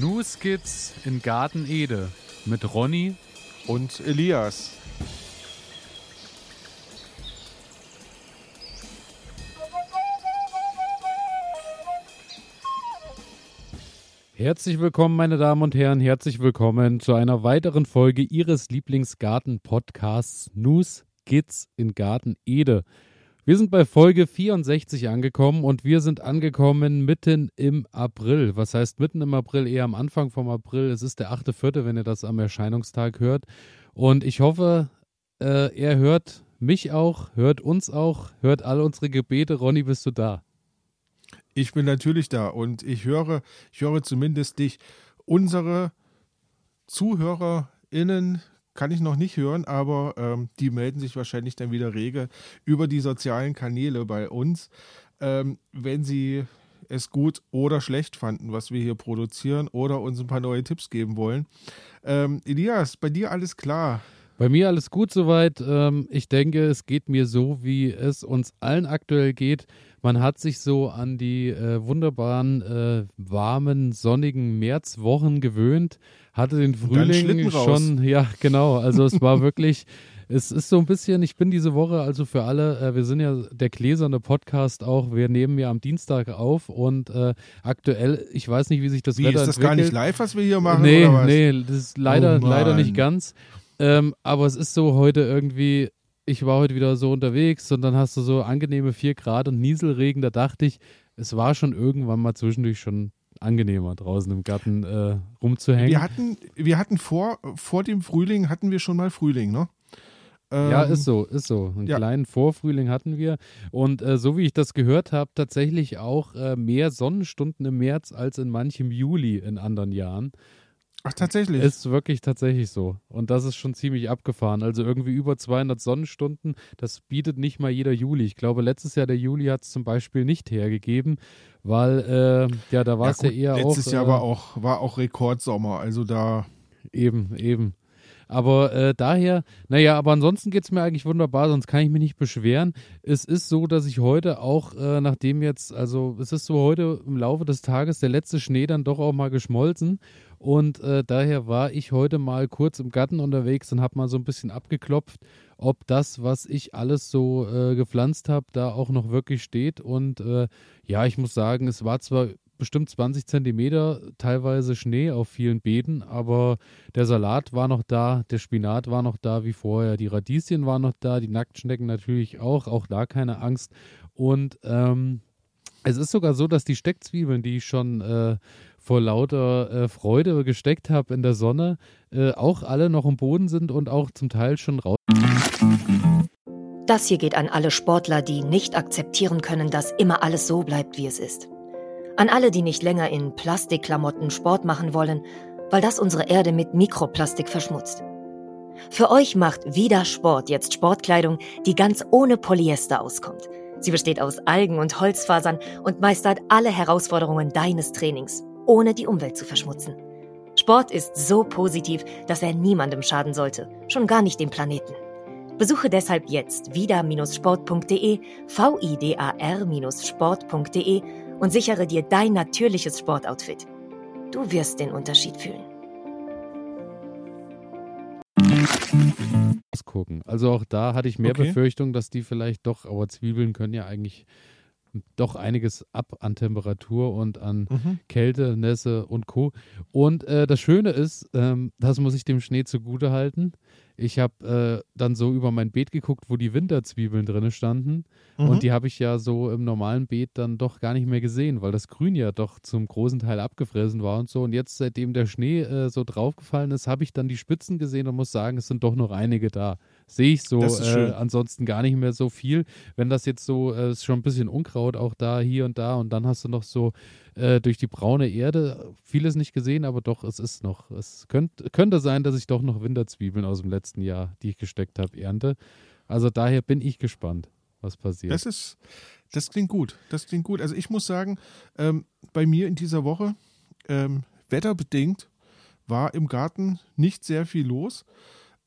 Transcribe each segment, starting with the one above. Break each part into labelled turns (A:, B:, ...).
A: New Skits in Garten Ede mit Ronny
B: und Elias.
A: Herzlich willkommen, meine Damen und Herren, herzlich willkommen zu einer weiteren Folge Ihres Lieblingsgarten-Podcasts News Kids in Garten Ede. Wir sind bei Folge 64 angekommen und wir sind angekommen mitten im April. Was heißt mitten im April? Eher am Anfang vom April. Es ist der 8.4., wenn ihr das am Erscheinungstag hört. Und ich hoffe, äh, er hört mich auch, hört uns auch, hört all unsere Gebete. Ronny, bist du da?
B: Ich bin natürlich da und ich höre, ich höre zumindest dich. Unsere ZuhörerInnen kann ich noch nicht hören, aber ähm, die melden sich wahrscheinlich dann wieder rege über die sozialen Kanäle bei uns, ähm, wenn sie es gut oder schlecht fanden, was wir hier produzieren oder uns ein paar neue Tipps geben wollen. Ähm, Elias, bei dir alles klar?
A: Bei mir alles gut soweit. Ähm, ich denke, es geht mir so, wie es uns allen aktuell geht. Man hat sich so an die äh, wunderbaren, äh, warmen, sonnigen Märzwochen gewöhnt, hatte den Frühling schon, ja, genau. Also es war wirklich, es ist so ein bisschen, ich bin diese Woche, also für alle, äh, wir sind ja der gläserne Podcast auch, wir nehmen ja am Dienstag auf und äh, aktuell, ich weiß nicht, wie sich das
B: wie,
A: Wetter
B: ist das
A: entwickelt.
B: gar nicht live, was wir hier machen?
A: Nee,
B: oder was?
A: nee, das ist leider,
B: Oh
A: leider nicht ganz. Ähm, aber es ist so heute irgendwie, ich war heute wieder so unterwegs und dann hast du so angenehme 4 Grad und Nieselregen. Da dachte ich, es war schon irgendwann mal zwischendurch schon angenehmer draußen im Garten äh, rumzuhängen.
B: Wir hatten, wir hatten vor, vor dem Frühling hatten wir schon mal Frühling, ne?
A: ja,
B: Ähm,
A: ist so, ist so. Einen
B: ja.
A: kleinen Vorfrühling hatten wir. Und äh, so wie ich das gehört habe, tatsächlich auch äh, mehr Sonnenstunden im März als in manchem Juli in anderen Jahren.
B: Ach, tatsächlich.
A: Ist wirklich tatsächlich so. Und das ist schon ziemlich abgefahren. Also irgendwie über 200 Sonnenstunden, das bietet nicht mal jeder Juli. Ich glaube, letztes Jahr der Juli hat es zum Beispiel nicht hergegeben, weil äh, ja, da war es ja,
B: gut,
A: eher auch.
B: Letztes Jahr
A: äh,
B: war auch, war auch Rekordsommer, also da.
A: Eben, eben. Aber äh, daher, naja, aber ansonsten geht es mir eigentlich wunderbar, sonst kann ich mich nicht beschweren. Es ist so, dass ich heute auch, äh, nachdem jetzt, also es ist so heute im Laufe des Tages der letzte Schnee dann doch auch mal geschmolzen. Und äh, daher war ich heute mal kurz im Garten unterwegs und habe mal so ein bisschen abgeklopft, ob das, was ich alles so äh, gepflanzt habe, da auch noch wirklich steht. Und äh, ja, ich muss sagen, es war zwar bestimmt 20 Zentimeter teilweise Schnee auf vielen Beeten, aber der Salat war noch da, der Spinat war noch da wie vorher, die Radieschen waren noch da, die Nacktschnecken natürlich auch, auch da keine Angst. Und ähm, es ist sogar so, dass die Steckzwiebeln, die ich schon äh, vor lauter äh, Freude gesteckt habe in der Sonne, äh, auch alle noch im Boden sind und auch zum Teil schon raus.
C: Das hier geht an alle Sportler, die nicht akzeptieren können, dass immer alles so bleibt, wie es ist. An alle, die nicht länger in Plastikklamotten Sport machen wollen, weil das unsere Erde mit Mikroplastik verschmutzt. Für euch macht Vida Sport jetzt Sportkleidung, die ganz ohne Polyester auskommt. Sie besteht aus Algen und Holzfasern und meistert alle Herausforderungen deines Trainings, ohne die Umwelt zu verschmutzen. Sport ist so positiv, dass er niemandem schaden sollte, schon gar nicht dem Planeten. Besuche deshalb jetzt vida-sport.de, vidar-sport.de und sichere dir dein natürliches Sportoutfit. Du wirst den Unterschied fühlen.
A: gucken. Also auch da hatte ich mehr
B: Okay.
A: Befürchtung, dass die vielleicht doch, aber Zwiebeln können ja eigentlich doch einiges ab an Temperatur und an
B: Mhm.
A: Kälte, Nässe und Co. Und äh, das Schöne ist, ähm, das muss ich dem Schnee zugute halten. Ich habe äh, dann so über mein Beet geguckt, wo die Winterzwiebeln drin standen.
B: Mhm.
A: Und die habe ich ja so im normalen Beet dann doch gar nicht mehr gesehen, weil das Grün ja doch zum großen Teil abgefressen war und so. Und jetzt, seitdem der Schnee äh, so draufgefallen ist, habe ich dann die Spitzen gesehen und muss sagen, es sind doch noch einige da. Sehe ich so äh, ansonsten gar nicht mehr so viel. Wenn das jetzt so, äh, ist schon ein bisschen Unkraut auch da, hier und da. Und dann hast du noch so äh, durch die braune Erde vieles nicht gesehen, aber doch, es ist noch. Es könnt, könnte sein, dass ich doch noch Winterzwiebeln aus dem letzten Jahr, die ich gesteckt habe, ernte. Also daher bin ich gespannt, was passiert.
B: Das ist, das klingt gut. Das klingt gut. Also ich muss sagen, ähm, bei mir in dieser Woche, ähm, wetterbedingt, war im Garten nicht sehr viel los.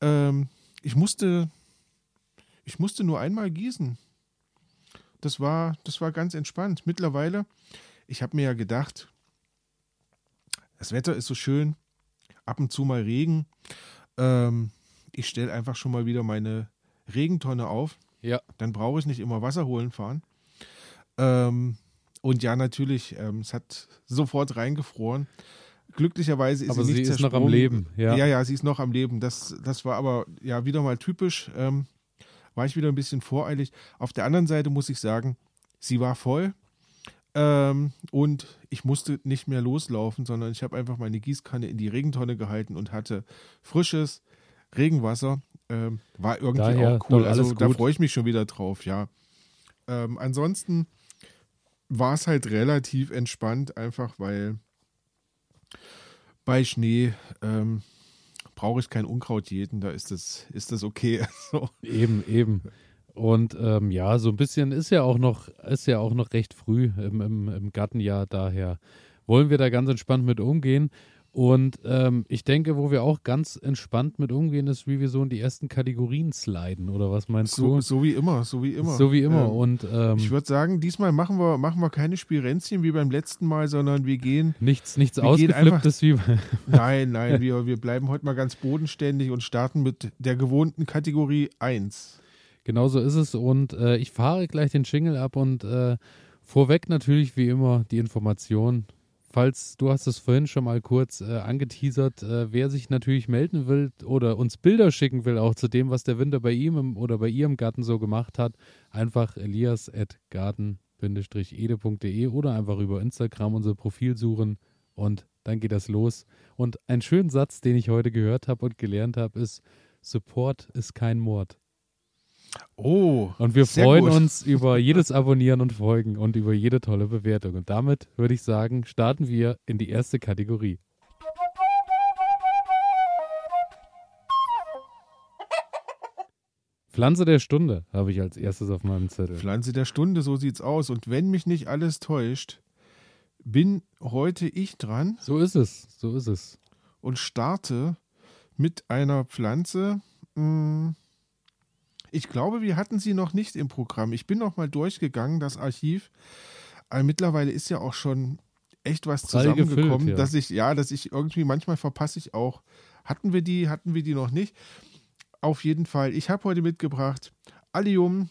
B: Ähm, ich musste, ich musste nur einmal gießen. Das war, das war ganz entspannt. Mittlerweile, ich habe mir ja gedacht, das Wetter ist so schön, ab und zu mal Regen. Ähm, ich stelle einfach schon mal wieder meine Regentonne auf.
A: Ja.
B: Dann brauche ich nicht immer Wasser holen fahren. Ähm, und ja, natürlich, ähm, es hat sofort reingefroren. Glücklicherweise ist
A: aber
B: sie nicht
A: sie ist noch am. Leben. Ja.
B: ja, ja, sie ist noch am Leben. Das, das war aber ja wieder mal typisch. Ähm, war ich wieder ein bisschen voreilig. Auf der anderen Seite muss ich sagen, sie war voll. Ähm, und ich musste nicht mehr loslaufen, sondern ich habe einfach meine Gießkanne in die Regentonne gehalten und hatte frisches Regenwasser. Ähm, war irgendwie
A: Daher
B: auch cool. Also da
A: gut.
B: freue ich mich schon wieder drauf, ja. Ähm, ansonsten war es halt relativ entspannt, einfach weil bei Schnee ähm, brauche ich kein Unkraut jeden, da ist das, ist das okay. so.
A: Eben, eben. Und ähm, ja, so ein bisschen ist ja auch noch, ist ja auch noch recht früh im, im, im Gartenjahr, daher wollen wir da ganz entspannt mit umgehen. Und ähm, ich denke, wo wir auch ganz entspannt mit umgehen, ist, wie wir so in die ersten Kategorien sliden, oder was meinst
B: So,
A: du?
B: so wie immer, so wie immer.
A: So wie immer.
B: Ähm,
A: Und ähm,
B: ich würde sagen, diesmal machen wir, machen wir keine Spirenzchen wie beim letzten Mal, sondern wir gehen.
A: nichts, nichts ausgeflipptes wie bei-
B: Nein, nein, wir, wir bleiben heute mal ganz bodenständig und starten mit der gewohnten Kategorie 1.
A: Genau so ist es. Und äh, ich fahre gleich den Jingle ab und äh, vorweg natürlich wie immer die Information. Falls du hast es vorhin schon mal kurz äh, angeteasert, äh, wer sich natürlich melden will oder uns Bilder schicken will, auch zu dem, was der Winter bei ihm im, oder bei ihr im Garten so gemacht hat, einfach elias.garten-ede.de oder einfach über Instagram unser Profil suchen und dann geht das los. Und ein schöner Satz, den ich heute gehört habe und gelernt habe, ist: Support ist kein Mord.
B: Oh.
A: Und wir freuen
B: gut.
A: uns über jedes Abonnieren und Folgen und über jede tolle Bewertung. Und damit würde ich sagen, starten wir in die erste Kategorie. Pflanze der Stunde habe ich als erstes auf meinem Zettel.
B: Pflanze der Stunde, so sieht's aus. Und wenn mich nicht alles täuscht, bin heute ich dran
A: So ist es, so ist es.
B: und starte mit einer Pflanze. mh, Ich glaube, wir hatten sie noch nicht im Programm. Ich bin noch mal durchgegangen, das Archiv. Aber mittlerweile ist ja auch schon echt was
A: Prall gefüllt,
B: zusammengekommen,
A: ja.
B: dass ich, ja, dass ich irgendwie manchmal verpasse ich auch. Hatten wir die, hatten wir die noch nicht? Auf jeden Fall. Ich habe heute mitgebracht Allium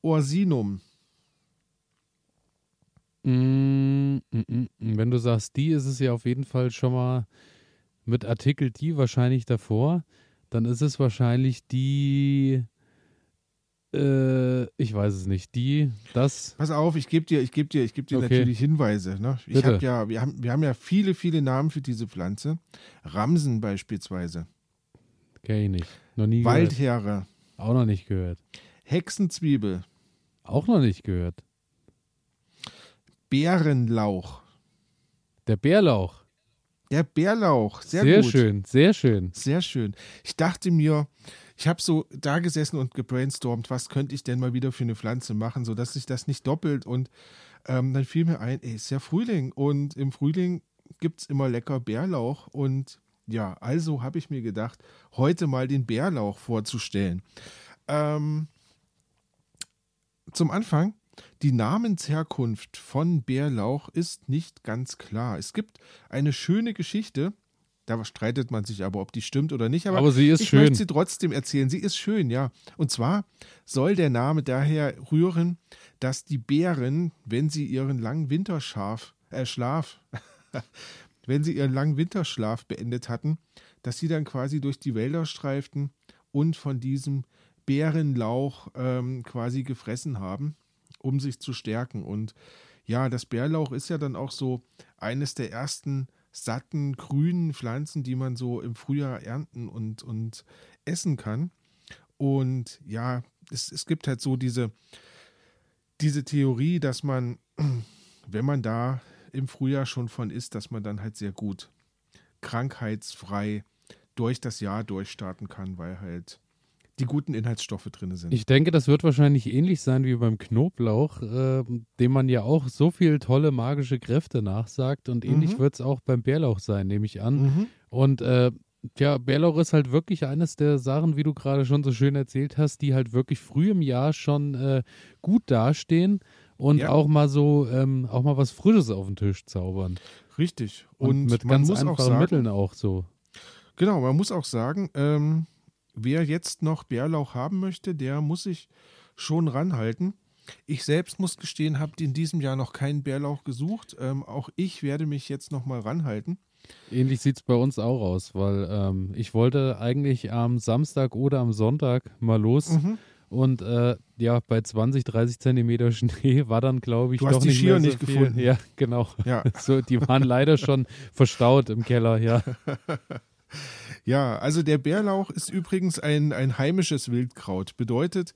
B: Orsinum.
A: Mm, mm, mm. Wenn du sagst, die ist es ja auf jeden Fall schon mal mit Artikel die wahrscheinlich davor. Dann ist es wahrscheinlich die, äh, ich weiß es nicht, die, das,
B: Pass auf, ich gebe dir, ich gebe dir, ich gebe dir
A: Okay.
B: natürlich Hinweise. Ne? Ich habe ja, wir haben, wir haben ja viele, viele Namen für diese Pflanze. Ramsen beispielsweise,
A: kenne ich nicht. Noch nie gehört.
B: Waldheere,
A: Auch noch nicht gehört.
B: Hexenzwiebel,
A: Auch noch nicht gehört.
B: Bärenlauch.
A: Der Bärlauch.
B: Der Bärlauch, sehr,
A: Sehr,
B: gut.
A: schön, sehr schön.
B: Sehr schön. Ich dachte mir, ich habe so da gesessen und gebrainstormt, was könnte ich denn mal wieder für eine Pflanze machen, sodass sich das nicht doppelt. Und ähm, dann fiel mir ein, ey, ist ja Frühling. Und im Frühling gibt es immer lecker Bärlauch. Und ja, also habe ich mir gedacht, heute mal den Bärlauch vorzustellen. Ähm, zum Anfang, die Namensherkunft von Bärlauch ist nicht ganz klar. Es gibt eine schöne Geschichte, da streitet man sich aber, ob die stimmt oder nicht. Aber,
A: Aber sie ist
B: ich
A: schön.
B: möchte sie trotzdem erzählen. Sie ist schön, ja. Und zwar soll der Name daher rühren, dass die Bären, wenn sie ihren langen Winterschlaf, äh, Schlaf, wenn sie ihren langen Winterschlaf beendet hatten, dass sie dann quasi durch die Wälder streiften und von diesem Bärenlauch ähm, quasi gefressen haben, um sich zu stärken. Und ja, das Bärlauch ist ja dann auch so eines der ersten satten, grünen Pflanzen, die man so im Frühjahr ernten und, und essen kann. Und ja, es, es gibt halt so diese, diese Theorie, dass man, wenn man da im Frühjahr schon von isst, dass man dann halt sehr gut krankheitsfrei durch das Jahr durchstarten kann, weil halt die guten Inhaltsstoffe drin sind.
A: Ich denke, das wird wahrscheinlich ähnlich sein wie beim Knoblauch, äh, dem man ja auch so viel tolle magische Kräfte nachsagt. Und ähnlich
B: Mhm.
A: wird es auch beim Bärlauch sein, nehme ich an.
B: mhm.
A: Und äh, ja, Bärlauch ist halt wirklich eines der Sachen, wie du gerade schon so schön erzählt hast, die halt wirklich früh im Jahr schon äh, gut dastehen, und
B: Ja.
A: auch mal so, ähm, auch mal was Frisches auf den Tisch zaubern.
B: Richtig.
A: Und,
B: Und,
A: mit
B: man
A: ganz
B: muss auch
A: einfachen
B: sagen,
A: Mitteln auch so.
B: Genau, man muss auch sagen, ähm, wer jetzt noch Bärlauch haben möchte, der muss sich schon ranhalten. Ich selbst muss gestehen, habe in diesem Jahr noch keinen Bärlauch gesucht. Ähm, auch ich werde mich jetzt noch mal ranhalten.
A: Ähnlich sieht es bei uns auch aus, weil ähm, ich wollte eigentlich am Samstag oder am Sonntag mal los
B: Mhm.
A: und äh, ja, bei 20, 30 Zentimeter Schnee war dann, glaube ich,
B: Du hast
A: doch
B: die
A: nicht
B: Skier
A: mehr so
B: nicht
A: viel.
B: gefunden.
A: Ja, genau.
B: Ja,
A: So, die waren leider schon verstaut im Keller, ja.
B: ja, also der Bärlauch ist übrigens ein, ein heimisches Wildkraut. Bedeutet,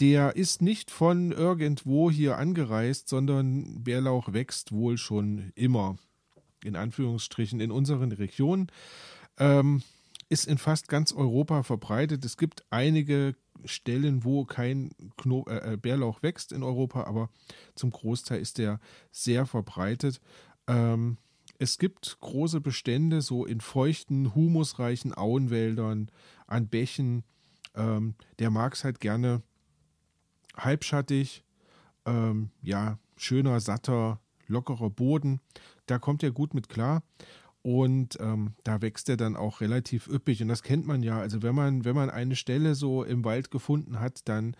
B: der ist nicht von irgendwo hier angereist, sondern Bärlauch wächst wohl schon immer, in Anführungsstrichen, in unseren Regionen. Ähm, ist in fast ganz Europa verbreitet. Es gibt einige Stellen, wo kein Kno äh, äh, Bärlauch wächst in Europa, aber zum Großteil ist der sehr verbreitet. Ähm, es gibt große Bestände so in feuchten, humusreichen Auenwäldern, an Bächen. Ähm, der mag es halt gerne halbschattig, ähm, ja, schöner, satter, lockerer Boden. Da kommt er gut mit klar. Und ähm, da wächst er dann auch relativ üppig. Und das kennt man ja. Also wenn man, wenn man eine Stelle so im Wald gefunden hat, dann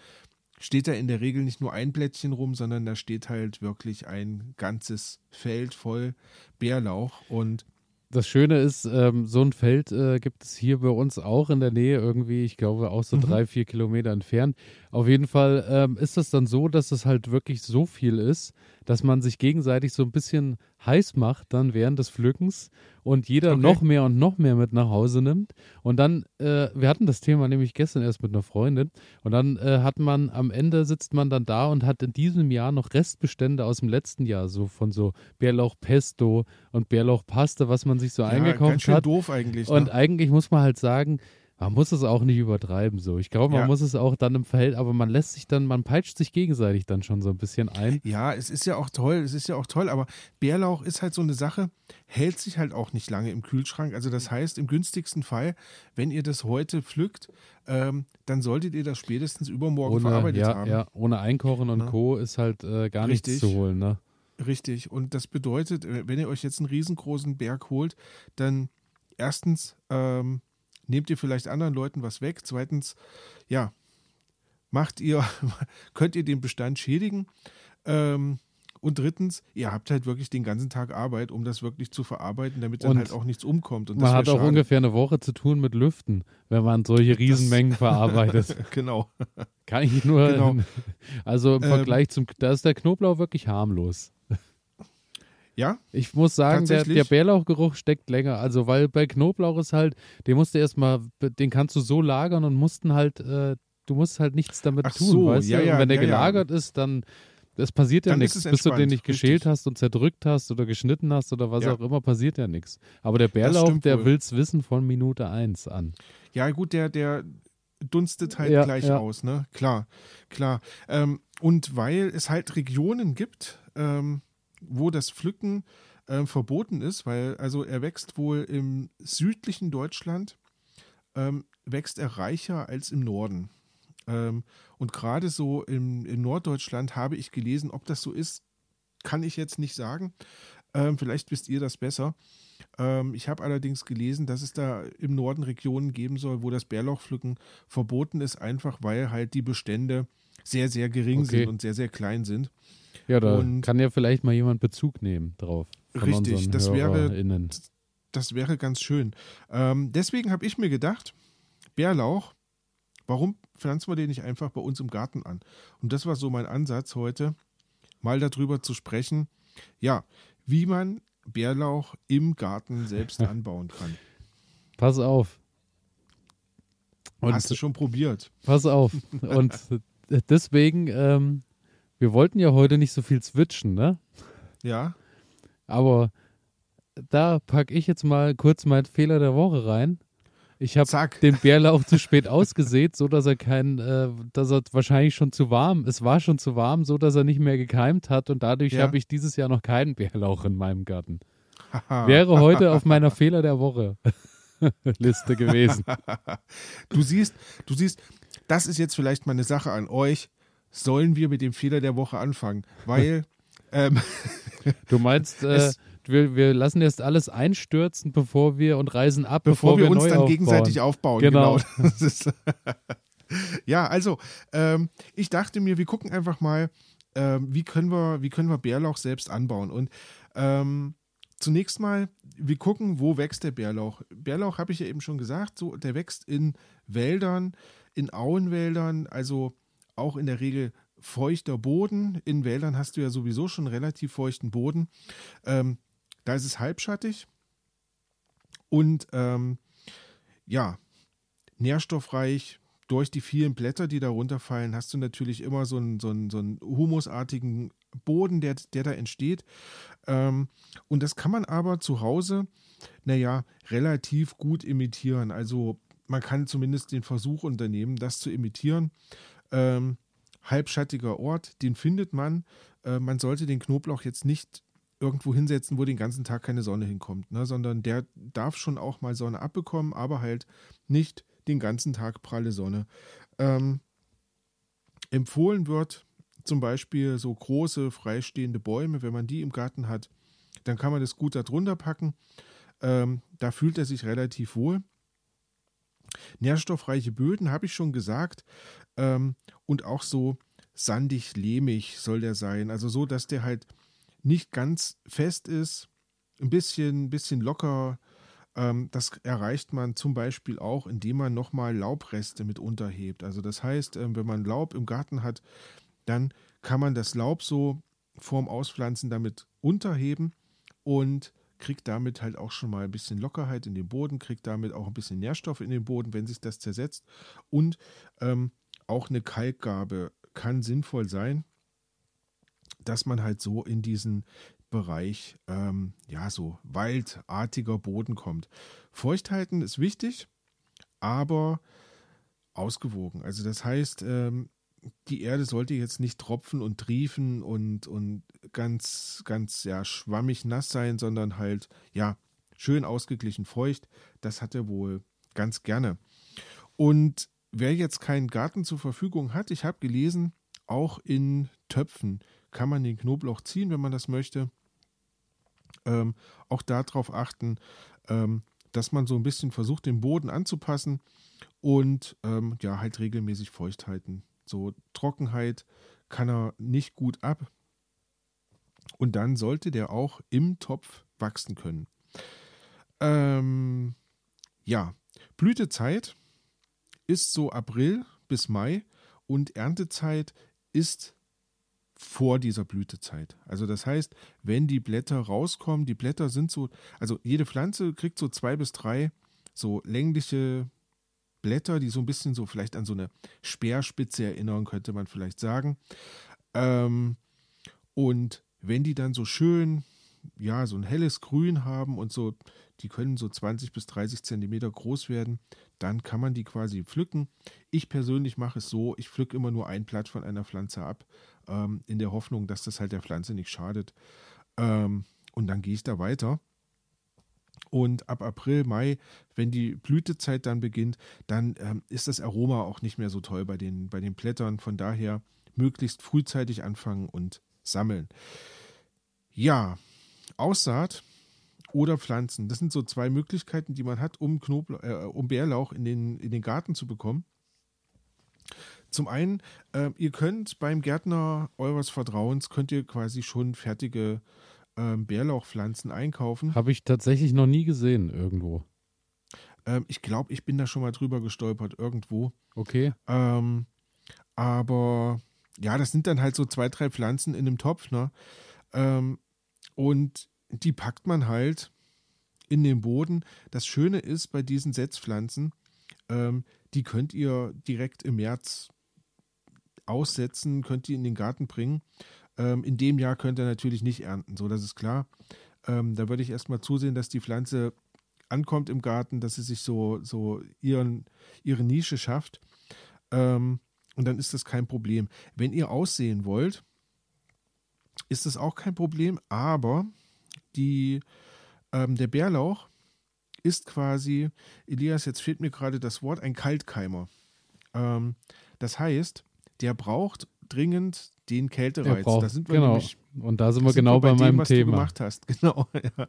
B: steht da in der Regel nicht nur ein Blättchen rum, sondern da steht halt wirklich ein ganzes Feld voll Bärlauch. Und
A: Das Schöne ist, ähm, so ein Feld äh, gibt es hier bei uns auch in der Nähe irgendwie, ich glaube auch so
B: Mhm.
A: drei, vier Kilometer entfernt. Auf jeden Fall ähm, ist es dann so, dass es halt wirklich so viel ist, dass man sich gegenseitig so ein bisschen heiß macht dann während des Pflückens und jeder
B: Okay.
A: noch mehr und noch mehr mit nach Hause nimmt. Und dann, äh, wir hatten das Thema nämlich gestern erst mit einer Freundin und dann äh, hat man, am Ende sitzt man dann da und hat in diesem Jahr noch Restbestände aus dem letzten Jahr, so von so Bärlauchpesto und Bärlauchpaste, was man sich so
B: ja, ganz
A: eingekauft
B: schön
A: hat.
B: doof eigentlich.
A: Und
B: ne?
A: eigentlich muss man halt sagen, man muss es auch nicht übertreiben so. Ich glaube, man
B: Ja.
A: muss es auch dann im Verhältnis, aber man lässt sich dann, man peitscht sich gegenseitig dann schon so ein bisschen ein.
B: Ja, es ist ja auch toll, es ist ja auch toll, aber Bärlauch ist halt so eine Sache, hält sich halt auch nicht lange im Kühlschrank. Also das heißt, im günstigsten Fall, wenn ihr das heute pflückt, ähm, dann solltet ihr das spätestens übermorgen
A: Ohne,
B: verarbeitet
A: ja,
B: haben.
A: ja, ohne Einkochen und
B: Ne?
A: Co. ist halt äh, gar
B: Richtig.
A: nichts zu holen, ne?
B: Richtig. Und das bedeutet, wenn ihr euch jetzt einen riesengroßen Berg holt, dann erstens ähm, nehmt ihr vielleicht anderen Leuten was weg. Zweitens, ja, macht ihr, könnt ihr den Bestand schädigen. Ähm, und drittens, ihr habt halt wirklich den ganzen Tag Arbeit, um das wirklich zu verarbeiten, damit dann
A: Und
B: halt auch nichts umkommt. Und
A: Man
B: das
A: hat auch
B: schade.
A: ungefähr eine Woche zu tun mit Lüften, wenn man solche Riesenmengen verarbeitet.
B: Genau.
A: Kann ich nur,
B: Genau.
A: also im
B: Ähm,
A: Vergleich zum, da ist der Knoblauch wirklich harmlos.
B: Ja,
A: Ich muss sagen, der, der Bärlauchgeruch steckt länger. Also, weil bei Knoblauch ist halt, den musst du erstmal, den kannst du so lagern und mussten halt, äh, du musst halt nichts damit
B: Ach
A: tun,
B: so,
A: weißt
B: ja,
A: du?
B: ja,
A: und wenn der
B: ja,
A: gelagert ist, dann, es passiert ja
B: Dann
A: nichts.
B: es
A: Bis du den nicht geschält
B: richtig.
A: hast und zerdrückt hast oder geschnitten hast oder was auch immer, passiert ja nichts. Aber der Bärlauch, der
B: wohl.
A: will's wissen von Minute eins an.
B: Ja, gut, der, der dunstet halt gleich aus, ne? Klar, klar. Ähm, und weil es halt Regionen gibt, ähm, wo das Pflücken ähm, verboten ist, weil, also er wächst wohl im südlichen Deutschland, ähm, wächst er reicher als im Norden. Ähm, und gerade so im, in Norddeutschland habe ich gelesen, ob das so ist, kann ich jetzt nicht sagen. Ähm, vielleicht wisst ihr das besser. Ähm, ich habe allerdings gelesen, dass es da im Norden Regionen geben soll, wo das Bärlauchpflücken verboten ist, einfach weil halt die Bestände sehr, sehr gering
A: Okay.
B: sind und sehr, sehr klein sind.
A: Ja, da
B: Und-
A: kann ja vielleicht mal jemand Bezug nehmen drauf.
B: Richtig, das wäre-. Das wäre ganz schön. Ähm, deswegen habe ich mir gedacht, Bärlauch, warum pflanzen wir den nicht einfach bei uns im Garten an? Und das war so mein Ansatz heute, mal darüber zu sprechen, ja, wie man Bärlauch im Garten selbst anbauen kann.
A: Pass auf. Und
B: Hast du schon probiert?
A: Pass auf. Und deswegen, ähm, wir wollten ja heute nicht so viel switchen, ne?
B: Ja?
A: Aber da packe ich jetzt mal kurz meinen Fehler der Woche rein. Ich habe den Bärlauch zu spät ausgesät, so dass er kein, äh, dass er wahrscheinlich schon zu warm, es war schon zu warm, so dass er nicht mehr gekeimt hat und dadurch
B: Ja.
A: habe ich dieses Jahr noch keinen Bärlauch in meinem Garten. Wäre heute auf meiner Fehler der Woche Liste gewesen.
B: Du siehst, du siehst, das ist jetzt vielleicht mal eine Sache an euch. Sollen wir mit dem Fehler der Woche anfangen, weil ähm,
A: du meinst, äh, wir, wir lassen jetzt alles einstürzen, bevor wir und reisen ab,
B: bevor,
A: bevor
B: wir,
A: wir
B: uns dann
A: aufbauen.
B: gegenseitig aufbauen.
A: Genau.
B: genau. Ist, ja, also ähm, ich dachte mir, wir gucken einfach mal, ähm, wie können wir, wie können wir Bärlauch selbst anbauen und ähm, Zunächst mal, wir gucken, wo wächst der Bärlauch. Bärlauch habe ich ja eben schon gesagt, so, der wächst in Wäldern, in Auenwäldern, also auch in der Regel feuchter Boden. In Wäldern hast du ja sowieso schon relativ feuchten Boden. Ähm, da ist es halbschattig und ähm, ja, nährstoffreich. Durch die vielen Blätter, die da runterfallen, hast du natürlich immer so einen, so einen, so einen humusartigen Boden, der, der da entsteht. Ähm, und das kann man aber zu Hause, naja, relativ gut imitieren. Also man kann zumindest den Versuch unternehmen, das zu imitieren. Ähm, halbschattiger Ort, den findet man. Äh, man sollte den Knoblauch jetzt nicht irgendwo hinsetzen, wo den ganzen Tag keine Sonne hinkommt, ne? sondern der darf schon auch mal Sonne abbekommen, aber halt nicht den ganzen Tag pralle Sonne. Ähm, empfohlen wird zum Beispiel so große freistehende Bäume, wenn man die im Garten hat, dann kann man das gut darunter packen. Ähm, da fühlt er sich relativ wohl. Nährstoffreiche Böden habe ich schon gesagt. Ähm, und auch so sandig-lehmig soll der sein. Also so, dass der halt nicht ganz fest ist, ein bisschen, bisschen locker. Ähm, das erreicht man zum Beispiel auch, indem man nochmal Laubreste mit unterhebt. Also das heißt, ähm, wenn man Laub im Garten hat, dann kann man das Laub so vorm Auspflanzen damit unterheben und kriegt damit halt auch schon mal ein bisschen Lockerheit in den Boden, kriegt damit auch ein bisschen Nährstoff in den Boden, wenn sich das zersetzt. Und ähm, auch eine Kalkgabe kann sinnvoll sein, dass man halt so in diesen Bereich, ähm, ja, so waldartiger Boden kommt. Feuchthalten ist wichtig, aber ausgewogen. Also das heißt, ähm, die Erde sollte jetzt nicht tropfen und triefen und, und ganz, ganz ja, schwammig nass sein, sondern halt, ja, schön ausgeglichen feucht. Das hat er wohl ganz gerne. Und wer jetzt keinen Garten zur Verfügung hat, ich habe gelesen, auch in Töpfen kann man den Knoblauch ziehen, wenn man das möchte. Ähm, auch darauf achten, ähm, dass man so ein bisschen versucht, den Boden anzupassen und ähm, ja, halt regelmäßig feucht halten. So Trockenheit kann er nicht gut ab. Und dann sollte der auch im Topf wachsen können. Ähm, ja, Blütezeit ist so April bis Mai und Erntezeit ist vor dieser Blütezeit. Also das heißt, wenn die Blätter rauskommen, die Blätter sind so, also jede Pflanze kriegt so zwei bis drei so längliche Blätter, die so ein bisschen so vielleicht an so eine Speerspitze erinnern, könnte man vielleicht sagen. Ähm, und wenn die dann so schön, ja, so ein helles Grün haben und so, die können so 20 bis 30 Zentimeter groß werden, dann kann man die quasi pflücken. Ich persönlich mache es so, ich pflücke immer nur ein Blatt von einer Pflanze ab, ähm, in der Hoffnung, dass das halt der Pflanze nicht schadet. Ähm, und dann gehe ich da weiter. Und ab April, Mai, wenn die Blütezeit dann beginnt, dann ähm, ist das Aroma auch nicht mehr so toll bei den, bei den Blättern. Von daher möglichst frühzeitig anfangen und sammeln. Ja, Aussaat oder Pflanzen. Das sind so zwei Möglichkeiten, die man hat, um, Knoblauch, äh, um Bärlauch in den, in den Garten zu bekommen. Zum einen, äh, ihr könnt beim Gärtner eures Vertrauens, könnt ihr quasi schon fertige ähm, Bärlauchpflanzen einkaufen.
A: Habe ich tatsächlich noch nie gesehen irgendwo.
B: Ähm, ich glaube, ich bin da schon mal drüber gestolpert irgendwo.
A: Okay.
B: Ähm, aber ja, das sind dann halt so zwei, drei Pflanzen in einem Topf, ne? Ähm, und die packt man halt in den Boden. Das Schöne ist bei diesen Setzpflanzen, ähm, die könnt ihr direkt im März aussetzen, könnt ihr in den Garten bringen. Ähm, in dem Jahr könnt ihr natürlich nicht ernten, so das ist klar. Ähm, da würde ich erstmal zusehen, dass die Pflanze ankommt im Garten, dass sie sich so, so ihren, ihre Nische schafft. Ähm, und dann ist das kein Problem. Wenn ihr aussehen wollt, ist das auch kein Problem, aber die, ähm, der Bärlauch ist quasi, Elias, jetzt fehlt mir gerade das Wort, ein Kaltkeimer. Ähm, das heißt, der braucht dringend den Kältereiz. da sind wir
A: genau.
B: nämlich
A: Und da sind wir genau bei,
B: dem,
A: meinem
B: was du
A: Thema.
B: gemacht hast. Genau. Ja.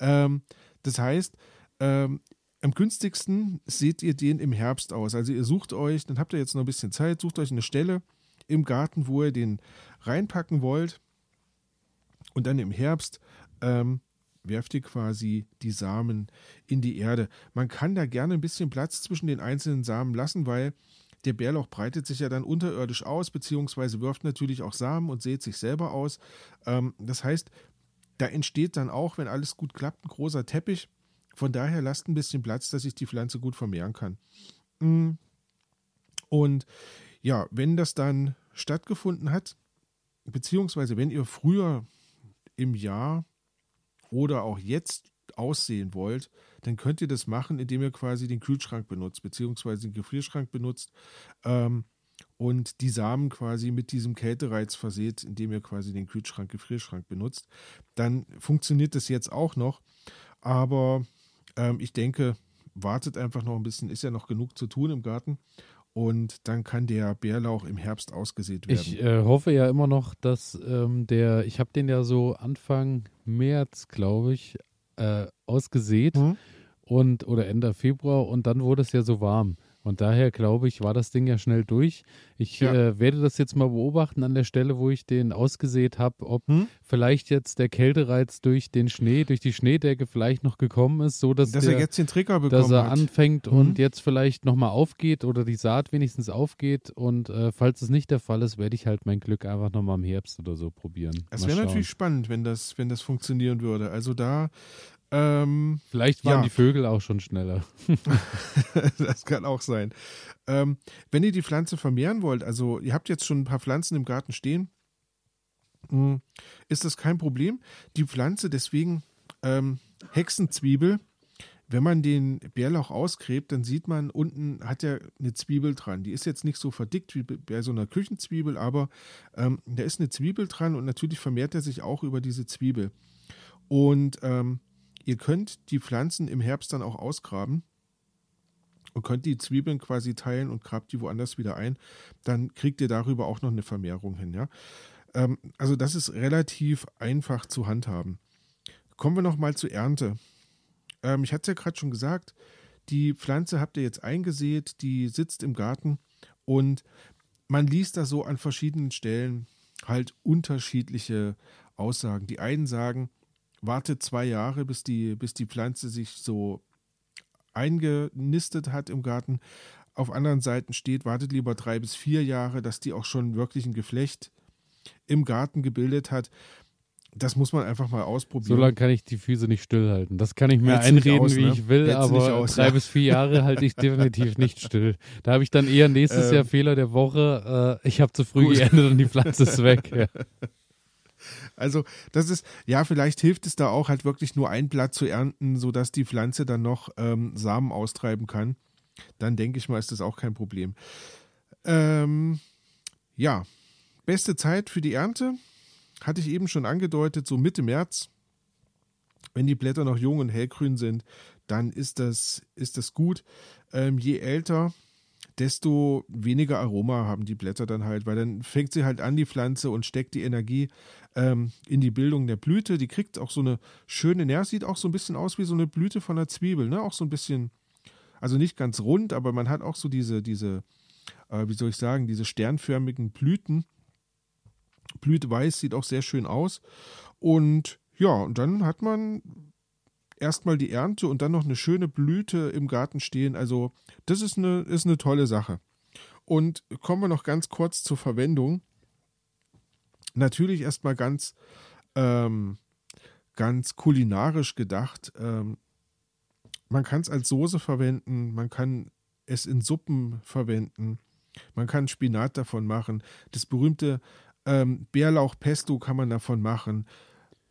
B: Ähm, das heißt, ähm, am günstigsten seht ihr den im Herbst aus. Also ihr sucht euch, dann habt ihr jetzt noch ein bisschen Zeit, sucht euch eine Stelle im Garten, wo ihr den reinpacken wollt. Und dann im Herbst ähm, werft ihr quasi die Samen in die Erde. Man kann da gerne ein bisschen Platz zwischen den einzelnen Samen lassen, weil der Bärlauch breitet sich ja dann unterirdisch aus, beziehungsweise wirft natürlich auch Samen und sät sich selber aus. Ähm, das heißt, da entsteht dann auch, wenn alles gut klappt, ein großer Teppich. Von daher lasst ein bisschen Platz, dass sich die Pflanze gut vermehren kann. Mm. Und ja, wenn das dann stattgefunden hat, beziehungsweise wenn ihr früher im Jahr oder auch jetzt aussehen wollt, dann könnt ihr das machen, indem ihr quasi den Kühlschrank benutzt, beziehungsweise den Gefrierschrank benutzt ähm, und die Samen quasi mit diesem Kältereiz verseht, indem ihr quasi den Kühlschrank, Gefrierschrank benutzt. Dann funktioniert das jetzt auch noch, aber ähm, ich denke, wartet einfach noch ein bisschen, ist ja noch genug zu tun im Garten und dann kann der Bärlauch im Herbst ausgesät werden.
A: Ich äh, hoffe ja immer noch, dass ähm, der, ich habe den ja so Anfang März, glaube ich, äh, ausgesät
B: Mhm.
A: und oder Ende Februar und dann wurde es ja so warm. Und daher glaube ich, war das Ding ja schnell durch. Ich
B: Ja.
A: äh, werde das jetzt mal beobachten an der Stelle, wo ich den ausgesät habe, ob
B: Hm?
A: vielleicht jetzt der Kältereiz durch den Schnee, durch die Schneedecke vielleicht noch gekommen ist, so dass,
B: dass
A: der,
B: er jetzt den Trigger bekommen
A: dass er
B: hat.
A: anfängt
B: Mhm.
A: und jetzt vielleicht nochmal aufgeht oder die Saat wenigstens aufgeht. Und äh, falls es nicht der Fall ist, werde ich halt mein Glück einfach nochmal im Herbst oder so probieren.
B: Es wäre natürlich spannend, wenn das, wenn das funktionieren würde. Also da, ähm,
A: Vielleicht waren
B: ja.
A: die Vögel auch schon schneller.
B: das kann auch sein. Ähm, wenn ihr die Pflanze vermehren wollt, also ihr habt jetzt schon ein paar Pflanzen im Garten stehen, mh, ist das kein Problem. Die Pflanze, deswegen ähm, Hexenzwiebel, wenn man den Bärlauch ausgräbt, dann sieht man, unten hat er eine Zwiebel dran. Die ist jetzt nicht so verdickt wie bei so einer Küchenzwiebel, aber ähm, da ist eine Zwiebel dran und natürlich vermehrt er sich auch über diese Zwiebel. Und ähm, ihr könnt die Pflanzen im Herbst dann auch ausgraben und könnt die Zwiebeln quasi teilen und grabt die woanders wieder ein. Dann kriegt ihr darüber auch noch eine Vermehrung hin. Ja? Ähm, also das ist relativ einfach zu handhaben. Kommen wir nochmal zur Ernte. Ähm, ich hatte es ja gerade schon gesagt, die Pflanze habt ihr jetzt eingesät, die sitzt im Garten und man liest da so an verschiedenen Stellen halt unterschiedliche Aussagen. Die einen sagen, wartet zwei Jahre, bis die, bis die Pflanze sich so eingenistet hat im Garten. Auf anderen Seiten steht, wartet lieber drei bis vier Jahre, dass die auch schon wirklich ein Geflecht im Garten gebildet hat. Das muss man einfach mal
A: So
B: ausprobieren.
A: lange kann ich die Füße nicht stillhalten. Das kann ich mir
B: nicht
A: einreden,
B: aus,
A: wie
B: ne?
A: ich will,
B: nicht
A: aber
B: aus,
A: drei
B: ja.
A: bis vier Jahre halte ich definitiv nicht still. Da habe ich dann eher nächstes
B: Ähm,
A: Jahr Fehler der Woche. Äh, ich habe zu früh
B: gut.
A: geerntet und die Pflanze ist weg. Ja.
B: Also, das ist, ja, vielleicht hilft es da auch halt wirklich nur ein Blatt zu ernten, sodass die Pflanze dann noch ähm, Samen austreiben kann. Dann denke ich mal, ist das auch kein Problem. Ähm, ja, beste Zeit für die Ernte hatte ich eben schon angedeutet, so Mitte März. Wenn die Blätter noch jung und hellgrün sind, dann ist das, ist das gut. Ähm, je älter, desto weniger Aroma haben die Blätter dann halt, weil dann fängt sie halt an, die Pflanze, und steckt die Energie ähm, in die Bildung der Blüte. Die kriegt auch so eine schöne, naja, sieht auch so ein bisschen aus wie so eine Blüte von einer Zwiebel, ne? Auch so ein bisschen, also nicht ganz rund, aber man hat auch so diese, diese, äh, wie soll ich sagen, diese sternförmigen Blüten. Blüteweiß sieht auch sehr schön aus. Und ja, und dann hat man erstmal die Ernte und dann noch eine schöne Blüte im Garten stehen. Also, das ist eine, ist eine tolle Sache. Und kommen wir noch ganz kurz zur Verwendung. Natürlich erstmal ganz, ähm, ganz kulinarisch gedacht. Ähm, man kann es als Soße verwenden, man kann es in Suppen verwenden, man kann Spinat davon machen. Das berühmte ähm, Bärlauchpesto kann man davon machen.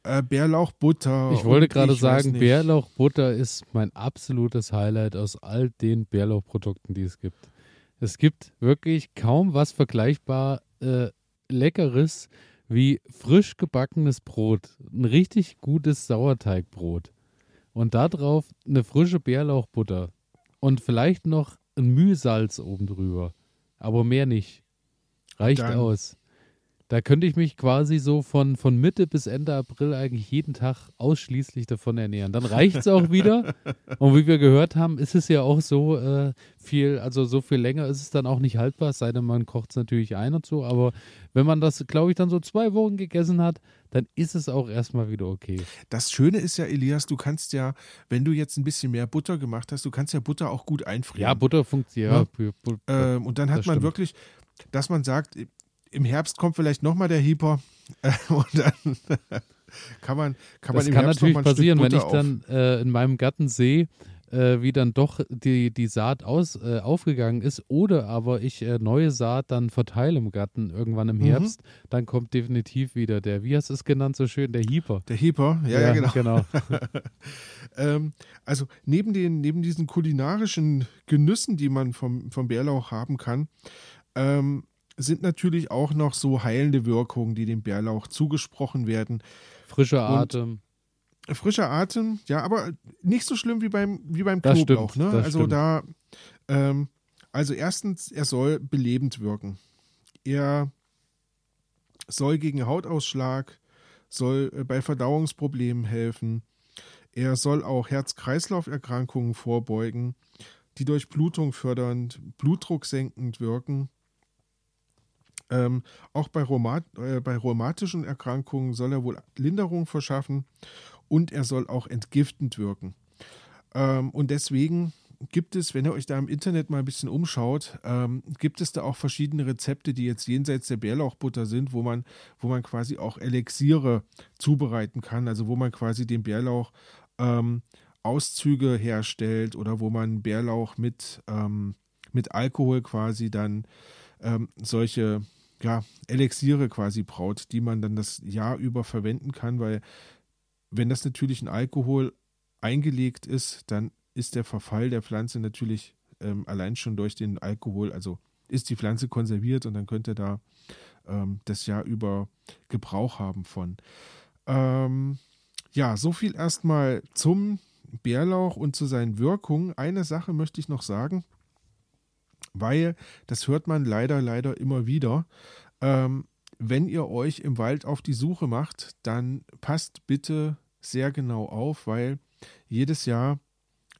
B: Äh, Bärlauchbutter.
A: Ich wollte gerade sagen. Bärlauchbutter ist mein absolutes Highlight aus all den Bärlauchprodukten, die es gibt. Es gibt wirklich kaum was vergleichbar äh, Leckeres wie frisch gebackenes Brot. Ein richtig gutes Sauerteigbrot. Und darauf eine frische Bärlauchbutter. Und vielleicht noch ein Mühsalz oben drüber. Aber mehr nicht. Reicht
B: Dann-
A: aus. Da könnte ich mich quasi so von, von Mitte bis Ende April eigentlich jeden Tag ausschließlich davon ernähren. Dann reicht es auch wieder. Und wie wir gehört haben, ist es ja auch so äh, viel, also so viel länger ist es dann auch nicht haltbar, es sei denn, man kocht es natürlich ein und so. Aber wenn man das, glaube ich, dann so zwei Wochen gegessen hat, dann ist es auch erstmal wieder okay.
B: Das Schöne ist ja, Elias, du kannst ja, wenn du jetzt ein bisschen mehr Butter gemacht hast, du kannst ja Butter auch gut einfrieren.
A: Ja, Butter funktioniert. Ja, Bu- Bu-
B: Ähm, und dann hat man
A: stimmt.
B: wirklich, dass man sagt, im Herbst kommt vielleicht nochmal der Hyper äh, und dann kann man, kann man
A: das
B: im
A: kann
B: Herbst
A: natürlich passieren, wenn ich dann äh, in meinem Garten sehe, äh, wie dann doch die, die Saat aus, äh, aufgegangen ist oder aber ich äh, neue Saat dann verteile im Garten irgendwann im
B: Mhm.
A: Herbst, dann kommt definitiv wieder der, wie hast du es genannt so schön, der Hieper.
B: Der Hyper, ja, ja, genau.
A: genau.
B: Ähm, also neben, den, neben diesen kulinarischen Genüssen, die man vom, vom Bärlauch haben kann, ähm, sind natürlich auch noch so heilende Wirkungen, die dem Bärlauch zugesprochen werden.
A: Frischer
B: Und-
A: Atem.
B: Frischer Atem, ja, aber nicht so schlimm wie beim, wie beim
A: Das
B: Knoblauch.
A: stimmt,
B: ne? also
A: stimmt.
B: da, ähm, also erstens, er soll belebend wirken. Er soll gegen Hautausschlag, soll äh, bei Verdauungsproblemen helfen. Er soll auch Herz-Kreislauf-Erkrankungen vorbeugen, die Durchblutung fördernd, Blutdruck senkend wirken. Ähm, auch bei, Rheumat, äh, bei rheumatischen Erkrankungen soll er wohl Linderung verschaffen und er soll auch entgiftend wirken. Ähm, und deswegen gibt es, wenn ihr euch da im Internet mal ein bisschen umschaut, ähm, gibt es da auch verschiedene Rezepte, die jetzt jenseits der Bärlauchbutter sind, wo man, wo man quasi auch Elixiere zubereiten kann, also wo man quasi den Bärlauch ähm, Auszüge herstellt oder wo man Bärlauch mit, ähm, mit Alkohol quasi dann ähm, solche ja, Elixiere quasi braut, die man dann das Jahr über verwenden kann, weil wenn das natürlich in Alkohol eingelegt ist, dann ist der Verfall der Pflanze natürlich ähm, allein schon durch den Alkohol, also ist die Pflanze konserviert und dann könnte da ähm, das Jahr über Gebrauch haben von. Ähm, ja, so viel erstmal zum Bärlauch und zu seinen Wirkungen. Eine Sache möchte ich noch sagen, weil das hört man leider, leider immer wieder. Ähm, wenn ihr euch im Wald auf die Suche macht, dann passt bitte sehr genau auf, weil jedes Jahr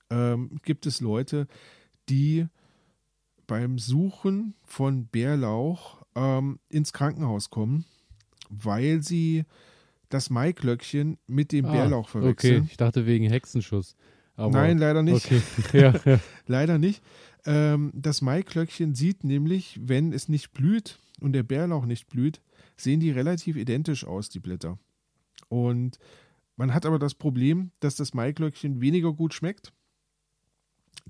B: ähm, gibt es Leute, die beim Suchen von Bärlauch ähm, ins Krankenhaus kommen, weil sie das Maiglöckchen mit dem
A: Ah,
B: Bärlauch
A: Okay,
B: verwechseln.
A: ich dachte wegen Hexenschuss. Aber,
B: Nein, leider nicht.
A: Okay, ja, ja.
B: Leider nicht. Ähm, das Maiklöckchen sieht nämlich, wenn es nicht blüht und der Bärlauch nicht blüht, sehen die relativ identisch aus, die Blätter. Und man hat aber das Problem, dass das Maiklöckchen weniger gut schmeckt,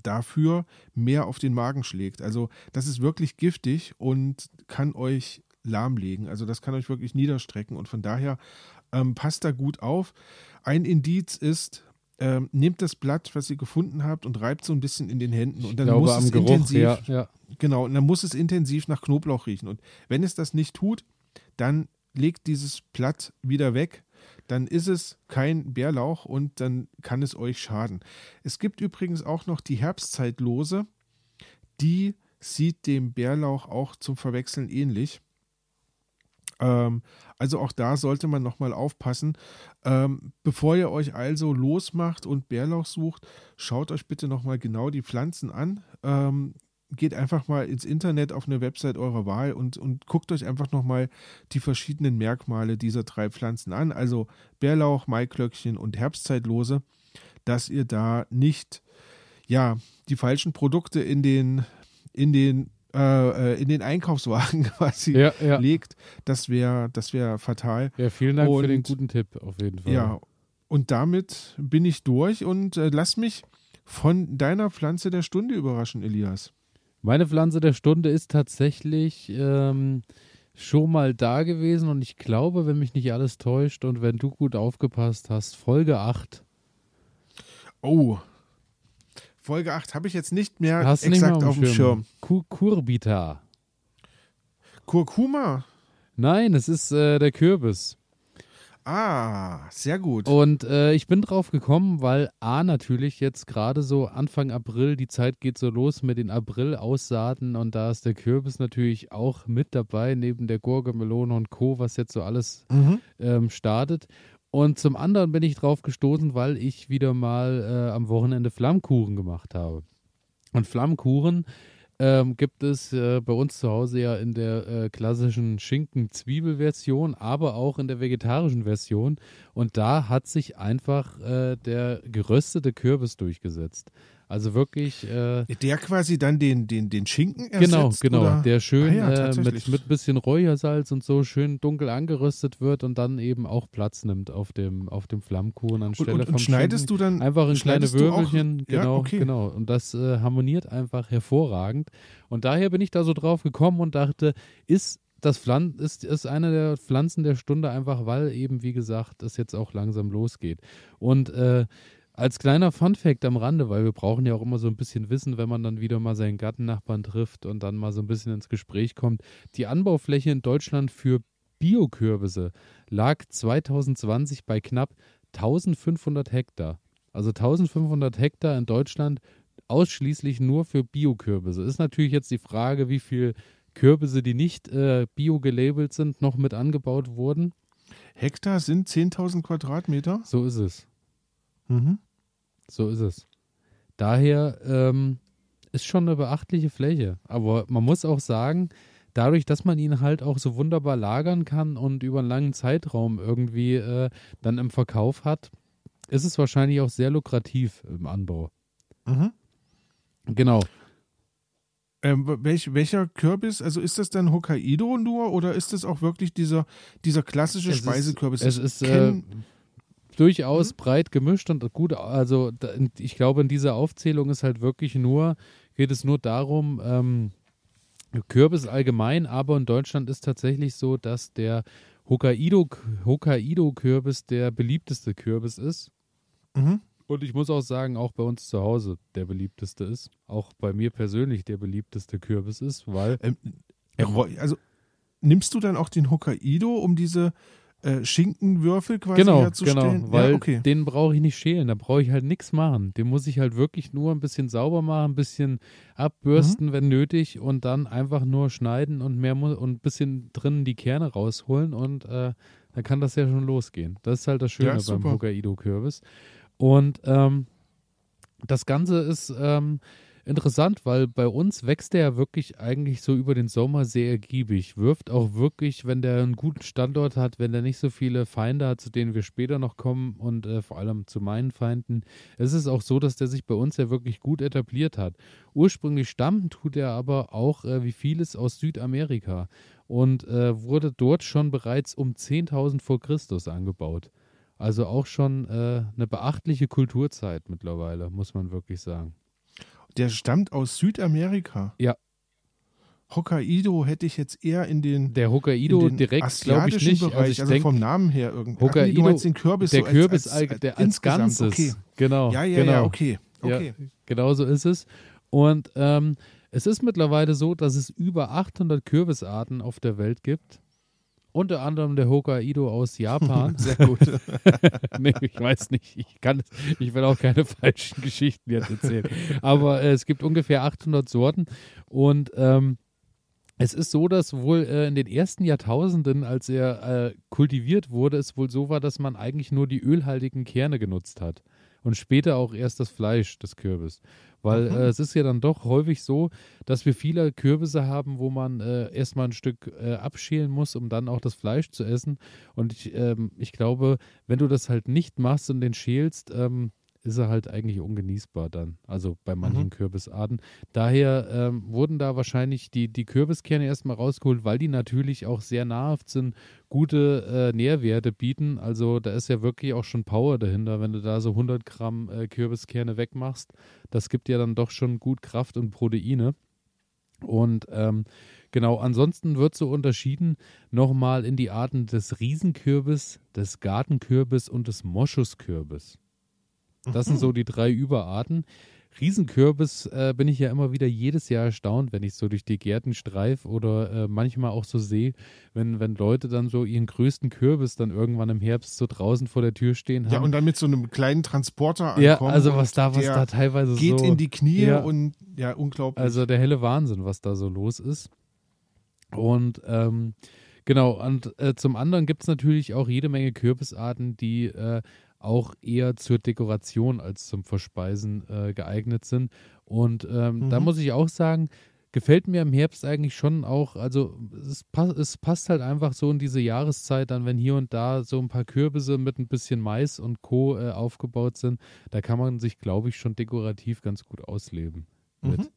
B: dafür mehr auf den Magen schlägt. Also das ist wirklich giftig und kann euch lahmlegen. Also das kann euch wirklich niederstrecken und von daher ähm, passt da gut auf. Ein Indiz ist, ähm, nehmt das Blatt, was ihr gefunden habt und reibt so ein bisschen in den Händen und dann
A: glaube
B: muss es
A: Geruch,
B: intensiv,
A: ja, ja.
B: genau, und dann muss es intensiv nach Knoblauch riechen. Und wenn es das nicht tut, dann legt dieses Blatt wieder weg. Dann ist es kein Bärlauch und dann kann es euch schaden. Es gibt übrigens auch noch die Herbstzeitlose. Die sieht dem Bärlauch auch zum Verwechseln ähnlich. Ähm, also auch da sollte man nochmal aufpassen. Ähm, bevor ihr euch also losmacht und Bärlauch sucht, schaut euch bitte nochmal genau die Pflanzen an. Ähm, geht einfach mal ins Internet auf eine Website eurer Wahl und, und guckt euch einfach nochmal die verschiedenen Merkmale dieser drei Pflanzen an. Also Bärlauch, Maiklöckchen und Herbstzeitlose, dass ihr da nicht ja, die falschen Produkte in den, in den, äh, äh, in den Einkaufswagen quasi
A: Ja, ja.
B: legt. Das wäre das wär fatal.
A: ja, vielen Dank für
B: Und-
A: den guten Tipp auf jeden Fall.
B: Ja, und damit bin ich durch und äh, lass mich von deiner Pflanze der Stunde überraschen, Elias.
A: Meine Pflanze der Stunde ist tatsächlich ähm, schon mal da gewesen und ich glaube, wenn mich nicht alles täuscht und wenn du gut aufgepasst hast, Folge 8.
B: Oh. Folge 8 habe ich jetzt nicht mehr
A: Hast du nicht
B: exakt
A: mehr
B: auf dem Schirm.
A: Ku- Kurbita.
B: Kurkuma.
A: Nein, es ist äh, der Kürbis.
B: Ah, sehr gut.
A: Und äh, ich bin drauf gekommen, weil A natürlich jetzt gerade so Anfang April, die Zeit geht so los mit den April-Aussaaten und da ist der Kürbis natürlich auch mit dabei, neben der Gurke, Melone und Co., was jetzt so alles
B: Mhm.
A: ähm, startet. Und zum anderen bin ich drauf gestoßen, weil ich wieder mal äh, am Wochenende Flammkuchen gemacht habe. Und Flammkuchen ähm, gibt es äh, bei uns zu Hause ja in der äh, klassischen Schinken-Zwiebel-Version, aber auch in der vegetarischen Version. Und da hat sich einfach äh, der geröstete Kürbis durchgesetzt. Also wirklich. Äh,
B: Der quasi dann den, den, den Schinken
A: Genau,
B: ersetzt?
A: genau.
B: Oder?
A: Der schön
B: Ah ja,
A: äh, mit, mit bisschen Räuchersalz und so schön dunkel angeröstet wird und dann eben auch Platz nimmt auf dem, auf dem Flammkuchen
B: und,
A: anstelle
B: und,
A: vom
B: und schneidest
A: Schinken.
B: du dann
A: Einfach in kleine
B: du auch-
A: Würfelchen,
B: Ja,
A: genau,
B: okay.
A: genau. Und das äh, harmoniert einfach hervorragend. Und daher bin ich da so drauf gekommen und dachte, ist das Pflan ist, ist eine der Pflanzen der Stunde einfach, weil eben, wie gesagt, es jetzt auch langsam losgeht. Und äh, als kleiner Funfact am Rande, weil wir brauchen ja auch immer so ein bisschen Wissen, wenn man dann wieder mal seinen Gattennachbarn trifft und dann mal so ein bisschen ins Gespräch kommt. Die Anbaufläche in Deutschland für Biokürbisse lag 2020 bei knapp 1500 Hektar. Also 1500 Hektar in Deutschland ausschließlich nur für Biokürbisse. Ist natürlich jetzt die Frage, wie viel Kürbisse, die nicht äh, bio gelabelt sind, noch mit angebaut wurden.
B: Hektar sind 10.000 Quadratmeter?
A: So ist es.
B: Mhm.
A: So ist es. Daher ähm, ist schon eine beachtliche Fläche. Aber man muss auch sagen, dadurch, dass man ihn halt auch so wunderbar lagern kann und über einen langen Zeitraum irgendwie äh, dann im Verkauf hat, ist es wahrscheinlich auch sehr lukrativ im Anbau.
B: Mhm.
A: Genau.
B: Ähm, welch, welcher Kürbis, also ist das dann Hokkaido nur oder ist das auch wirklich dieser, dieser klassische
A: Es ist-
B: Speisekürbis?
A: Es
B: Ich
A: ist äh, durchaus breit gemischt und gut. Also ich glaube, in dieser Aufzählung ist halt wirklich nur, geht es nur darum, ähm, Kürbis allgemein, aber in Deutschland ist tatsächlich so, dass der Hokkaido, Hokkaido-Kürbis der beliebteste Kürbis ist.
B: mhm.
A: Und ich muss auch sagen, auch bei uns zu Hause der beliebteste ist. Auch bei mir persönlich der beliebteste Kürbis ist, weil
B: ähm, also nimmst du dann auch den Hokkaido, um diese äh, Schinkenwürfel quasi
A: Genau,
B: herzustellen?
A: genau, weil
B: ja, okay.
A: den brauche ich nicht schälen, da brauche ich halt nichts machen. Den muss ich halt wirklich nur ein bisschen sauber machen, ein bisschen abbürsten,
B: Mhm.
A: wenn nötig und dann einfach nur schneiden und mehr und ein bisschen drinnen die Kerne rausholen und äh, dann kann das ja schon losgehen. Das ist halt das Schöne
B: Ja,
A: beim. Hokkaido-Kürbis. Und ähm, das Ganze ist ähm, interessant, weil bei uns wächst der ja wirklich eigentlich so über den Sommer sehr ergiebig. Wirft auch wirklich, wenn der einen guten Standort hat, wenn der nicht so viele Feinde hat, zu denen wir später noch kommen und äh, vor allem zu meinen Feinden. Es ist auch so, dass der sich bei uns ja wirklich gut etabliert hat. Ursprünglich stammen tut er aber auch äh, wie vieles aus Südamerika und äh, wurde dort schon bereits um 10.000 vor Christus angebaut. Also auch schon äh, eine beachtliche Kulturzeit mittlerweile, muss man wirklich sagen.
B: Der stammt aus Südamerika.
A: Ja.
B: Hokkaido hätte ich jetzt eher in den,
A: Der Hokkaido
B: den
A: direkt glaube ich nicht.
B: Bereich,
A: also ich
B: also
A: denke,
B: vom Namen her irgendwie.
A: Hokkaido-
B: Ach nee, den Kürbis
A: der
B: so als,
A: Kürbis
B: als,
A: als,
B: als,
A: der als. Ganzes.
B: Okay.
A: Genau.
B: Ja, ja,
A: genau.
B: ja, okay. okay.
A: Ja, genau so ist es. Und ähm, es ist mittlerweile so, dass es über 800 Kürbisarten auf der Welt gibt. Unter anderem der Hokkaido aus Japan.
B: Sehr gut.
A: nee, ich weiß nicht. Ich kann, ich will auch keine falschen Geschichten jetzt erzählen. Aber äh, es gibt ungefähr 800 Sorten und ähm, es ist so, dass wohl äh, in den ersten Jahrtausenden, als er äh, kultiviert wurde, es wohl so war, dass man eigentlich nur die ölhaltigen Kerne genutzt hat und später auch erst das Fleisch des Kürbis. Weil
B: Mhm.
A: äh, es ist ja dann doch häufig so, dass wir viele Kürbisse haben, wo man äh, erstmal ein Stück äh, abschälen muss, um dann auch das Fleisch zu essen. Und ich, ähm, ich glaube, wenn du das halt nicht machst und den schälst, ähm, ist er halt eigentlich ungenießbar dann. Also bei manchen
B: Mhm.
A: Kürbisarten. Daher ähm, wurden da wahrscheinlich die, die Kürbiskerne erstmal rausgeholt, weil die natürlich auch sehr nahrhaft sind, gute äh, Nährwerte bieten. Also da ist ja wirklich auch schon Power dahinter, wenn du da so 100 Gramm äh, Kürbiskerne wegmachst. Das gibt ja dann doch schon gut Kraft und Proteine. Und ähm, genau, ansonsten wird so unterschieden nochmal in die Arten des Riesenkürbis, des Gartenkürbis und des Moschuskürbis. Das sind so die drei Überarten. Riesenkürbis äh, bin ich ja immer wieder jedes Jahr erstaunt, wenn ich so durch die Gärten streif oder äh, manchmal auch so sehe, wenn, wenn Leute dann so ihren größten Kürbis dann irgendwann im Herbst so draußen vor der Tür stehen haben.
B: Ja, und dann mit so einem kleinen Transporter
A: ankommen. Ja, also was da, was da teilweise
B: geht
A: so.
B: Geht in die Knie ja, und ja, unglaublich.
A: Also der helle Wahnsinn, was da so los ist. Und ähm, genau, und äh, zum anderen gibt es natürlich auch jede Menge Kürbisarten, die äh, auch eher zur Dekoration als zum Verspeisen äh, geeignet sind. Und ähm, mhm. da muss ich auch sagen, gefällt mir im Herbst eigentlich schon auch, also es, pass, es, passt halt einfach so in diese Jahreszeit dann, wenn hier und da so ein paar Kürbisse mit ein bisschen Mais und Co. Äh, aufgebaut sind, da kann man sich, glaube ich, schon dekorativ ganz gut ausleben. Mhm.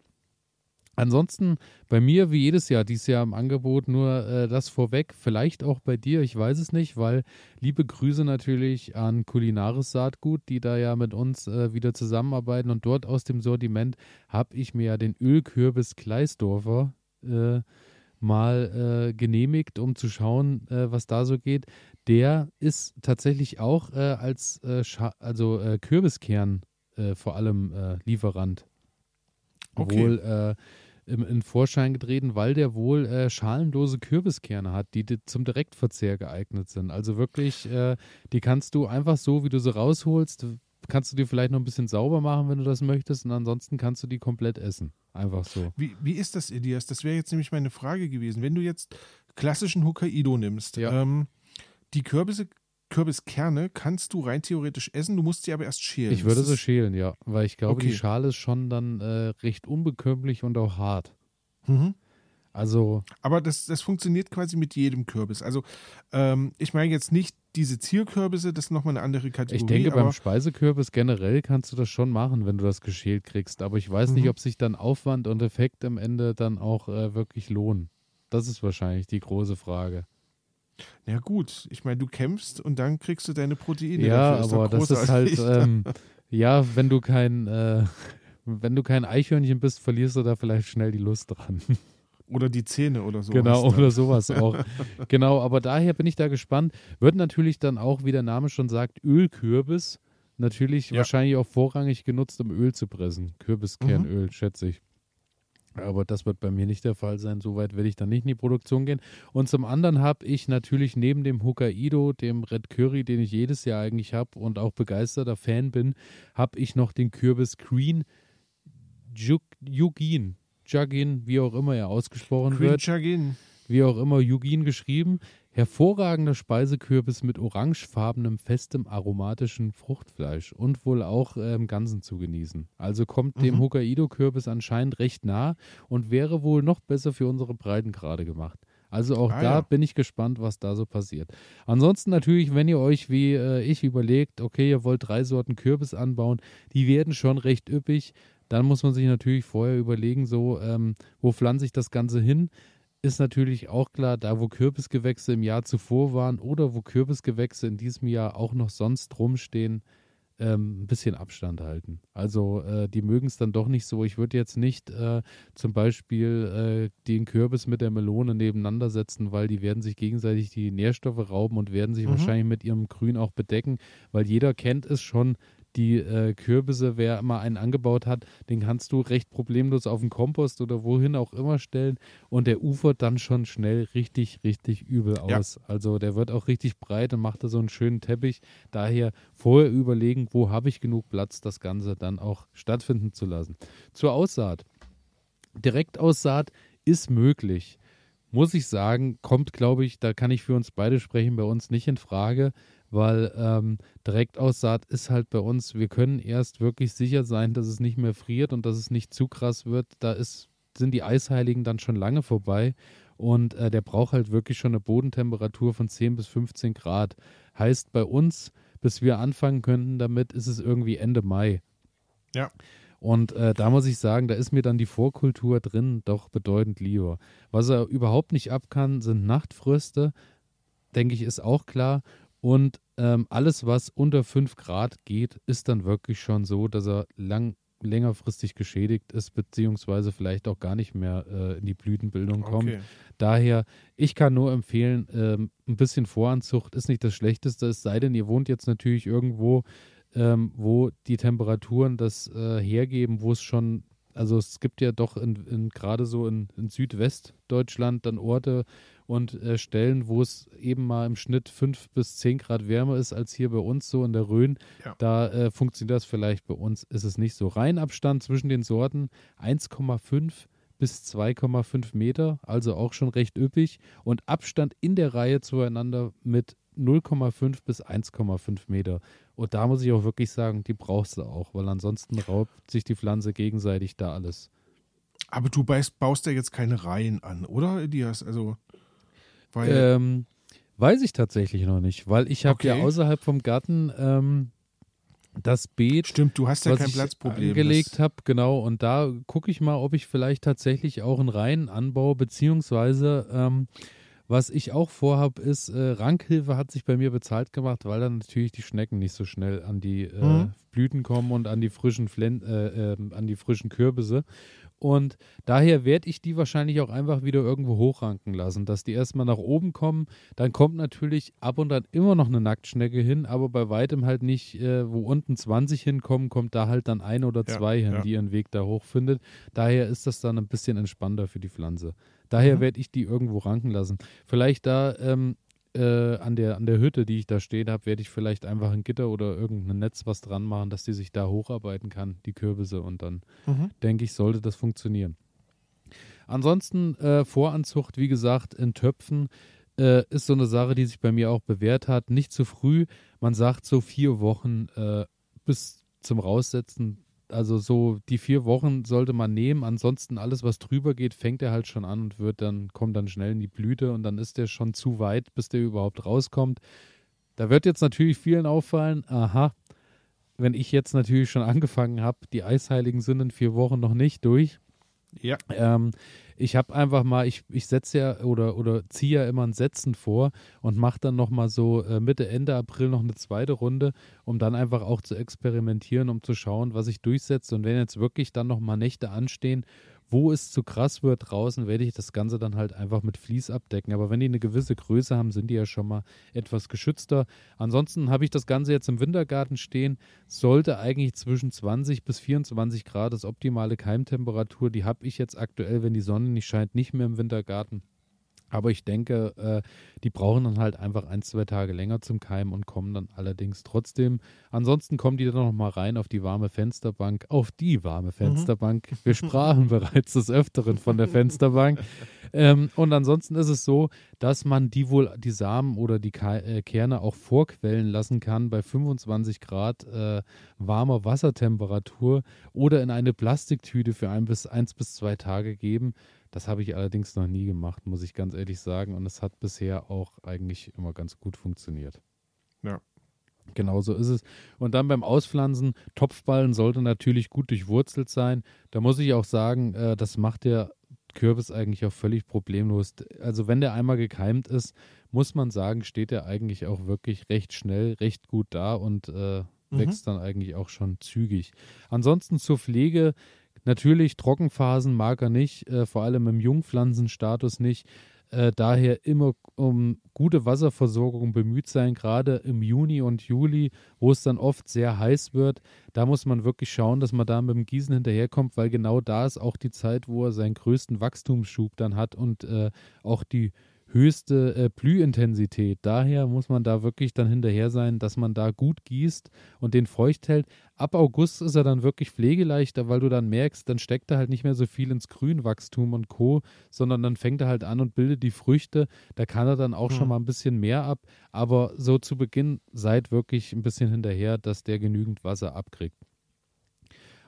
A: Ansonsten bei mir wie jedes Jahr, dieses Jahr im Angebot nur äh, das vorweg, vielleicht auch bei dir, ich weiß es nicht, weil liebe Grüße natürlich an Kulinaris Saatgut, die da ja mit uns äh, wieder zusammenarbeiten und dort aus dem Sortiment habe ich mir ja den Ölkürbis Kleisdorfer äh, mal äh, genehmigt, um zu schauen, äh, was da so geht. Der ist tatsächlich auch äh, als also Kürbiskern vor allem Lieferant. Okay. Wohl im, in Vorschein getreten, weil der wohl äh, schalenlose Kürbiskerne hat, die, die, zum Direktverzehr geeignet sind. Also wirklich, äh, die kannst du einfach so, wie du sie rausholst, kannst du dir vielleicht noch ein bisschen sauber machen, wenn du das möchtest, und ansonsten kannst du die komplett essen. Einfach so.
B: Wie, wie ist das, Elias? Das wäre jetzt nämlich meine Frage gewesen. Wenn du jetzt klassischen Hokkaido nimmst, ja. ähm, die Kürbisse Kürbiskerne kannst du rein theoretisch essen, du musst sie aber erst schälen.
A: Ich würde sie schälen, ja, weil ich glaube, okay. die Schale ist schon dann äh, recht unbekömmlich und auch hart. Mhm. Also.
B: Aber das, das funktioniert quasi mit jedem Kürbis. Also, ähm, ich meine jetzt nicht diese Zierkürbisse, das ist nochmal eine andere Kategorie.
A: Ich denke, beim Speisekürbis generell kannst du das schon machen, wenn du das geschält kriegst. Aber ich weiß mhm. nicht, ob sich dann Aufwand und Effekt am Ende dann auch äh, wirklich lohnen. Das ist wahrscheinlich die große Frage.
B: Ja gut, ich meine, du kämpfst und dann kriegst du deine Proteine.
A: Ja, aber das ist halt, ähm, ja, wenn du kein, äh, wenn du kein Eichhörnchen bist, verlierst du da vielleicht schnell die Lust dran.
B: Oder die Zähne oder so.
A: Genau, oder sowas auch. genau, aber daher bin ich da gespannt. Wird natürlich dann auch, wie der Name schon sagt, Ölkürbis. Natürlich ja. wahrscheinlich auch vorrangig genutzt, um Öl zu pressen. Kürbiskernöl, mhm. schätze ich. Aber das wird bei mir nicht der Fall sein. Soweit will ich dann nicht in die Produktion gehen. Und zum anderen habe ich natürlich neben dem Hokkaido, dem Red Curry, den ich jedes Jahr eigentlich habe und auch begeisterter Fan bin, habe ich noch den Kürbis Green Jugin. Jugin, wie auch immer er ausgesprochen Green wird.
B: Jugin.
A: Wie auch immer, Jugin geschrieben. Hervorragender Speisekürbis mit orangefarbenem, festem, aromatischen Fruchtfleisch und wohl auch äh, im Ganzen zu genießen. Also kommt mhm. dem Hokkaido-Kürbis anscheinend recht nah und wäre wohl noch besser für unsere Breitengrade gemacht. Also auch ah, da ja. bin ich gespannt, was da so passiert. Ansonsten natürlich, wenn ihr euch wie äh, ich überlegt, okay, ihr wollt drei Sorten Kürbis anbauen, die werden schon recht üppig. Dann muss man sich natürlich vorher überlegen, so, ähm, wo pflanze ich das Ganze hin? Ist natürlich auch klar, da wo Kürbisgewächse im Jahr zuvor waren oder wo Kürbisgewächse in diesem Jahr auch noch sonst rumstehen, ähm, ein bisschen Abstand halten. Also äh, die mögen es dann doch nicht so. Ich würde jetzt nicht äh, zum Beispiel äh, den Kürbis mit der Melone nebeneinander setzen, weil die werden sich gegenseitig die Nährstoffe rauben und werden sich mhm. wahrscheinlich mit ihrem Grün auch bedecken, weil jeder kennt es schon, die äh, Kürbisse, wer immer einen angebaut hat, den kannst du recht problemlos auf den Kompost oder wohin auch immer stellen und der ufert dann schon schnell richtig, richtig übel aus. Ja. Also der wird auch richtig breit und macht da so einen schönen Teppich. Daher vorher überlegen, wo habe ich genug Platz, das Ganze dann auch stattfinden zu lassen. Zur Aussaat. Direktaussaat ist möglich muss ich sagen, kommt, glaube ich, da kann ich für uns beide sprechen, bei uns nicht in Frage, weil ähm, Direktaussaat ist halt bei uns, wir können erst wirklich sicher sein, dass es nicht mehr friert und dass es nicht zu krass wird. Da ist, sind die Eisheiligen dann schon lange vorbei und äh, der braucht halt wirklich schon eine Bodentemperatur von 10 bis 15 Grad. Heißt bei uns, bis wir anfangen könnten damit, ist es irgendwie Ende Mai.
B: Ja.
A: Und äh, da muss ich sagen, da ist mir dann die Vorkultur drin doch bedeutend lieber. Was er überhaupt nicht ab kann, sind Nachtfröste, denke ich, ist auch klar. Und ähm, alles, was unter 5 Grad geht, ist dann wirklich schon so, dass er lang, längerfristig geschädigt ist, beziehungsweise vielleicht auch gar nicht mehr äh, in die Blütenbildung kommt. Okay. Daher, ich kann nur empfehlen, ähm, ein bisschen Voranzucht ist nicht das Schlechteste, es sei denn, ihr wohnt jetzt natürlich irgendwo ähm, wo die Temperaturen das äh, hergeben, wo es schon, also es gibt ja doch in, in, gerade so in, in, Südwestdeutschland dann Orte und äh, Stellen, wo es eben mal im Schnitt fünf bis zehn Grad wärmer ist als hier bei uns so in der Rhön. Ja. Da äh, funktioniert das vielleicht bei uns, ist es nicht so. Reihenabstand zwischen den Sorten 1,5 bis 2,5 Meter, also auch schon recht üppig und Abstand in der Reihe zueinander mit 0,5 bis 1,5 Meter. Und da muss ich auch wirklich sagen, die brauchst du auch, weil ansonsten raubt sich die Pflanze gegenseitig da alles.
B: Aber du baust, baust ja jetzt keine Reihen an, oder, Elias? Also,
A: ähm, weiß ich tatsächlich noch nicht, weil ich habe okay. ja außerhalb vom Garten ähm, das Beet,
B: Stimmt, du hast ja kein Platzproblem.
A: gelegt habe, genau. Und da gucke ich mal, ob ich vielleicht tatsächlich auch einen Reihen anbaue, beziehungsweise ähm, was ich auch vorhabe, ist, äh, Rankhilfe hat sich bei mir bezahlt gemacht, weil dann natürlich die Schnecken nicht so schnell an die äh, mhm. Blüten kommen und an die frischen Flen äh, ähm, an die frischen Kürbisse. Und daher werde ich die wahrscheinlich auch einfach wieder irgendwo hochranken lassen, dass die erstmal nach oben kommen. Dann kommt natürlich ab und an immer noch eine Nacktschnecke hin, aber bei weitem halt nicht, äh, wo unten 20 hinkommen, kommt da halt dann ein oder zwei ja, hin, ja. die ihren Weg da hochfindet. Daher ist das dann ein bisschen entspannter für die Pflanze. Daher mhm. werde ich die irgendwo ranken lassen. Vielleicht da ähm, äh, an, der, an der Hütte, die ich da stehen habe, werde ich vielleicht einfach ein Gitter oder irgendein Netz was dran machen, dass die sich da hocharbeiten kann, die Kürbisse. Und dann mhm. denke ich, sollte das funktionieren. Ansonsten äh, Voranzucht, wie gesagt, in Töpfen äh, ist so eine Sache, die sich bei mir auch bewährt hat. Nicht zu früh. Man sagt so vier Wochen äh, bis zum Raussetzen also so die vier Wochen sollte man nehmen. Ansonsten alles, was drüber geht, fängt er halt schon an und wird dann, kommt dann schnell in die Blüte und dann ist der schon zu weit, bis der überhaupt rauskommt. Da wird jetzt natürlich vielen auffallen, aha, wenn ich jetzt natürlich schon angefangen habe, die Eisheiligen sind in vier Wochen noch nicht durch. Ja. Ähm, ich habe einfach mal, ich, ich setze ja oder, oder ziehe ja immer ein Setzen vor und mache dann nochmal so äh, Mitte, Ende April noch eine zweite Runde, um dann einfach auch zu experimentieren, um zu schauen, was ich durchsetze. Und wenn jetzt wirklich dann nochmal Nächte anstehen, wo es zu krass wird draußen, werde ich das Ganze dann halt einfach mit Vlies abdecken. Aber wenn die eine gewisse Größe haben, sind die ja schon mal etwas geschützter. Ansonsten habe ich das Ganze jetzt im Wintergarten stehen. Sollte eigentlich zwischen 20 bis 24 Grad das optimale Keimtemperatur. Die habe ich jetzt aktuell, wenn die Sonne nicht scheint, nicht mehr im Wintergarten. Aber ich denke, äh, die brauchen dann halt einfach ein, zwei Tage länger zum Keimen und kommen dann allerdings trotzdem. Ansonsten kommen die dann noch mal rein auf die warme Fensterbank, auf die warme mhm. Fensterbank. Mhm. Wir sprachen bereits des Öfteren von der Fensterbank. Ähm, und ansonsten ist es so, dass man die wohl, die Samen oder die äh, Kerne auch vorquellen lassen kann bei 25 Grad äh, warmer Wassertemperatur oder in eine Plastiktüte für ein bis, eins bis zwei Tage geben. Das habe ich allerdings noch nie gemacht, muss ich ganz ehrlich sagen. Und es hat bisher auch eigentlich immer ganz gut funktioniert.
B: Ja.
A: Genau so ist es. Und dann beim Auspflanzen, Topfballen sollte natürlich gut durchwurzelt sein. Da muss ich auch sagen, äh, das macht der Kürbis eigentlich auch völlig problemlos. Also wenn der einmal gekeimt ist, muss man sagen, steht er eigentlich auch wirklich recht schnell, recht gut da und äh, mhm. wächst dann eigentlich auch schon zügig. Ansonsten zur Pflege Natürlich Trockenphasen mag er nicht, äh, vor allem im Jungpflanzenstatus nicht. Äh, daher immer um gute Wasserversorgung bemüht sein, gerade im Juni und Juli, wo es dann oft sehr heiß wird. Da muss man wirklich schauen, dass man da mit dem Gießen hinterherkommt, weil genau da ist auch die Zeit, wo er seinen größten Wachstumsschub dann hat und äh, auch die höchste äh, Blühintensität. Daher muss man da wirklich dann hinterher sein, dass man da gut gießt und den feucht hält. Ab August ist er dann wirklich pflegeleichter, weil du dann merkst, dann steckt er halt nicht mehr so viel ins Grünwachstum und Co., sondern dann fängt er halt an und bildet die Früchte. Da kann er dann auch mhm. schon mal ein bisschen mehr ab. Aber so zu Beginn seid wirklich ein bisschen hinterher, dass der genügend Wasser abkriegt.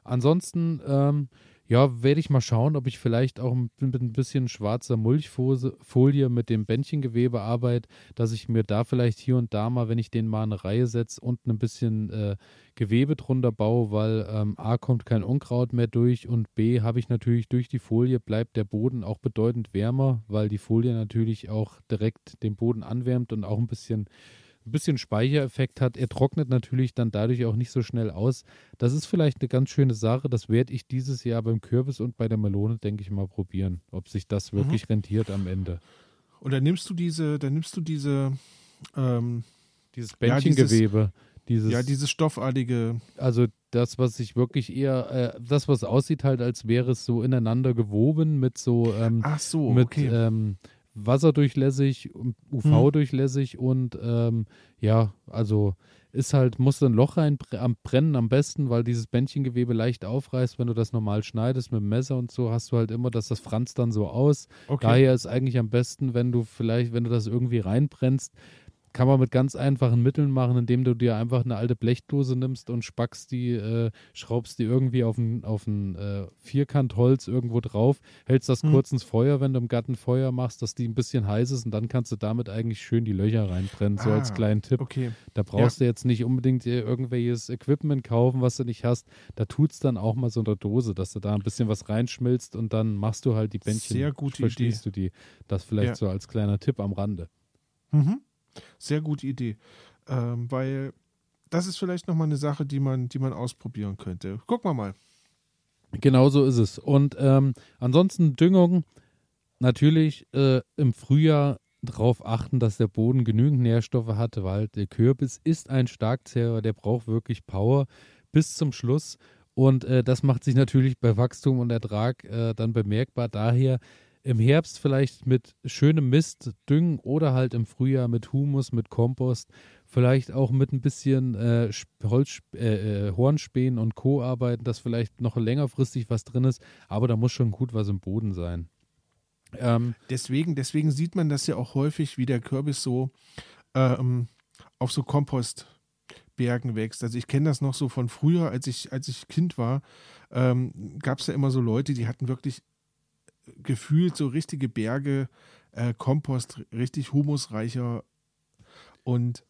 A: Ansonsten, ähm, ja, werde ich mal schauen, ob ich vielleicht auch mit ein bisschen schwarzer Mulchfolie mit dem Bändchengewebe arbeite, dass ich mir da vielleicht hier und da mal, wenn ich den mal eine Reihe setze, unten ein bisschen äh, Gewebe drunter baue, weil ähm, A kommt kein Unkraut mehr durch und B habe ich natürlich durch die Folie bleibt der Boden auch bedeutend wärmer, weil die Folie natürlich auch direkt den Boden anwärmt und auch ein bisschen ein bisschen Speichereffekt hat. Er trocknet natürlich dann dadurch auch nicht so schnell aus. Das ist vielleicht eine ganz schöne Sache. Das werde ich dieses Jahr beim Kürbis und bei der Melone, denke ich mal, probieren, ob sich das mhm. wirklich mhm. rentiert am Ende.
B: Und dann nimmst du diese, dann nimmst du diese, ähm,
A: dieses Bändchengewebe. Ja, Dieses,
B: ja, dieses stoffartige.
A: Also das, was sich wirklich eher, äh, das, was aussieht halt, als wäre es so ineinander gewoben mit so, ähm,
B: Ach so,
A: mit
B: okay.
A: ähm, wasserdurchlässig, UV-durchlässig und ähm, ja, also ist halt, musst du ein Loch rein am brennen am besten, weil dieses Bändchengewebe leicht aufreißt, wenn du das normal schneidest mit dem Messer und so, hast du halt immer, dass das franzt dann so aus.
B: Okay.
A: Daher ist eigentlich am besten, wenn du vielleicht, wenn du das irgendwie reinbrennst, kann man mit ganz einfachen Mitteln machen, indem du dir einfach eine alte Blechdose nimmst und spackst die, äh, schraubst die irgendwie auf ein, auf ein äh, Vierkantholz irgendwo drauf, hältst das
B: Hm.
A: kurz ins Feuer, wenn du im Garten Feuer machst, dass die ein bisschen heiß ist und dann kannst du damit eigentlich schön die Löcher reinbrennen, so als
B: Ah,
A: kleinen Tipp.
B: Okay.
A: Da brauchst du jetzt nicht unbedingt dir irgendwelches Equipment kaufen, was du nicht hast. Da tut's dann auch mal so in der Dose, dass du da ein bisschen was reinschmilzt und dann machst du halt die Bändchen.
B: Sehr gute
A: verschließt du die. Das vielleicht
B: Ja.
A: so als kleiner Tipp am Rande.
B: Mhm. Sehr gute Idee. Ähm, weil das ist vielleicht nochmal eine Sache, die man, die man ausprobieren könnte. Gucken wir mal.
A: Genau so ist es. Und ähm, ansonsten Düngung, natürlich äh, im Frühjahr darauf achten, dass der Boden genügend Nährstoffe hat, weil der Kürbis ist ein Starkzehrer, der braucht wirklich Power bis zum Schluss. Und äh, das macht sich natürlich bei Wachstum und Ertrag äh, dann bemerkbar. Daher im Herbst vielleicht mit schönem Mist düngen oder halt im Frühjahr mit Humus, mit Kompost, vielleicht auch mit ein bisschen äh, Holz, äh, äh, Hornspänen und Co. arbeiten, dass vielleicht noch längerfristig was drin ist, aber da muss schon gut was im Boden sein. Ähm,
B: Deswegen, deswegen sieht man das ja auch häufig, wie der Kürbis so ähm, auf so Kompostbergen wächst. Also ich kenne das noch so von früher, als ich, als ich Kind war, ähm, gab es ja immer so Leute, die hatten wirklich gefühlt so richtige Berge äh, Kompost, richtig humusreicher. Und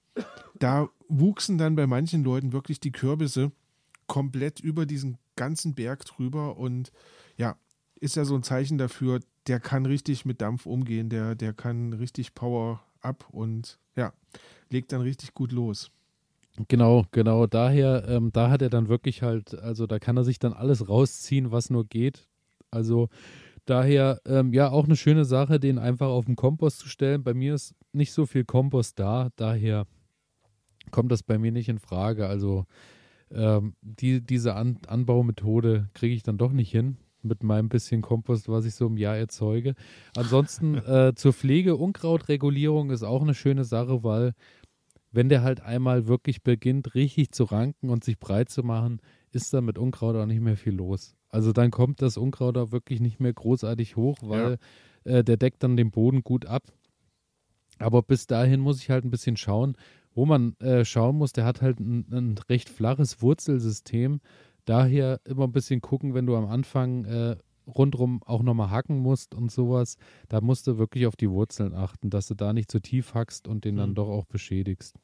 B: da wuchsen dann bei manchen Leuten wirklich die Kürbisse komplett über diesen ganzen Berg drüber und ja, ist ja so ein Zeichen dafür, der kann richtig mit Dampf umgehen, der, der kann richtig Power ab und ja, legt dann richtig gut los.
A: Genau, genau. Daher, ähm, da hat er dann wirklich halt, also da kann er sich dann alles rausziehen, was nur geht. Also daher, ähm, ja, auch eine schöne Sache, den einfach auf den Kompost zu stellen. Bei mir ist nicht so viel Kompost da, daher kommt das bei mir nicht in Frage. Also ähm, die, diese An Anbaumethode kriege ich dann doch nicht hin mit meinem bisschen Kompost, was ich so im Jahr erzeuge. Ansonsten äh, zur Pflege, Unkrautregulierung ist auch eine schöne Sache, weil wenn der halt einmal wirklich beginnt, richtig zu ranken und sich breit zu machen, ist dann mit Unkraut auch nicht mehr viel los. Also dann kommt das Unkraut auch wirklich nicht mehr großartig hoch, weil äh, der deckt dann den Boden gut ab. Aber bis dahin muss ich halt ein bisschen schauen, wo man äh, schauen muss. Der hat halt ein, ein recht flaches Wurzelsystem. Daher immer ein bisschen gucken, wenn du am Anfang äh, rundrum auch nochmal hacken musst und sowas. Da musst du wirklich auf die Wurzeln achten, dass du da nicht zu tief hackst und den dann
B: Mhm.
A: doch auch beschädigst.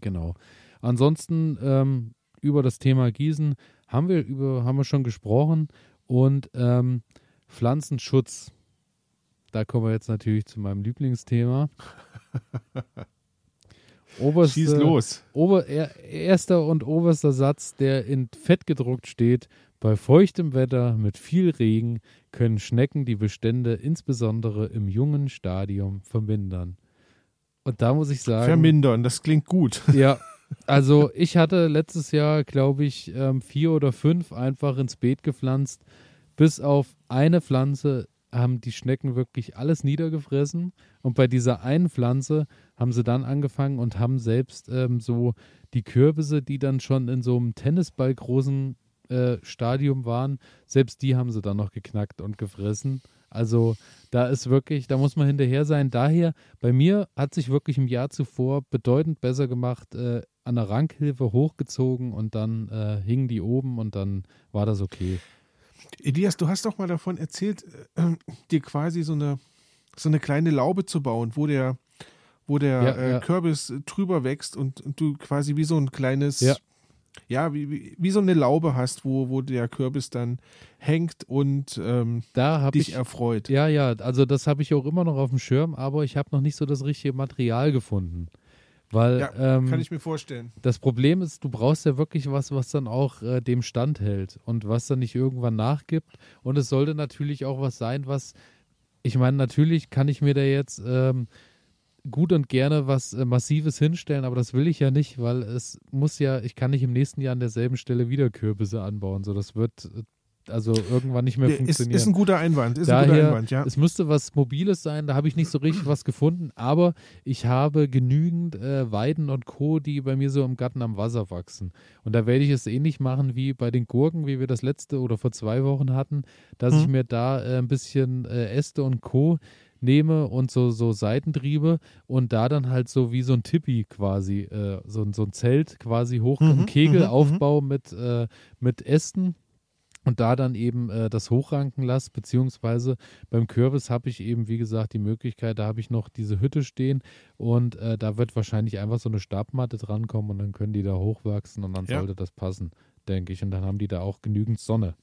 A: Genau. Ansonsten ähm, über das Thema Gießen haben wir über haben wir schon gesprochen und ähm, Pflanzenschutz. Da kommen wir jetzt natürlich zu meinem Lieblingsthema. Oberste,
B: Schieß los.
A: Ober, er, erster und oberster Satz, der in Fett gedruckt steht. Bei feuchtem Wetter mit viel Regen können Schnecken die Bestände insbesondere im jungen Stadium vermindern. Und da muss ich sagen.
B: Vermindern, das klingt gut.
A: Ja, also ich hatte letztes Jahr, glaube ich, ähm, vier oder fünf einfach ins Beet gepflanzt. Bis auf eine Pflanze haben die Schnecken wirklich alles niedergefressen. Und bei dieser einen Pflanze haben sie dann angefangen und haben selbst ähm, so die Kürbisse, die dann schon in so einem Tennisball großen äh, Stadium waren, selbst die haben sie dann noch geknackt und gefressen. Also da ist wirklich, da muss man hinterher sein. Daher, bei mir hat sich wirklich im Jahr zuvor bedeutend besser gemacht, äh, an der Rankhilfe hochgezogen und dann äh, hingen die oben und dann war das okay.
B: Elias, du hast doch mal davon erzählt, äh, dir quasi so eine, so eine kleine Laube zu bauen, wo der, wo der
A: Ja,
B: äh,
A: ja.
B: Kürbis drüber wächst und, und du quasi wie so ein kleines,
A: Ja.
B: ja, wie, wie, wie so eine Laube hast, wo, wo der Kürbis dann hängt und ähm,
A: Da habe
B: dich
A: ich,
B: erfreut.
A: ja, ja, also das habe ich auch immer noch auf dem Schirm, aber ich habe noch nicht so das richtige Material gefunden. Weil
B: Ja,
A: ähm,
B: Kann ich mir vorstellen.
A: Das Problem ist, du brauchst ja wirklich was, was dann auch äh, dem Stand hält und was dann nicht irgendwann nachgibt. Und es sollte natürlich auch was sein, was, ich meine, natürlich kann ich mir da jetzt ähm, gut und gerne was äh, Massives hinstellen, aber das will ich ja nicht, weil es muss ja, ich kann nicht im nächsten Jahr an derselben Stelle wieder Kürbisse anbauen. So, das wird äh, also irgendwann nicht mehr
B: Ist,
A: funktionieren.
B: ist ein guter Einwand. Ist
A: Daher,
B: ein guter Einwand, ja.
A: Es müsste was Mobiles sein, da habe ich nicht so richtig was gefunden, aber ich habe genügend äh, Weiden und Co., die bei mir so im Garten am Wasser wachsen. Und da werde ich es ähnlich machen wie bei den Gurken, wie wir das letzte oder vor zwei Wochen hatten, dass ich
B: Mhm.
A: mir da äh, ein bisschen äh, Äste und Co. nehme und so, so Seitentriebe und da dann halt so wie so ein Tippi quasi, äh, so, ein- so ein Zelt quasi hoch,
B: Mhm,
A: einen Kegel
B: mhm,
A: aufbaue mit, äh, mit Ästen und da dann eben äh, das hochranken lasse, beziehungsweise beim Kürbis habe ich eben, wie gesagt, die Möglichkeit, da habe ich noch diese Hütte stehen und äh, da wird wahrscheinlich einfach so eine Stabmatte drankommen und dann können die da hochwachsen und dann
B: Ja.
A: sollte das passen, denke ich. Und dann haben die da auch genügend Sonne.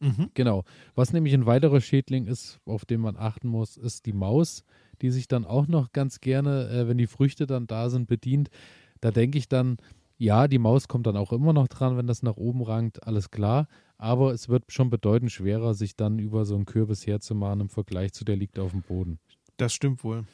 B: Mhm.
A: Genau. Was nämlich ein weiterer Schädling ist, auf den man achten muss, ist die Maus, die sich dann auch noch ganz gerne, äh, wenn die Früchte dann da sind, bedient. Da denke ich dann, ja, die Maus kommt dann auch immer noch dran, wenn das nach oben rankt, alles klar. Aber es wird schon bedeutend schwerer, sich dann über so einen Kürbis herzumachen im Vergleich zu der liegt auf dem Boden.
B: Das stimmt wohl.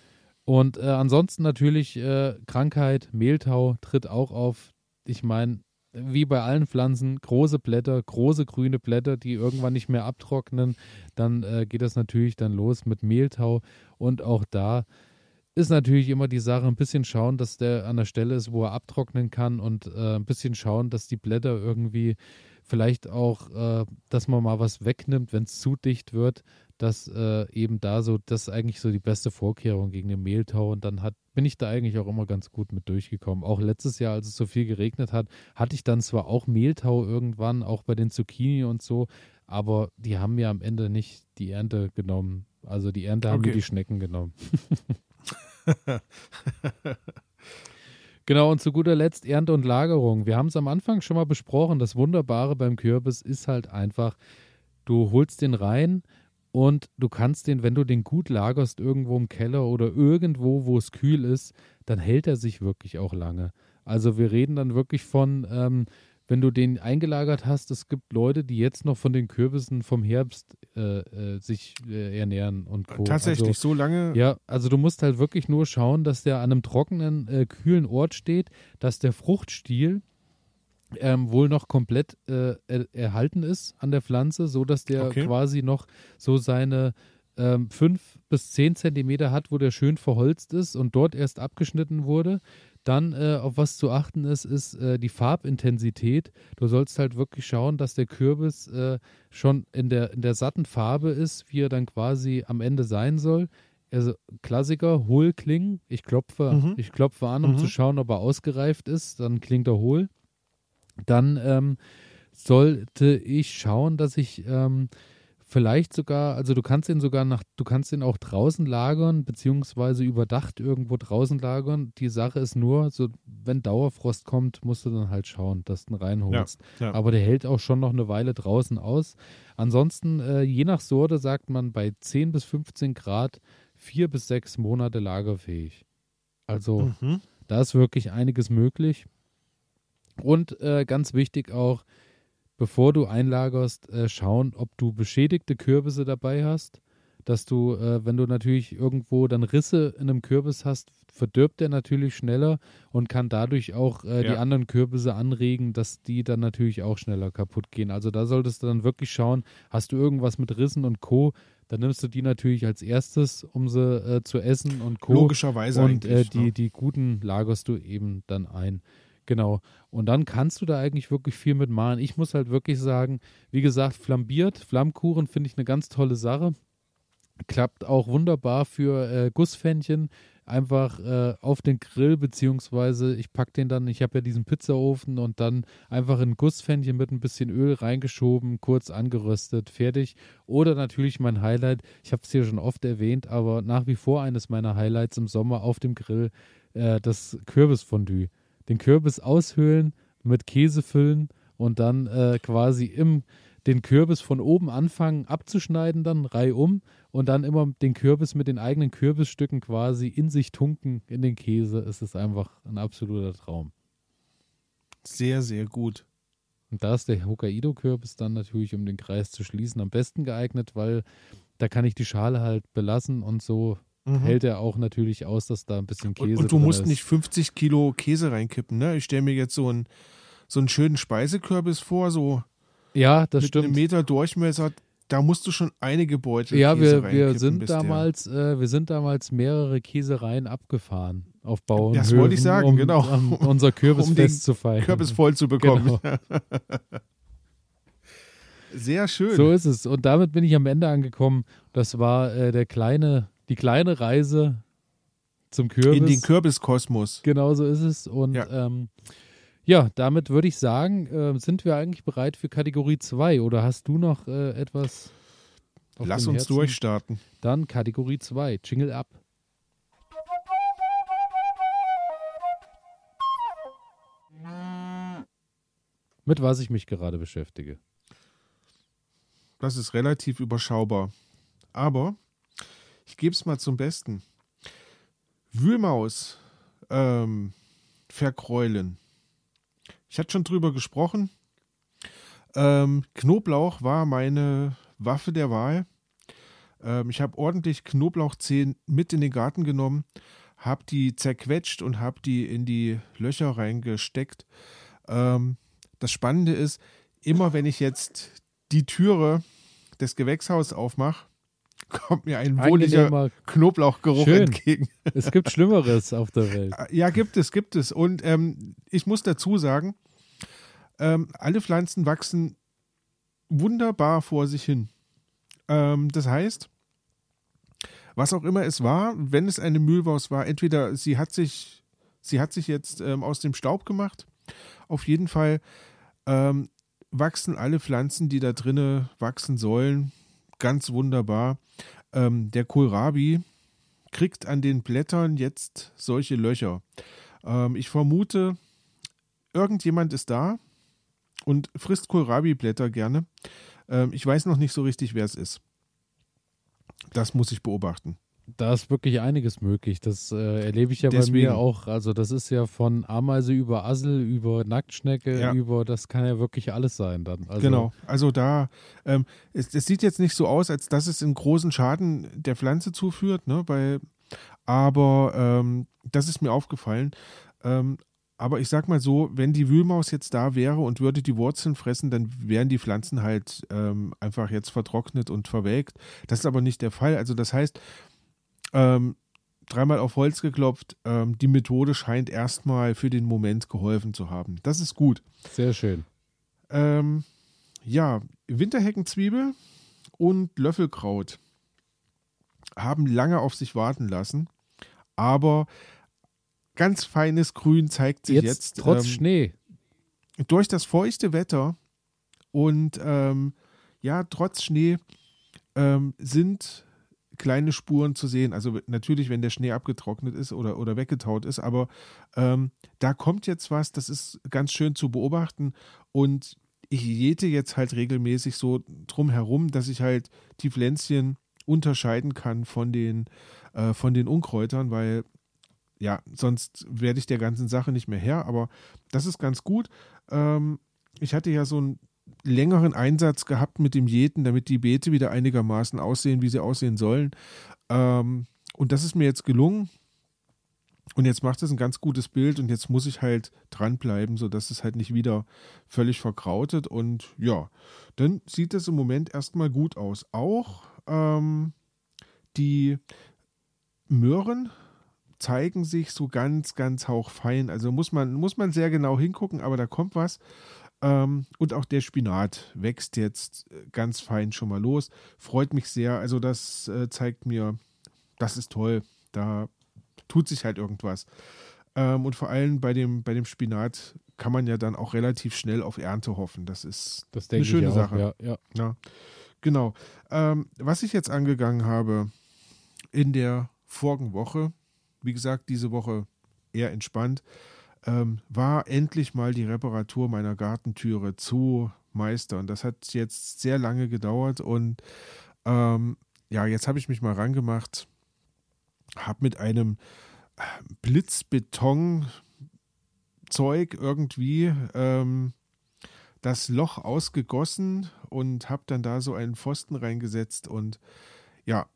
A: Und äh, ansonsten natürlich äh, Krankheit, Mehltau tritt auch auf. Ich meine, wie bei allen Pflanzen, große Blätter, große grüne Blätter, die irgendwann nicht mehr abtrocknen. Dann äh, geht das natürlich dann los mit Mehltau. Und auch da ist natürlich immer die Sache, ein bisschen schauen, dass der an der Stelle ist, wo er abtrocknen kann und äh, ein bisschen schauen, dass die Blätter irgendwie vielleicht auch, äh, dass man mal was wegnimmt, wenn es zu dicht wird, dass äh, eben da so, das ist eigentlich so die beste Vorkehrung gegen den Mehltau und dann hat, bin ich da eigentlich auch immer ganz gut mit durchgekommen. Auch letztes Jahr, als es so viel geregnet hat, hatte ich dann zwar auch Mehltau irgendwann, auch bei den Zucchini und so, aber die haben mir am Ende nicht die Ernte genommen. Also die Ernte haben mir
B: Okay.
A: die Schnecken genommen. Genau, und zu guter Letzt Ernte und Lagerung. Wir haben es am Anfang schon mal besprochen. Das Wunderbare beim Kürbis ist halt einfach, du holst den rein und du kannst den, wenn du den gut lagerst, irgendwo im Keller oder irgendwo, wo es kühl ist, dann hält er sich wirklich auch lange. Also wir reden dann wirklich von, ähm, wenn du den eingelagert hast, es gibt Leute, die jetzt noch von den Kürbissen vom Herbst äh, äh, sich äh, ernähren und Co.
B: Tatsächlich,
A: Also,
B: so lange.
A: ja, also du musst halt wirklich nur schauen, dass der an einem trockenen, äh, kühlen Ort steht, dass der Fruchtstiel ähm, wohl noch komplett äh, er erhalten ist an der Pflanze, so dass der
B: Okay.
A: quasi noch so seine ähm, fünf bis zehn Zentimeter hat, wo der schön verholzt ist und dort erst abgeschnitten wurde. Dann, äh, auf was zu achten ist, ist äh, die Farbintensität. Du sollst halt wirklich schauen, dass der Kürbis äh, schon in der, in der satten Farbe ist, wie er dann quasi am Ende sein soll. Also Klassiker, hohl klingen. Ich klopfe,
B: Mhm.
A: ich klopfe an, um
B: Mhm.
A: zu schauen, ob er ausgereift ist. Dann klingt er hohl. Dann ähm, sollte ich schauen, dass ich ähm, vielleicht sogar, also du kannst den sogar nach, du kannst den auch draußen lagern, beziehungsweise überdacht irgendwo draußen lagern. Die Sache ist nur, so wenn Dauerfrost kommt, musst du dann halt schauen, dass du ihn reinholst.
B: ja.
A: Aber der hält auch schon noch eine Weile draußen aus. Ansonsten, äh, je nach Sorte sagt man bei 10 bis 15 Grad vier bis sechs Monate lagerfähig. Also
B: Mhm.
A: da ist wirklich einiges möglich. Und äh, ganz wichtig auch, bevor du einlagerst, äh, schauen, ob du beschädigte Kürbisse dabei hast. Dass du, äh, wenn du natürlich irgendwo dann Risse in einem Kürbis hast, verdirbt der natürlich schneller und kann dadurch auch äh, die
B: Ja.
A: anderen Kürbisse anregen, dass die dann natürlich auch schneller kaputt gehen. Also da solltest du dann wirklich schauen, hast du irgendwas mit Rissen und Co., dann nimmst du die natürlich als erstes, um sie äh, zu essen und Co.
B: Logischerweise
A: Und äh,
B: eigentlich.
A: die,
B: ne?
A: die guten lagerst du eben dann ein. Genau. Und dann kannst du da eigentlich wirklich viel mit machen. Ich muss halt wirklich sagen, wie gesagt, flambiert, Flammkuchen finde ich eine ganz tolle Sache. Klappt auch wunderbar für äh, Gussfännchen. Einfach äh, auf den Grill, beziehungsweise ich packe den dann, ich habe ja diesen Pizzaofen und dann einfach in ein Gussfännchen mit ein bisschen Öl reingeschoben, kurz angeröstet, fertig. Oder natürlich mein Highlight, ich habe es hier schon oft erwähnt, aber nach wie vor eines meiner Highlights im Sommer auf dem Grill, äh, das Kürbisfondue. Den Kürbis aushöhlen, mit Käse füllen und dann äh, quasi im den Kürbis von oben anfangen abzuschneiden, dann reihum und dann immer den Kürbis mit den eigenen Kürbisstücken quasi in sich tunken in den Käse. Es ist einfach ein absoluter Traum.
B: Sehr, sehr gut.
A: Und da ist der Hokkaido-Kürbis dann natürlich, um den Kreis zu schließen, am besten geeignet, weil da kann ich die Schale halt belassen und so mhm. hält er auch natürlich aus, dass da ein bisschen Käse
B: Und, und du musst ist. nicht 50 Kilo Käse reinkippen, ne? Ich stelle mir jetzt so einen, so einen schönen Speisekürbis vor, so
A: ja, das
B: mit
A: stimmt.
B: einem Meter Durchmesser. Da musst du schon einige Beutel
A: ja,
B: Käse
A: wir, wir sind damals, äh, wir sind damals mehrere Käsereien abgefahren auf Bauern.
B: Das wollte ich sagen,
A: um,
B: genau.
A: Um unser Kürbisfest
B: um
A: zu feiern.
B: Kürbis voll zu bekommen.
A: Genau.
B: Sehr schön.
A: So ist es. Und damit bin ich am Ende angekommen. Das war äh, der kleine, die kleine Reise zum Kürbis.
B: In den Kürbiskosmos.
A: Genau so ist es. Und ja, ähm, ja damit würde ich sagen, äh, sind wir eigentlich bereit für Kategorie 2 oder hast du noch äh, etwas?
B: Lass uns Herzen? durchstarten.
A: Dann Kategorie 2, Jingle ab. Mit was ich mich gerade beschäftige.
B: Das ist relativ überschaubar. Aber ich gebe es mal zum Besten. Wühlmaus ähm, verkräulen. Ich hatte schon drüber gesprochen. Ähm, Knoblauch war meine Waffe der Wahl. Ähm, ich habe ordentlich Knoblauchzehen mit in den Garten genommen, habe die zerquetscht und habe die in die Löcher reingesteckt. Ähm, das Spannende ist, immer wenn ich jetzt die Türe des Gewächshauses aufmache, kommt mir ein wohliger Knoblauchgeruch Schön. entgegen.
A: Es gibt Schlimmeres auf der Welt.
B: Ja, gibt es, gibt es. Und ähm, ich muss dazu sagen, ähm, alle Pflanzen wachsen wunderbar vor sich hin. Ähm, das heißt, was auch immer es war, wenn es eine Mühlwaus war, entweder sie hat sich, sie hat sich jetzt ähm, aus dem Staub gemacht, auf jeden Fall ähm, wachsen alle Pflanzen, die da drinnen wachsen sollen, ganz wunderbar. Ähm, der Kohlrabi kriegt an den Blättern jetzt solche Löcher. Ähm, ich vermute, irgendjemand ist da und frisst Kohlrabi-Blätter gerne. Ähm, ich weiß noch nicht so richtig, wer es ist. Das muss ich beobachten
A: da ist wirklich einiges möglich. Das äh, erlebe ich ja Deswegen. bei mir auch. Also das ist ja von Ameise über Assel, über Nacktschnecke, ja. über, das kann ja wirklich alles sein dann. Also,
B: genau, also da, ähm, es, es, sieht jetzt nicht so aus, als dass es einen großen Schaden der Pflanze zuführt, ne, weil, aber ähm, das ist mir aufgefallen. Ähm, aber ich sag mal so, wenn die Wühlmaus jetzt da wäre und würde die Wurzeln fressen, dann wären die Pflanzen halt ähm, einfach jetzt vertrocknet und verwelkt. Das ist aber nicht der Fall. Also das heißt, ähm, dreimal auf Holz geklopft. Ähm, die Methode scheint erstmal für den Moment geholfen zu haben. Das ist gut.
A: Sehr schön.
B: Ähm, ja, Winterheckenzwiebel und Löffelkraut haben lange auf sich warten lassen, aber ganz feines Grün zeigt sich jetzt. jetzt
A: trotz ähm, Schnee.
B: Durch das feuchte Wetter und ähm, ja, trotz Schnee ähm, sind kleine Spuren zu sehen. Also natürlich, wenn der Schnee abgetrocknet ist oder, oder weggetaut ist, aber ähm, da kommt jetzt was, das ist ganz schön zu beobachten und ich jäte jetzt halt regelmäßig so drum herum, dass ich halt die Pflänzchen unterscheiden kann von den, äh, von den Unkräutern, weil ja, sonst werde ich der ganzen Sache nicht mehr her, aber das ist ganz gut. Ähm, ich hatte ja so ein längeren Einsatz gehabt mit dem Jäten, damit die Beete wieder einigermaßen aussehen, wie sie aussehen sollen. Ähm, und das ist mir jetzt gelungen. Und jetzt macht es ein ganz gutes Bild und jetzt muss ich halt dranbleiben, sodass es halt nicht wieder völlig verkrautet. Und ja, dann sieht es im Moment erstmal gut aus. Auch ähm, die Möhren zeigen sich so ganz, ganz hauchfein. Also muss man, muss man sehr genau hingucken, aber da kommt was. Ähm, und auch der Spinat wächst jetzt äh, ganz fein schon mal los. Freut mich sehr. Also das äh, zeigt mir, das ist toll. Da tut sich halt irgendwas. Ähm, und vor allem bei dem, bei dem Spinat kann man ja dann auch relativ schnell auf Ernte hoffen. Das ist
A: das
B: eine schöne
A: auch,
B: Sache.
A: Ja, ja.
B: ja genau. Ähm, was ich jetzt angegangen habe in der vorigen Woche, wie gesagt, diese Woche eher entspannt, ähm, war endlich mal die Reparatur meiner Gartentüre zu meistern. Das hat jetzt sehr lange gedauert und ähm, ja, jetzt habe ich mich mal rangemacht, habe mit einem äh, Blitzbeton Zeug irgendwie ähm, das Loch ausgegossen und habe dann da so einen Pfosten reingesetzt und ja,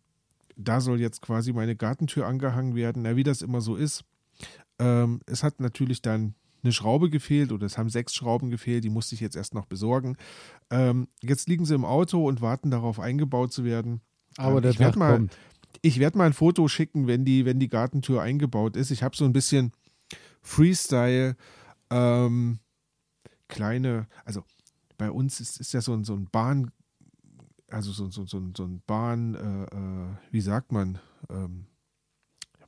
B: da soll jetzt quasi meine Gartentür angehangen werden. Na, wie das immer so ist. Ähm, es hat natürlich dann eine Schraube gefehlt oder es haben sechs Schrauben gefehlt, die musste ich jetzt erst noch besorgen. Ähm, jetzt liegen sie im Auto und warten darauf, eingebaut zu werden.
A: Aber
B: ähm,
A: der
B: ich werde
A: Tag
B: mal,
A: kommt.
B: ich werde mal ein Foto schicken, wenn die, wenn die Gartentür eingebaut ist. Ich habe so ein bisschen Freestyle, ähm, kleine, also bei uns ist, ist ja so ein, so ein Bahn, also so, so, so, so ein Bahn, äh, äh, wie sagt man, ähm,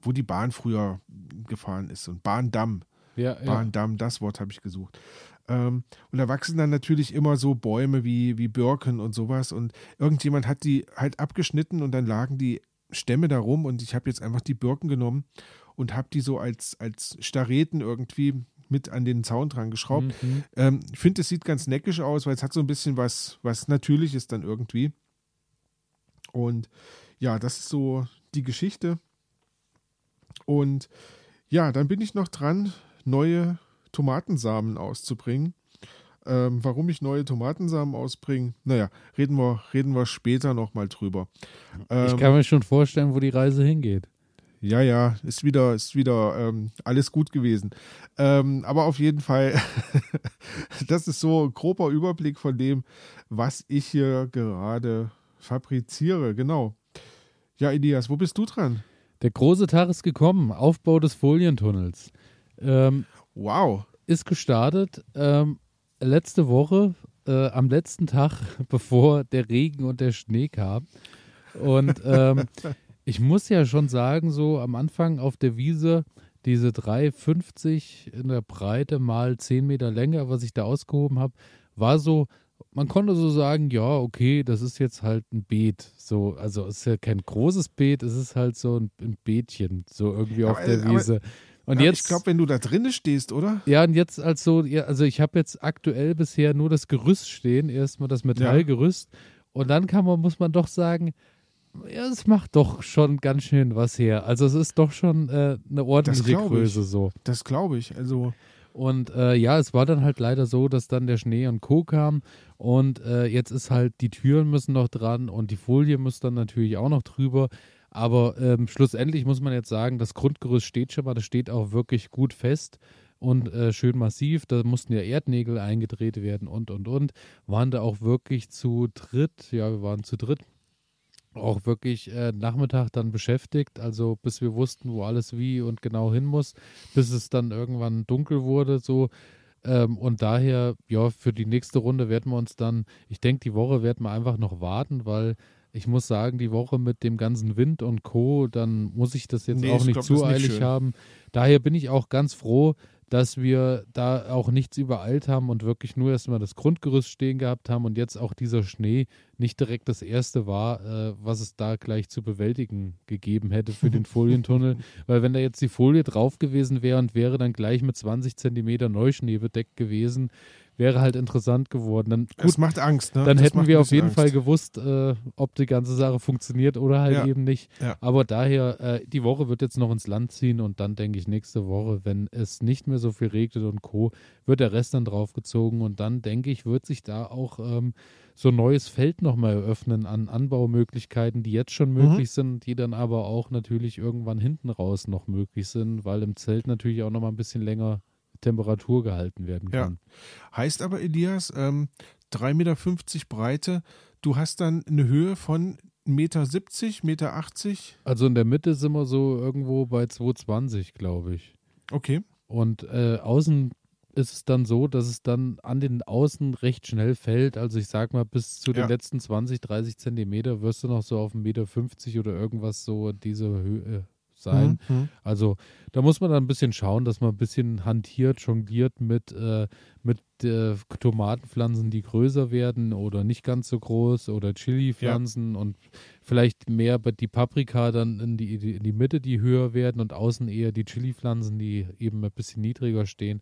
B: wo die Bahn früher gefahren ist, so ein Bahndamm.
A: Ja, ja.
B: Bahndamm, das Wort habe ich gesucht. Ähm, und da wachsen dann natürlich immer so Bäume wie, wie Birken und sowas. Und irgendjemand hat die halt abgeschnitten und dann lagen die Stämme da rum und ich habe jetzt einfach die Birken genommen und habe die so als, als Stareten irgendwie mit an den Zaun dran geschraubt.
A: Mhm.
B: Ähm, ich finde, es sieht ganz neckisch aus, weil es hat so ein bisschen was, was Natürliches dann irgendwie. Und ja, das ist so die Geschichte. Und ja, dann bin ich noch dran, neue Tomatensamen auszubringen. Ähm, warum ich neue Tomatensamen ausbringe, naja, reden wir, reden wir später nochmal drüber.
A: Ich
B: Ähm,
A: kann mir schon vorstellen, wo die Reise hingeht.
B: ja, ja, ist wieder, ist wieder ähm, alles gut gewesen. Ähm, aber auf jeden Fall, das ist so ein grober Überblick von dem, was ich hier gerade fabriziere. Genau. Ja, Elias, wo bist du dran?
A: Der große Tag ist gekommen. Aufbau des Folientunnels. Ähm,
B: Wow.
A: ist gestartet ähm, letzte Woche, äh, am letzten Tag, bevor der Regen und der Schnee kam. Und ähm, ich muss ja schon sagen, so am Anfang auf der Wiese, diese 3,50 in der Breite mal 10 Meter Länge, was ich da ausgehoben habe, war so, man konnte so sagen, ja, okay, das ist jetzt halt ein Beet. So, also es ist ja kein großes Beet, es ist halt so ein, ein Beetchen, so irgendwie auf
B: Aber-
A: der
B: aber-
A: Wiese. Und
B: Ja,
A: jetzt,
B: ich glaube, wenn du da drinnen stehst, oder?
A: ja, und jetzt als so, ja, also ich habe jetzt aktuell bisher nur das Gerüst stehen, erstmal das Metallgerüst. Und dann kann man, muss man doch sagen, ja, es macht doch schon ganz schön was her. Also es ist doch schon äh, eine ordentliche
B: ich.
A: Größe so.
B: Das glaube ich. Also,
A: Und äh, ja, es war dann halt leider so, dass dann der Schnee und Co. kam. Und äh, jetzt ist halt, die Türen müssen noch dran und die Folie muss dann natürlich auch noch drüber. Aber ähm, schlussendlich muss man jetzt sagen, das Grundgerüst steht schon mal, das steht auch wirklich gut fest und äh, schön massiv. Da mussten ja Erdnägel eingedreht werden und, und, und. Waren da auch wirklich zu dritt, ja, wir waren zu dritt, auch wirklich äh, Nachmittag dann beschäftigt, also bis wir wussten, wo alles wie und genau hin muss, bis es dann irgendwann dunkel wurde, so. Ähm, und daher, ja, für die nächste Runde werden wir uns dann, ich denke, die Woche werden wir einfach noch warten, weil ich muss sagen, die Woche mit dem ganzen Wind und Co., dann muss ich das jetzt
B: Nee,
A: auch
B: ich
A: nicht
B: glaub,
A: zu
B: nicht
A: eilig
B: schön.
A: haben. Daher bin ich auch ganz froh, dass wir da auch nichts übereilt haben und wirklich nur erstmal das Grundgerüst stehen gehabt haben und jetzt auch dieser Schnee nicht direkt das erste war, äh, was es da gleich zu bewältigen gegeben hätte für den Folientunnel. Weil wenn da jetzt die Folie drauf gewesen wäre und wäre dann gleich mit 20 Zentimeter Neuschnee bedeckt gewesen, wäre halt interessant geworden. Dann, gut,
B: das macht Angst, ne?
A: dann
B: Das
A: hätten wir auf jeden
B: bisschen
A: Fall
B: Angst.
A: gewusst, äh, ob die ganze Sache funktioniert oder halt
B: Ja.
A: eben nicht.
B: Ja.
A: Aber daher, äh, die Woche wird jetzt noch ins Land ziehen und dann denke ich, nächste Woche, wenn es nicht mehr so viel regnet und Co., wird der Rest dann draufgezogen und dann denke ich, wird sich da auch ähm, so ein neues Feld nochmal eröffnen an Anbaumöglichkeiten, die jetzt schon
B: Mhm.
A: möglich sind, die dann aber auch natürlich irgendwann hinten raus noch möglich sind, weil im Zelt natürlich auch nochmal ein bisschen länger Temperatur gehalten werden
B: Ja.
A: kann.
B: Heißt aber, Elias, ähm, 3,50 Meter Breite, du hast dann eine Höhe von 1,70 Meter, 1,80 Meter.
A: Also in der Mitte sind wir so irgendwo bei 220, glaube ich.
B: Okay.
A: Und äh, außen ist es dann so, dass es dann an den Außen recht schnell fällt. Also ich sag mal, bis zu den
B: Ja.
A: letzten 20, 30 Zentimeter wirst du noch so auf 1,50 Meter oder irgendwas so in dieser Höhe sein.
B: Mhm.
A: Also da muss man dann ein bisschen schauen, dass man ein bisschen hantiert, jongliert mit, äh, mit äh, Tomatenpflanzen, die größer werden oder nicht ganz so groß oder Chili-Pflanzen und vielleicht mehr die Paprika dann in die, die- in die Mitte, die höher werden und außen eher die Chili-Pflanzen, die eben ein bisschen niedriger stehen.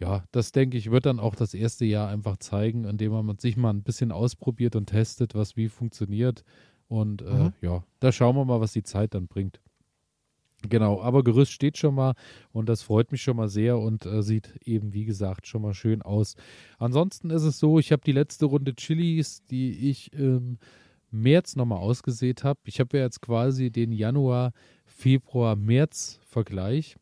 A: Ja, das denke ich, wird dann auch das erste Jahr einfach zeigen, indem man sich mal ein bisschen ausprobiert und testet, was wie funktioniert. Und äh,
B: Mhm.
A: ja, da schauen wir mal, was die Zeit dann bringt. Genau, aber Gerüst steht schon mal und das freut mich schon mal sehr und äh, sieht eben, wie gesagt, schon mal schön aus. Ansonsten ist es so, ich habe die letzte Runde Chilis, die ich ähm, März nochmal ausgesät habe. Ich habe ja jetzt quasi den Januar, Februar, März-Vergleich.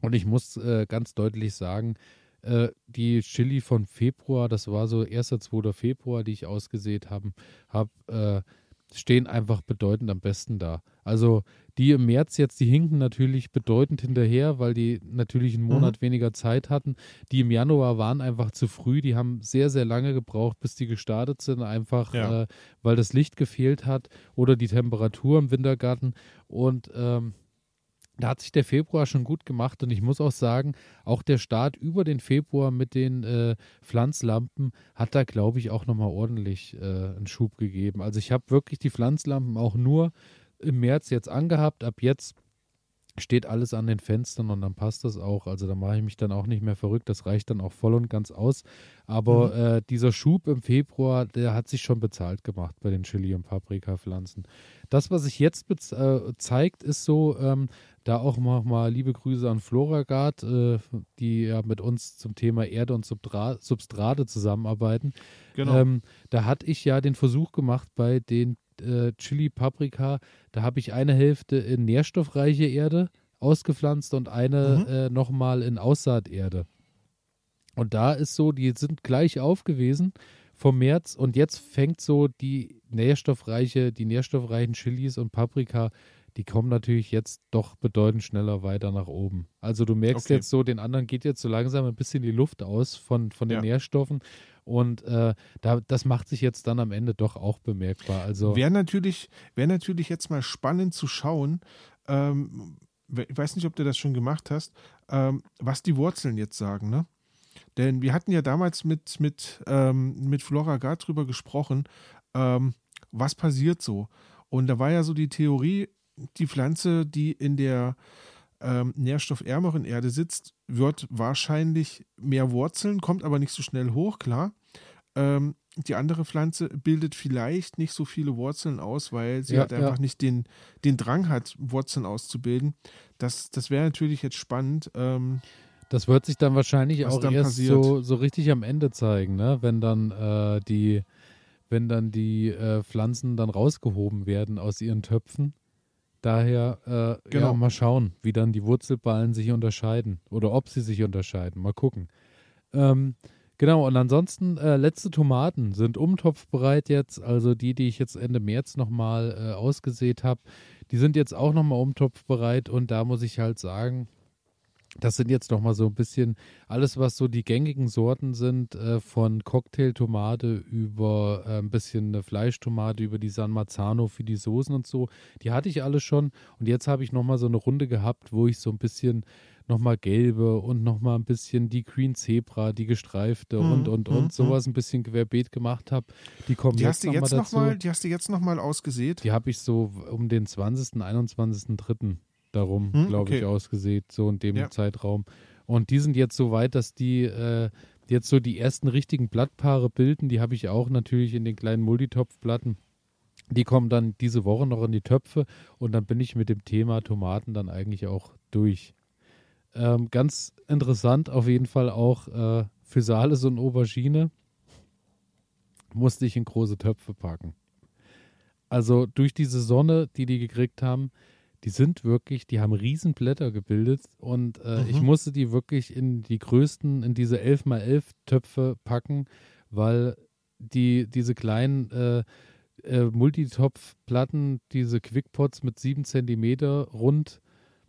A: Und ich muss äh, ganz deutlich sagen, äh, die Chili von Februar, das war so 1. 2. Februar, die ich ausgesät habe, hab, äh, stehen einfach bedeutend am besten da. Also die im März jetzt, die hinken natürlich bedeutend hinterher, weil die natürlich einen Monat mhm. weniger Zeit hatten. Die im Januar waren einfach zu früh, die haben sehr, sehr lange gebraucht, bis die gestartet sind, einfach ja. äh, weil das Licht gefehlt hat oder die Temperatur im Wintergarten. Und ähm, da hat sich der Februar schon gut gemacht und ich muss auch sagen, auch der Start über den Februar mit den äh, Pflanzlampen hat da, glaube ich, auch nochmal ordentlich äh, einen Schub gegeben. Also ich habe wirklich die Pflanzlampen auch nur im März jetzt angehabt. Ab jetzt steht alles an den Fenstern und dann passt das auch. Also da mache ich mich dann auch nicht mehr verrückt. Das reicht dann auch voll und ganz aus. Aber mhm. äh, dieser Schub im Februar, der hat sich schon bezahlt gemacht bei den Chili- und Paprikapflanzen. Das, was sich jetzt äh, zeigt, ist so, ähm, da auch mal liebe Grüße an Floragard, äh, die ja mit uns zum Thema Erde und Subdra Substrate zusammenarbeiten. Genau. Ähm, da hatte ich ja den Versuch gemacht bei den äh, Chili Paprika, da habe ich eine Hälfte in nährstoffreiche Erde ausgepflanzt und eine mhm. äh, nochmal in Aussaaterde. Und da ist so, die sind gleich aufgewesen vom März und jetzt fängt so die nährstoffreiche, die nährstoffreichen Chilis und Paprika, die kommen natürlich jetzt doch bedeutend schneller weiter nach oben. Also du merkst okay. jetzt so, den anderen geht jetzt so langsam ein bisschen die Luft aus von, von den ja. Nährstoffen und äh, da, das macht sich jetzt dann am Ende doch auch bemerkbar. Also
B: wäre natürlich, wär natürlich jetzt mal spannend zu schauen, ähm, ich weiß nicht, ob du das schon gemacht hast, ähm, was die Wurzeln jetzt sagen, ne? Denn wir hatten ja damals mit, mit, ähm, mit Flora Gard drüber gesprochen, ähm, was passiert so. Und da war ja so die Theorie, die Pflanze, die in der ähm, nährstoffärmeren Erde sitzt, wird wahrscheinlich mehr Wurzeln, kommt aber nicht so schnell hoch, klar. Ähm, die andere Pflanze bildet vielleicht nicht so viele Wurzeln aus, weil sie ja, halt einfach ja. nicht den, den Drang hat, Wurzeln auszubilden. Das, das wäre natürlich jetzt spannend. Ähm,
A: das wird sich dann wahrscheinlich auch dann erst so, so richtig am Ende zeigen, ne? wenn dann äh, die, wenn dann die äh, Pflanzen dann rausgehoben werden aus ihren Töpfen Daher äh, genau. ja, mal schauen, wie dann die Wurzelballen sich unterscheiden oder ob sie sich unterscheiden. Mal gucken. Ähm, genau, und ansonsten äh, letzte Tomaten sind umtopfbereit jetzt. Also die, die ich jetzt Ende März nochmal äh, ausgesät habe, die sind jetzt auch nochmal umtopfbereit. Und da muss ich halt sagen, das sind jetzt noch mal so ein bisschen alles, was so die gängigen Sorten sind, äh, von Cocktailtomate über äh, ein bisschen eine Fleischtomate, über die San Marzano für die Soßen und so. Die hatte ich alle schon und jetzt habe ich noch mal so eine Runde gehabt, wo ich so ein bisschen noch mal gelbe und noch mal ein bisschen die Green Zebra, die gestreifte mhm. und und und mhm. sowas ein bisschen querbeet gemacht habe. Die kommen die jetzt, noch, jetzt mal dazu. Noch mal,
B: die hast du jetzt noch mal ausgesät?
A: Die habe ich so um den 20., 21.3 darum, hm, glaube okay. ich, ausgesät, so in dem ja. Zeitraum. Und die sind jetzt so weit, dass die äh, jetzt so die ersten richtigen Blattpaare bilden. Die habe ich auch natürlich in den kleinen Multitopfplatten. Die kommen dann diese Woche noch in die Töpfe und dann bin ich mit dem Thema Tomaten dann eigentlich auch durch. Ähm, ganz interessant auf jeden Fall auch äh, für Sales und Aubergine musste ich in große Töpfe packen. Also durch diese Sonne, die die gekriegt haben, die sind wirklich, die haben Riesenblätter gebildet und äh, mhm. ich musste die wirklich in die größten, in diese 11x11 Töpfe packen, weil die, diese kleinen äh, äh, Multitopfplatten, diese Quickpots mit 7 cm rund,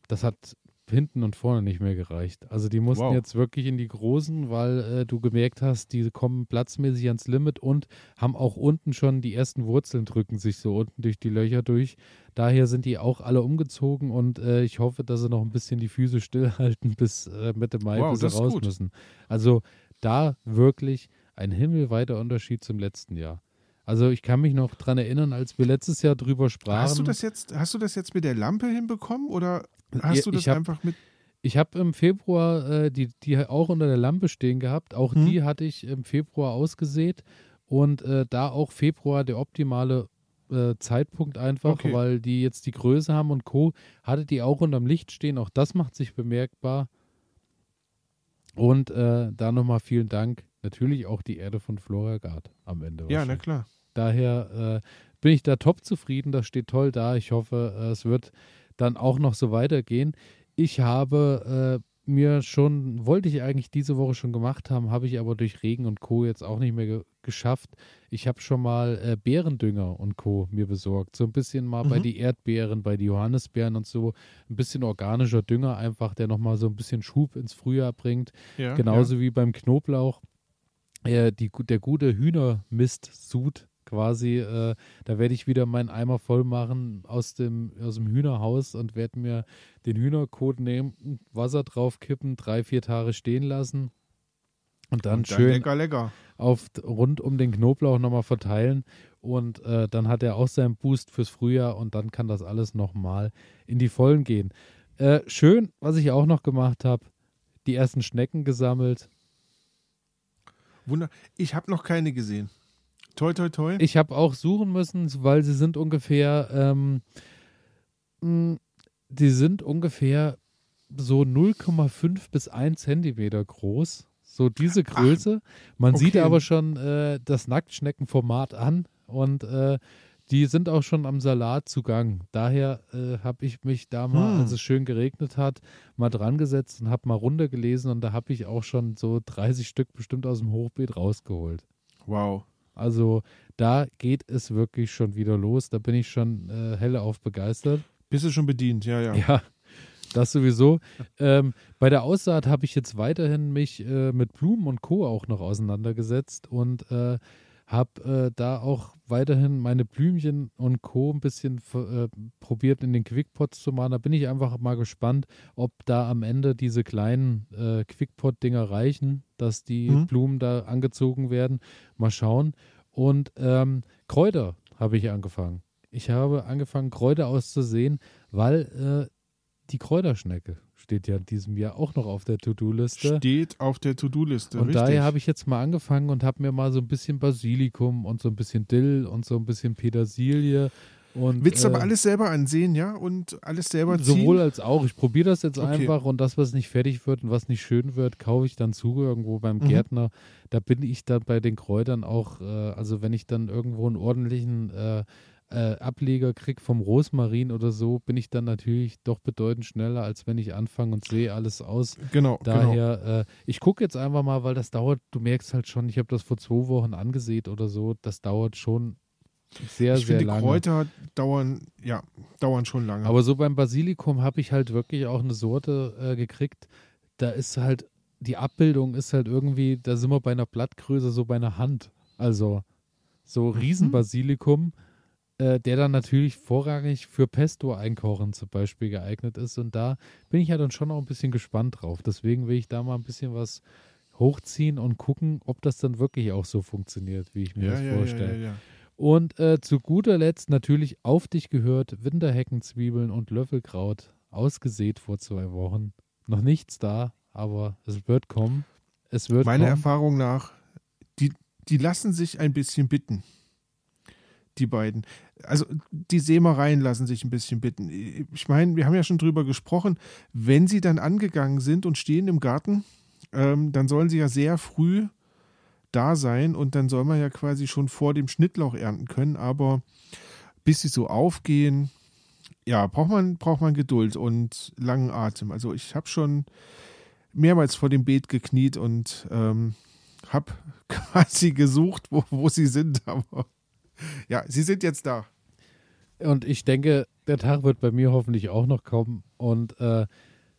A: das hat hinten und vorne nicht mehr gereicht. Also die mussten wow. jetzt wirklich in die großen, weil äh, du gemerkt hast, die kommen platzmäßig ans Limit und haben auch unten schon die ersten Wurzeln drücken sich so unten durch die Löcher durch. Daher sind die auch alle umgezogen und äh, ich hoffe, dass sie noch ein bisschen die Füße stillhalten bis äh, Mitte Mai, wow, bis sie raus gut. müssen. Also da wirklich ein himmelweiter Unterschied zum letzten Jahr. Also ich kann mich noch daran erinnern, als wir letztes Jahr drüber sprachen.
B: Hast du das jetzt, hast du das jetzt mit der Lampe hinbekommen oder hast ja, du das
A: hab,
B: einfach mit?
A: Ich habe im Februar äh, die, die auch unter der Lampe stehen gehabt. Auch hm. die hatte ich im Februar ausgesät und äh, da auch Februar der optimale äh, Zeitpunkt einfach, okay. weil die jetzt die Größe haben und Co. Hatte die auch unterm Licht stehen. Auch das macht sich bemerkbar. Und äh, da nochmal vielen Dank. Natürlich auch die Erde von Flora Gard am Ende.
B: Ja, na klar.
A: Daher, äh, bin ich da top zufrieden. Das steht toll da. Ich hoffe, äh, es wird dann auch noch so weitergehen. Ich habe äh, mir schon, wollte ich eigentlich diese Woche schon gemacht haben, habe ich aber durch Regen und Co. jetzt auch nicht mehr ge geschafft. Ich habe schon mal äh, Beerendünger und Co. mir besorgt. So ein bisschen mal mhm. bei die Erdbeeren, bei die Johannisbeeren und so. Ein bisschen organischer Dünger einfach, der nochmal so ein bisschen Schub ins Frühjahr bringt. Ja, Genauso ja. wie beim Knoblauch. Äh, die, der gute Hühnermist-Sud quasi, äh, da werde ich wieder meinen Eimer voll machen aus dem, aus dem Hühnerhaus und werde mir den Hühnerkot nehmen, Wasser drauf kippen, drei, vier Tage stehen lassen und dann, und dann schön
B: lecker, lecker.
A: Auf, rund um den Knoblauch nochmal verteilen und äh, dann hat er auch seinen Boost fürs Frühjahr und dann kann das alles nochmal in die Vollen gehen. Äh, schön, was ich auch noch gemacht habe, die ersten Schnecken gesammelt.
B: Wunder, ich habe noch keine gesehen. Toi, toi, toi.
A: Ich habe auch suchen müssen, weil sie sind ungefähr, ähm, mm, die sind ungefähr so 0,5 bis 1 Zentimeter groß. So diese Größe. Man okay. sieht aber schon äh, das Nacktschneckenformat an und äh, die sind auch schon am Salat zugang. Daher äh, habe ich mich da mal, hm. als es schön geregnet hat, mal dran gesetzt und habe mal runtergelesen und da habe ich auch schon so 30 Stück bestimmt aus dem Hochbeet rausgeholt.
B: Wow.
A: Also da geht es wirklich schon wieder los. Da bin ich schon äh, hellauf begeistert.
B: Bist du schon bedient, ja, ja.
A: Ja, das sowieso. Ähm, bei der Aussaat habe ich jetzt weiterhin mich äh, mit Blumen und Co. auch noch auseinandergesetzt und äh, habe äh, da auch weiterhin meine Blümchen und Co. ein bisschen äh, probiert in den Quickpots zu machen. Da bin ich einfach mal gespannt, ob da am Ende diese kleinen äh, Quickpot-Dinger reichen, dass die mhm. Blumen da angezogen werden. Mal schauen. Und ähm, Kräuter habe ich angefangen. Ich habe angefangen, Kräuter auszusehen, weil äh, die Kräuterschnecke steht ja in diesem Jahr auch noch auf der To-Do-Liste.
B: Steht auf der To-Do-Liste.
A: Und richtig. daher habe ich jetzt mal angefangen und habe mir mal so ein bisschen Basilikum und so ein bisschen Dill und so ein bisschen Petersilie und,
B: Willst du äh, aber alles selber ansehen, ja? Und alles selber ziehen?
A: Sowohl als auch. Ich probiere das jetzt okay. einfach und das, was nicht fertig wird und was nicht schön wird, kaufe ich dann zu irgendwo beim mhm. Gärtner. Da bin ich dann bei den Kräutern auch, äh, also wenn ich dann irgendwo einen ordentlichen äh, äh, Ableger kriege vom Rosmarin oder so, bin ich dann natürlich doch bedeutend schneller, als wenn ich anfange und sehe alles aus.
B: Genau.
A: Daher,
B: genau.
A: Äh, ich gucke jetzt einfach mal, weil das dauert, du merkst halt schon, ich habe das vor zwei Wochen angesehen oder so, das dauert schon sehr, ich sehr finde, lange.
B: Kräuter dauern, ja, dauern schon lange.
A: Aber so beim Basilikum habe ich halt wirklich auch eine Sorte äh, gekriegt, da ist halt, die Abbildung ist halt irgendwie, da sind wir bei einer Blattgröße, so bei einer Hand. Also so mhm. Riesenbasilikum. Äh, der dann natürlich vorrangig für Pesto einkochen zum Beispiel geeignet ist. Und da bin ich ja dann schon auch ein bisschen gespannt drauf. Deswegen will ich da mal ein bisschen was hochziehen und gucken, ob das dann wirklich auch so funktioniert, wie ich mir ja, das ja, vorstelle. Ja, und äh, zu guter Letzt natürlich auf dich gehört Winterheckenzwiebeln und Löffelkraut, ausgesät vor zwei Wochen. Noch nichts da, aber es wird kommen. Es wird
B: Meiner
A: kommen.
B: Erfahrung nach, die, die lassen sich ein bisschen bitten die beiden. Also die Sämereien lassen sich ein bisschen bitten. Ich meine, wir haben ja schon drüber gesprochen, wenn sie dann angegangen sind und stehen im Garten, ähm, dann sollen sie ja sehr früh da sein und dann soll man ja quasi schon vor dem Schnittlauch ernten können, aber bis sie so aufgehen, ja, braucht man, braucht man Geduld und langen Atem. Also ich habe schon mehrmals vor dem Beet gekniet und ähm, habe quasi gesucht, wo, wo sie sind, aber ja, Sie sind jetzt da.
A: Und ich denke, der Tag wird bei mir hoffentlich auch noch kommen. Und äh,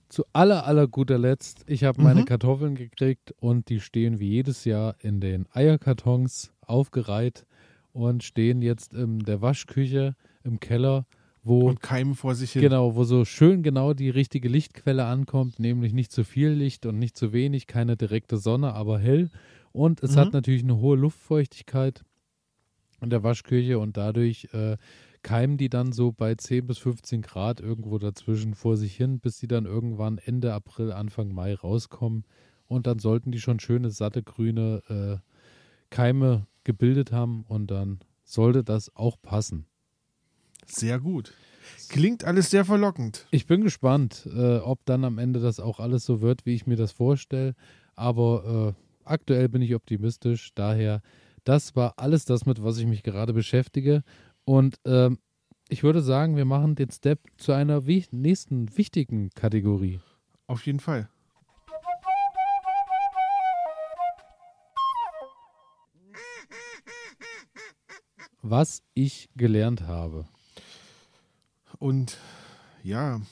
A: zu aller, aller guter Letzt, ich habe meine mhm. Kartoffeln gekriegt und die stehen wie jedes Jahr in den Eierkartons aufgereiht und stehen jetzt in der Waschküche im Keller, wo
B: und keimen vor sich hin.
A: Genau, wo so schön genau die richtige Lichtquelle ankommt, nämlich nicht zu viel Licht und nicht zu wenig, keine direkte Sonne, aber hell. Und es mhm. hat natürlich eine hohe Luftfeuchtigkeit in der Waschküche und dadurch äh, keimen die dann so bei 10 bis 15 Grad irgendwo dazwischen vor sich hin, bis sie dann irgendwann Ende April, Anfang Mai rauskommen. Und dann sollten die schon schöne, satte, grüne äh, Keime gebildet haben und dann sollte das auch passen.
B: Sehr gut. Klingt alles sehr verlockend.
A: Ich bin gespannt, äh, ob dann am Ende das auch alles so wird, wie ich mir das vorstelle. Aber äh, aktuell bin ich optimistisch. Daher das war alles das, mit was ich mich gerade beschäftige. Und ähm, ich würde sagen, wir machen den Step zu einer wi nächsten wichtigen Kategorie.
B: Auf jeden Fall.
A: Was ich gelernt habe.
B: Und ja,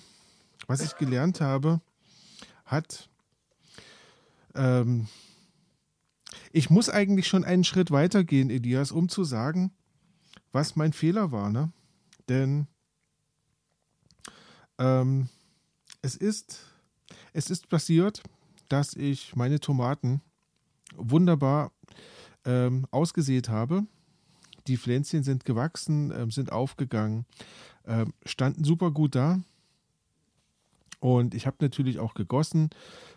B: was ich gelernt habe, hat. Ähm, ich muss eigentlich schon einen Schritt weitergehen, Elias, um zu sagen, was mein Fehler war. Ne? Denn ähm, es, ist, es ist passiert, dass ich meine Tomaten wunderbar ähm, ausgesät habe. Die Pflänzchen sind gewachsen, ähm, sind aufgegangen, ähm, standen super gut da. Und ich habe natürlich auch gegossen.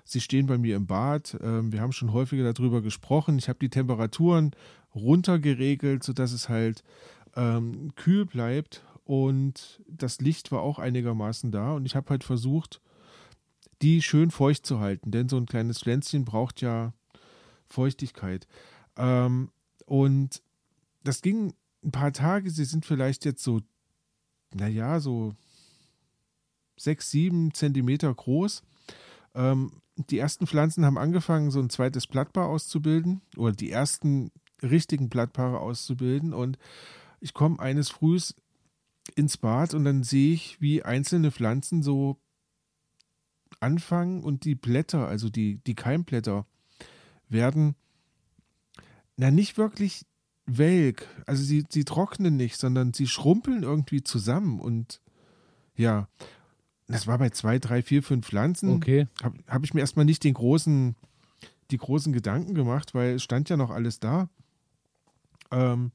B: Sie stehen bei mir im Bad. Ähm, wir haben schon häufiger darüber gesprochen. Ich habe die Temperaturen runtergeregelt, sodass es halt ähm, kühl bleibt. Und das Licht war auch einigermaßen da. Und ich habe halt versucht, die schön feucht zu halten. Denn so ein kleines Pflänzchen braucht ja Feuchtigkeit. Ähm, und das ging ein paar Tage. Sie sind vielleicht jetzt so, naja, so sechs, sieben Zentimeter groß. Ähm, die ersten Pflanzen haben angefangen, so ein zweites Blattpaar auszubilden oder die ersten richtigen Blattpaare auszubilden. Und ich komme eines Frühs ins Bad und dann sehe ich, wie einzelne Pflanzen so anfangen und die Blätter, also die, die Keimblätter, werden na nicht wirklich welk. Also sie, sie trocknen nicht, sondern sie schrumpeln irgendwie zusammen und ja, das war bei zwei, drei, vier, fünf Pflanzen.
A: Okay.
B: Habe hab ich mir erstmal nicht den großen, die großen Gedanken gemacht, weil es stand ja noch alles da. Ähm,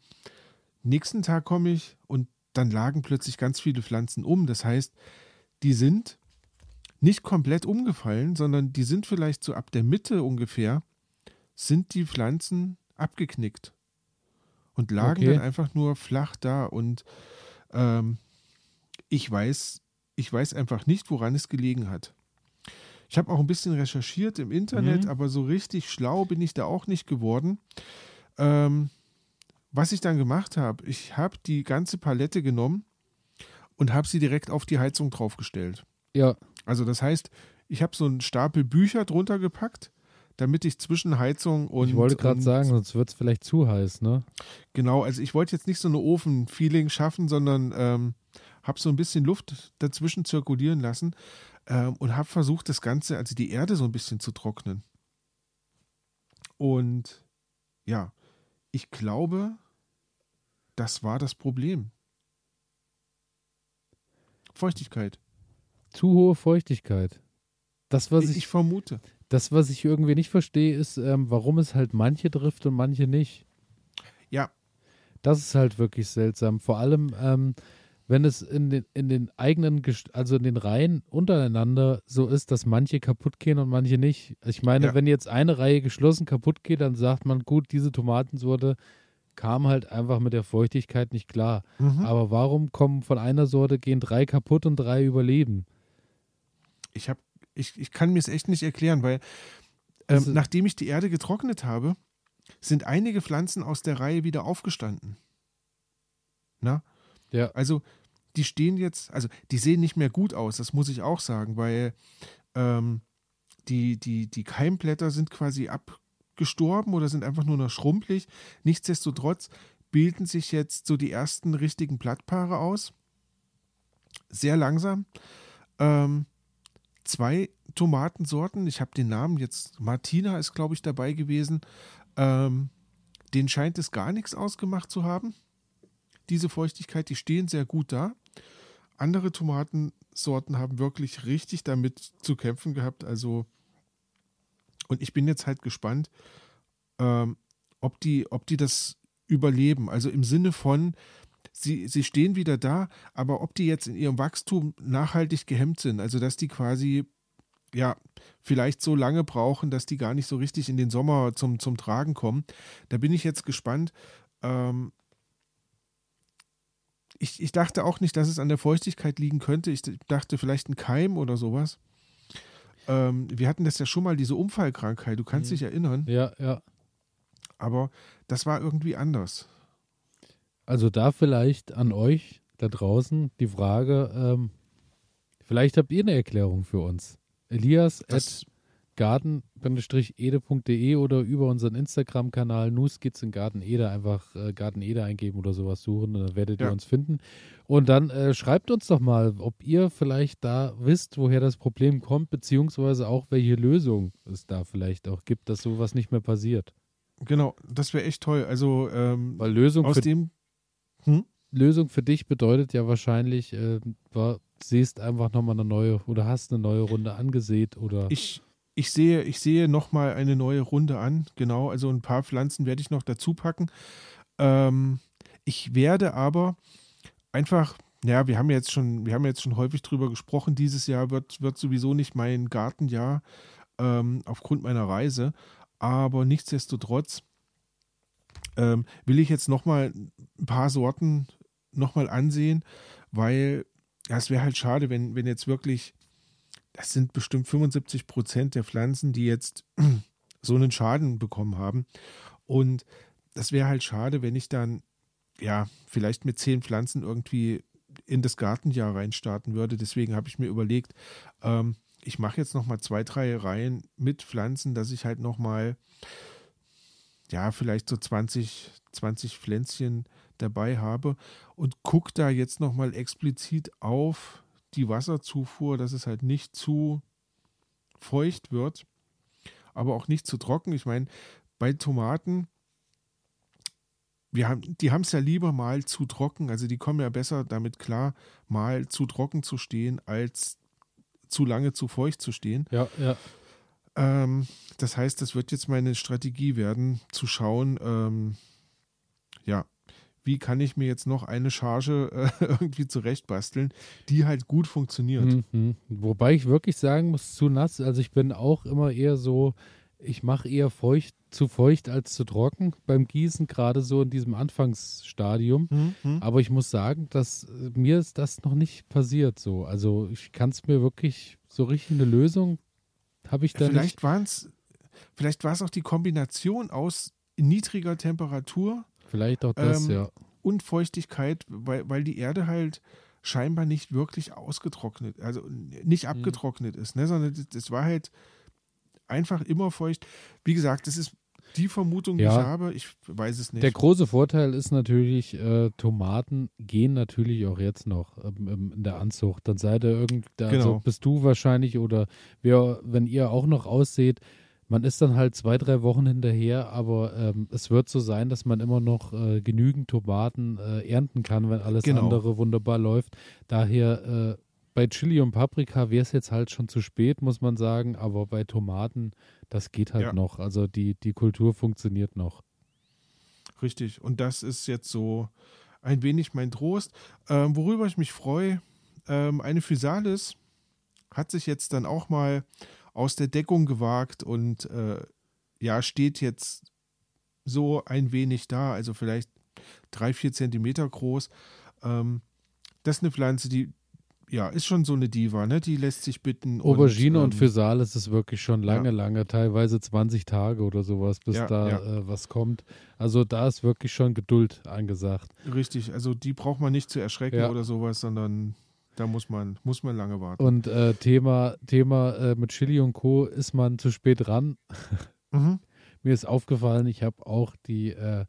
B: nächsten Tag komme ich und dann lagen plötzlich ganz viele Pflanzen um. Das heißt, die sind nicht komplett umgefallen, sondern die sind vielleicht so ab der Mitte ungefähr, sind die Pflanzen abgeknickt und lagen
A: Okay.
B: dann einfach nur flach da. Und ähm, ich weiß, ich weiß einfach nicht, woran es gelegen hat. Ich habe auch ein bisschen recherchiert im Internet,
A: Mhm.
B: aber so richtig schlau bin ich da auch nicht geworden. Ähm, was ich dann gemacht habe, ich habe die ganze Palette genommen und habe sie direkt auf die Heizung draufgestellt.
A: Ja,
B: Also das heißt, ich habe so einen Stapel Bücher drunter gepackt, damit ich zwischen Heizung und
A: ich wollte gerade sagen, sonst wird es vielleicht zu heiß, ne?
B: Genau, also ich wollte jetzt nicht so eine Ofen-Feeling schaffen, sondern ähm, habe so ein bisschen Luft dazwischen zirkulieren lassen ähm, und habe versucht, das Ganze, also die Erde so ein bisschen zu trocknen. Und ja, ich glaube, das war das Problem. Feuchtigkeit.
A: Zu hohe Feuchtigkeit. Das, was
B: Ich,
A: ich,
B: vermute.
A: das, was ich irgendwie nicht verstehe, ist, ähm, warum es halt manche trifft und manche nicht.
B: Ja,
A: Das ist halt wirklich seltsam. Vor allem, ähm, wenn es in den, in den eigenen, also in den Reihen untereinander so ist, dass manche kaputt gehen und manche nicht. Ich meine,
B: Ja.
A: wenn jetzt eine Reihe geschlossen kaputt geht, dann sagt man, gut, diese Tomatensorte kam halt einfach mit der Feuchtigkeit nicht klar.
B: mhm.
A: Aber warum kommen von einer Sorte, gehen drei kaputt und drei überleben?
B: ich, hab, ich, ich kann mir es echt nicht erklären, weil ähm,
A: Also-
B: nachdem ich die Erde getrocknet habe, sind einige Pflanzen aus der Reihe wieder aufgestanden. Na?
A: Ja.
B: Also die stehen jetzt, also die sehen nicht mehr gut aus, das muss ich auch sagen, weil ähm, die, die, die Keimblätter sind quasi abgestorben oder sind einfach nur noch schrumpelig. Nichtsdestotrotz bilden sich jetzt so die ersten richtigen Blattpaare aus. Sehr langsam. Ähm, zwei Tomatensorten, ich habe den Namen jetzt, Martina ist, glaube ich, dabei gewesen. Ähm, den scheint es gar nichts ausgemacht zu haben. Diese Feuchtigkeit, die stehen sehr gut da. Andere Tomatensorten haben wirklich richtig damit zu kämpfen gehabt. Also, und ich bin jetzt halt gespannt, ähm, ob, die, ob die das überleben. Also im Sinne von, sie, sie stehen wieder da, aber ob die jetzt in ihrem Wachstum nachhaltig gehemmt sind, also dass die quasi ja, vielleicht so lange brauchen, dass die gar nicht so richtig in den Sommer zum, zum Tragen kommen. Da bin ich jetzt gespannt. Ähm, ich, ich dachte auch nicht, dass es an der Feuchtigkeit liegen könnte. Ich dachte vielleicht ein Keim oder sowas. Ähm, wir hatten das ja schon mal, diese Umfallkrankheit, du kannst
A: Mhm.
B: dich erinnern,
A: Ja, ja.
B: aber das war irgendwie anders.
A: Also da vielleicht an euch da draußen die Frage, ähm, vielleicht habt ihr eine Erklärung für uns. Elias
B: Das-
A: at garten-ede.de oder über unseren Instagram-Kanal Nus geht's in Garten Ede einfach äh, Garten Ede eingeben oder sowas suchen dann werdet ihr
B: Ja.
A: uns finden. Und dann äh, schreibt uns doch mal, ob ihr vielleicht da wisst, woher das Problem kommt, beziehungsweise auch welche Lösung es da vielleicht auch gibt, dass sowas nicht mehr passiert.
B: Genau, das wäre echt toll. Also ähm,
A: Weil Lösung
B: aus
A: für
B: dem
A: Lösung für dich bedeutet ja wahrscheinlich, äh, war, siehst einfach nochmal eine neue oder hast eine neue Runde angesät oder
B: Ich, ich sehe, ich sehe nochmal eine neue Runde an. Genau, also ein paar Pflanzen werde ich noch dazu packen. Ähm, ich werde aber einfach, ja, wir haben jetzt schon, wir haben jetzt schon häufig drüber gesprochen. Dieses Jahr wird, wird sowieso nicht mein Gartenjahr ähm, aufgrund meiner Reise. Aber nichtsdestotrotz ähm, will ich jetzt nochmal ein paar Sorten nochmal ansehen, weil ja, es wäre halt schade, wenn, wenn jetzt wirklich das sind bestimmt 75 Prozent der Pflanzen, die jetzt so einen Schaden bekommen haben. Und das wäre halt schade, wenn ich dann, ja, vielleicht mit zehn Pflanzen irgendwie in das Gartenjahr reinstarten würde. Deswegen habe ich mir überlegt, ähm, ich mache jetzt nochmal zwei, drei Reihen mit Pflanzen, dass ich halt nochmal, ja, vielleicht so 20, 20 Pflänzchen dabei habe und gucke da jetzt nochmal explizit auf die Wasserzufuhr, dass es halt nicht zu feucht wird, aber auch nicht zu trocken. Ich meine, bei Tomaten, wir haben, die haben es ja lieber mal zu trocken, also die kommen ja besser damit klar, mal zu trocken zu stehen, als zu lange zu feucht zu stehen.
A: ja, ja.
B: Ähm, das heißt, das wird jetzt meine Strategie werden, zu schauen, ähm, ja, wie kann ich mir jetzt noch eine Charge äh, irgendwie zurechtbasteln, die halt gut funktioniert.
A: Mhm. Wobei ich wirklich sagen muss, zu nass, also ich bin auch immer eher so, ich mache eher feucht, zu feucht als zu trocken beim Gießen, gerade so in diesem Anfangsstadium.
B: Hm, hm.
A: Aber ich muss sagen, dass äh, mir ist das noch nicht passiert so. Also ich kann es mir wirklich so richtig eine Lösung habe ich da nicht.
B: Vielleicht waren es, vielleicht war es auch die Kombination aus niedriger Temperatur
A: Vielleicht auch das,
B: ähm,
A: ja.
B: und Feuchtigkeit, weil, weil die Erde halt scheinbar nicht wirklich ausgetrocknet, also nicht
A: Mhm.
B: abgetrocknet ist, ne, sondern das, das war halt einfach immer feucht. Wie gesagt, das ist die Vermutung, die
A: Ja.
B: ich habe. Ich weiß es nicht.
A: Der große Vorteil ist natürlich, äh, Tomaten gehen natürlich auch jetzt noch ähm, ähm, in der Anzucht. Dann seid ihr irgend, also
B: Genau.
A: bist du wahrscheinlich oder wer, wenn ihr auch noch ausseht, man ist dann halt zwei, drei Wochen hinterher, aber ähm, es wird so sein, dass man immer noch äh, genügend Tomaten äh, ernten kann, wenn alles
B: Genau.
A: andere wunderbar läuft. Daher äh, bei Chili und Paprika wäre es jetzt halt schon zu spät, muss man sagen, aber bei Tomaten, das geht halt
B: Ja.
A: noch. Also die, die Kultur funktioniert noch.
B: Richtig. Und das ist jetzt so ein wenig mein Trost. Ähm, worüber ich mich freue, ähm, eine Physalis hat sich jetzt dann auch mal aus der Deckung gewagt und äh, ja, steht jetzt so ein wenig da, also vielleicht drei, vier Zentimeter groß. Ähm, das ist eine Pflanze, die ja, ist schon so eine Diva, ne? Die lässt sich bitten.
A: Aubergine und,
B: ähm,
A: Physalis ist wirklich schon lange,
B: ja.
A: lange, teilweise 20 Tage oder sowas, bis
B: Ja,
A: da
B: ja.
A: Äh, was kommt. Also da ist wirklich schon Geduld angesagt.
B: Richtig, also die braucht man nicht zu erschrecken oder sowas, sondern da muss man, muss man lange warten.
A: Und äh, Thema, Thema äh, mit Chili und Co. ist man zu spät dran.
B: Mhm.
A: Mir ist aufgefallen, ich habe auch die äh,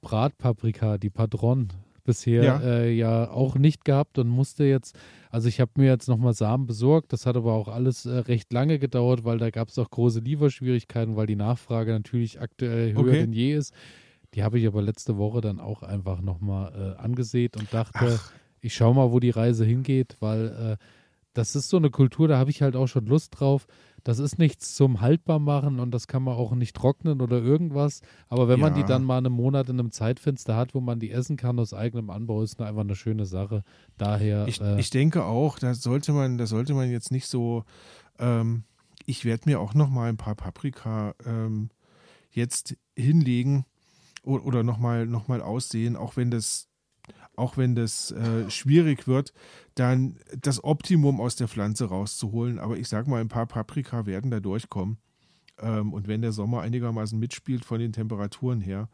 A: Bratpaprika, die Padron, bisher
B: Ja.
A: Äh, ja auch nicht gehabt und musste jetzt, also ich habe mir jetzt nochmal Samen besorgt, das hat aber auch alles äh, recht lange gedauert, weil da gab es auch große Lieferschwierigkeiten, weil die Nachfrage natürlich aktuell höher
B: Okay.
A: denn je ist. Die habe ich aber letzte Woche dann auch einfach nochmal äh, angesät und dachte,
B: Ach.
A: Ich schaue mal, wo die Reise hingeht, weil äh, das ist so eine Kultur, da habe ich halt auch schon Lust drauf. Das ist nichts zum Haltbarmachen und das kann man auch nicht trocknen oder irgendwas. Aber wenn man die
B: Ja.
A: dann mal einen Monat in einem Zeitfenster hat, wo man die essen kann aus eigenem Anbau, ist einfach eine schöne Sache. Daher,
B: Ich,
A: äh,
B: ich denke auch, da sollte man, da sollte man jetzt nicht so. Ähm, ich werde mir auch noch mal ein paar Paprika ähm, jetzt hinlegen oder, oder noch mal, noch mal aussehen, auch wenn das, auch wenn das äh, schwierig wird, dann das Optimum aus der Pflanze rauszuholen. Aber ich sag mal, ein paar Paprika werden da durchkommen. Ähm, und wenn der Sommer einigermaßen mitspielt von den Temperaturen her,